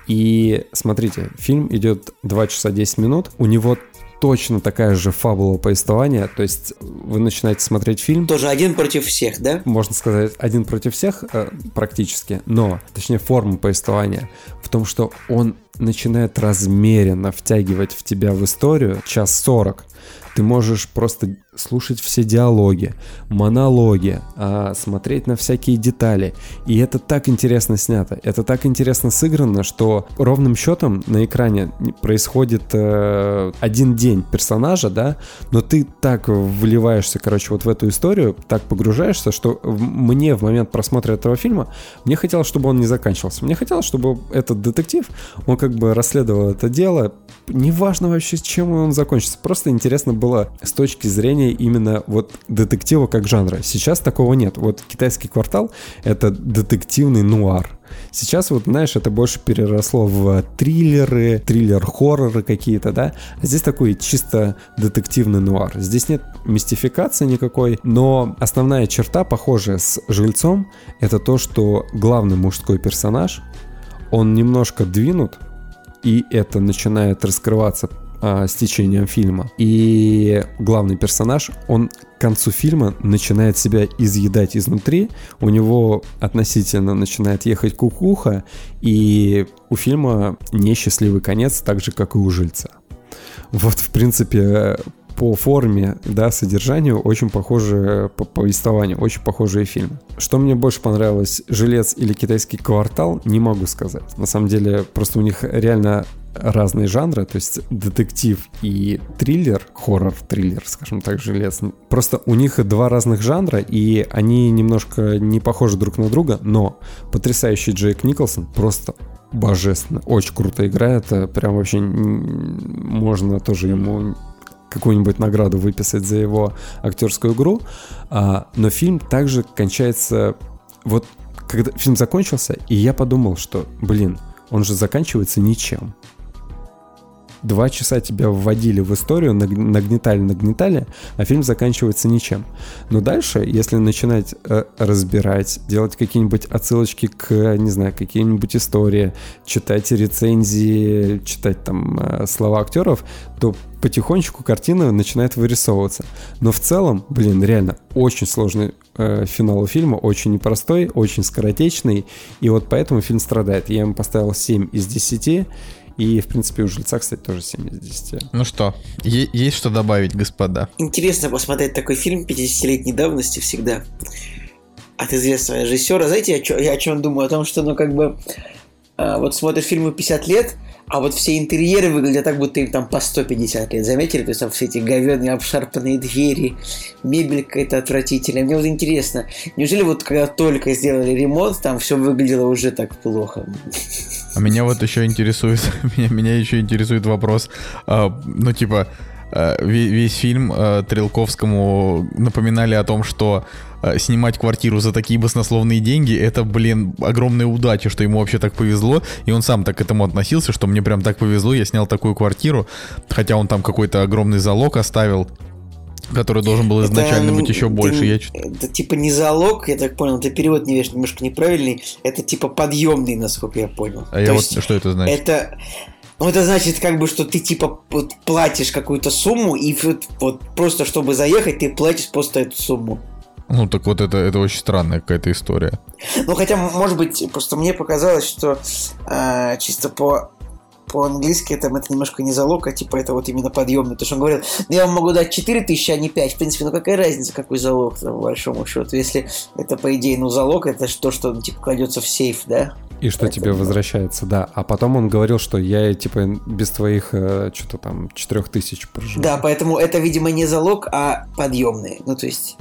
И смотрите, фильм идет 2 часа 10 минут, у него точно такая же фабула повествования, то есть вы начинаете смотреть фильм, Тоже один против всех, да? можно сказать, один против всех э, практически, но, точнее, форма повествования в том, что он начинает размеренно втягивать в тебя в историю час сорок. Ты можешь просто слушать все диалоги, монологи, а, смотреть на всякие детали. И это так интересно снято, это так интересно сыграно, что ровным счетом на экране происходит э, один день персонажа, да, но ты так вливаешься, короче, вот в эту историю, так погружаешься, что мне в момент просмотра этого фильма, мне хотелось, чтобы он не заканчивался. Мне хотелось, чтобы этот детектив, он как бы расследовал это дело, неважно вообще, чем он закончится, просто интересно было с точки зрения именно вот детектива как жанра. Сейчас такого нет. Вот китайский квартал — это детективный нуар. Сейчас вот, знаешь, это больше переросло в триллеры, триллер-хорроры какие-то, да? А здесь такой чисто детективный нуар. Здесь нет мистификации никакой, но основная черта, похожая с «Жильцом», это то, что главный мужской персонаж, он немножко двинут, и это начинает раскрываться а, с течением фильма. И главный персонаж, он к концу фильма начинает себя изъедать изнутри, у него относительно начинает ехать кукуха, и у фильма несчастливый конец, так же, как и у жильца. Вот, в принципе, по форме, да, содержанию очень похожие по повествованию, очень похожие фильмы. Что мне больше понравилось, «Жилец» или «Китайский квартал», не могу сказать. На самом деле, просто у них реально разные жанры, то есть детектив и триллер, хоррор-триллер, скажем так, «Жилец». Просто у них два разных жанра, и они немножко не похожи друг на друга, но потрясающий Джейк Николсон просто божественно, очень круто играет, прям вообще можно тоже ему какую-нибудь награду выписать за его актерскую игру, а, но фильм также кончается вот когда фильм закончился, и я подумал, что, блин, он же заканчивается ничем. Два часа тебя вводили в историю, нагнетали, нагнетали, а фильм заканчивается ничем. Но дальше, если начинать э, разбирать, делать какие-нибудь отсылочки к, не знаю, какие-нибудь истории, читать рецензии, читать там э, слова актеров, то потихонечку картина начинает вырисовываться. Но в целом, блин, реально очень сложный э, финал у фильма, очень непростой, очень скоротечный, и вот поэтому фильм страдает. Я ему поставил 7 из 10, и, в принципе, у жильца, кстати, тоже 7 из 10. Ну что, есть что добавить, господа? Интересно посмотреть такой фильм 50-летней давности всегда от известного режиссера. Знаете, я, я о чем думаю? О том, что, ну, как бы, э, вот смотришь фильмы 50 лет, а вот все интерьеры выглядят так, будто им там по 150 лет. Заметили? То есть там все эти говенные обшарпанные двери, мебель какая-то отвратительная. Мне вот интересно, неужели вот когда только сделали ремонт, там все выглядело уже так плохо? А меня вот еще интересует, меня, меня еще интересует вопрос, а, ну типа, весь, весь фильм а, Трелковскому напоминали о том, что Э, снимать квартиру за такие баснословные деньги, это, блин, огромная удача, что ему вообще так повезло, и он сам так к этому относился, что мне прям так повезло, я снял такую квартиру, хотя он там какой-то огромный залог оставил, который должен был изначально это, быть еще больше. я... Это типа не залог, я так понял, ты перевод не видишь немножко неправильный, это типа подъемный, насколько я понял. А То я вот что это значит? Это ну, это значит, как бы, что ты, типа, вот, платишь какую-то сумму, и вот, вот просто, чтобы заехать, ты платишь просто эту сумму. Ну, так вот это, это очень странная какая-то история. Ну, хотя, может быть, просто мне показалось, что э, чисто по по-английски там это немножко не залог, а типа это вот именно подъемный. То, что он говорил, ну я вам могу дать 4 тысячи, а не 5. В принципе, ну какая разница, какой залог, по большому счету. Если это, по идее, ну залог, это то, что ну, типа кладется в сейф, да? И что это, тебе возвращается, да. А потом он говорил, что я, типа, без твоих, э, что-то там, 4 тысяч прожил. Да, поэтому это, видимо, не залог, а подъемный. Ну, то есть,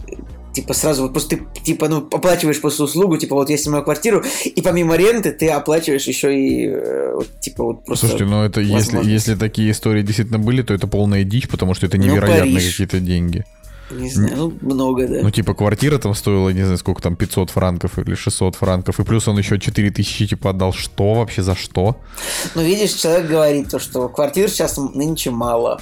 типа сразу вот просто ты типа ну оплачиваешь просто услугу, типа вот я снимаю квартиру, и помимо ренты ты оплачиваешь еще и э, вот, типа вот просто. Слушайте, ну это если если такие истории действительно были, то это полная дичь, потому что это ну, невероятные ну, какие-то деньги. Не знаю, ну много, да. Ну, типа, квартира там стоила, не знаю, сколько там, 500 франков или 600 франков, и плюс он еще 4000, типа, отдал. Что вообще, за что? Ну, видишь, человек говорит то, что квартир сейчас нынче мало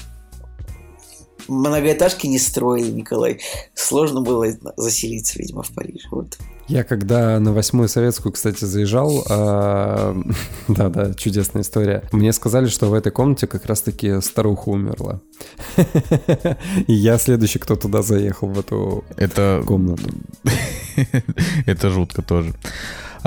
многоэтажки не строили, Николай. Сложно было заселиться, видимо, в Париж. Вот. Я когда на восьмую советскую, кстати, заезжал, да-да, чудесная история. Мне сказали, что в этой комнате как раз-таки старуха умерла. И я следующий, кто туда заехал, в эту комнату. Это жутко тоже.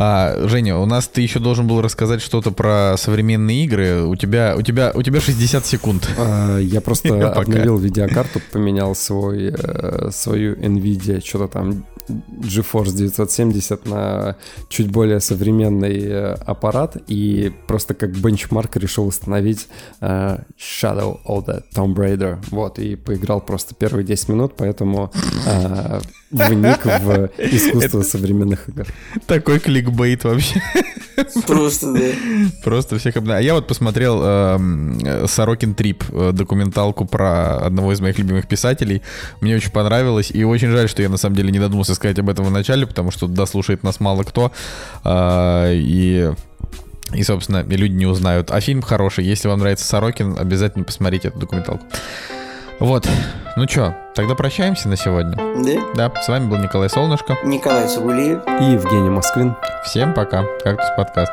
А, Женя, у нас ты еще должен был рассказать что-то про современные игры. У тебя, у тебя, у тебя 60 секунд. А, Я просто обновил видеокарту, поменял свой, э, свою NVIDIA, что-то там GeForce 970 на чуть более современный э, аппарат и просто как бенчмарк решил установить э, Shadow of the Tomb Raider. Вот, и поиграл просто первые 10 минут, поэтому э, вник в искусство современных игр. Такой кликбейт вообще. Просто, да. Просто всех обна... А я вот посмотрел э, Сорокин Трип, э, документалку про одного из моих любимых писателей. Мне очень понравилось. И очень жаль, что я на самом деле не додумался сказать об этом в начале, потому что дослушает нас мало кто. А, и и, собственно, и люди не узнают. А фильм хороший. Если вам нравится Сорокин, обязательно посмотрите эту документалку. Вот. Ну чё, тогда прощаемся на сегодня. Да? Да, с вами был Николай Солнышко. Николай Цугулиев. И Евгений Москвин. Всем пока. Кактус подкаст.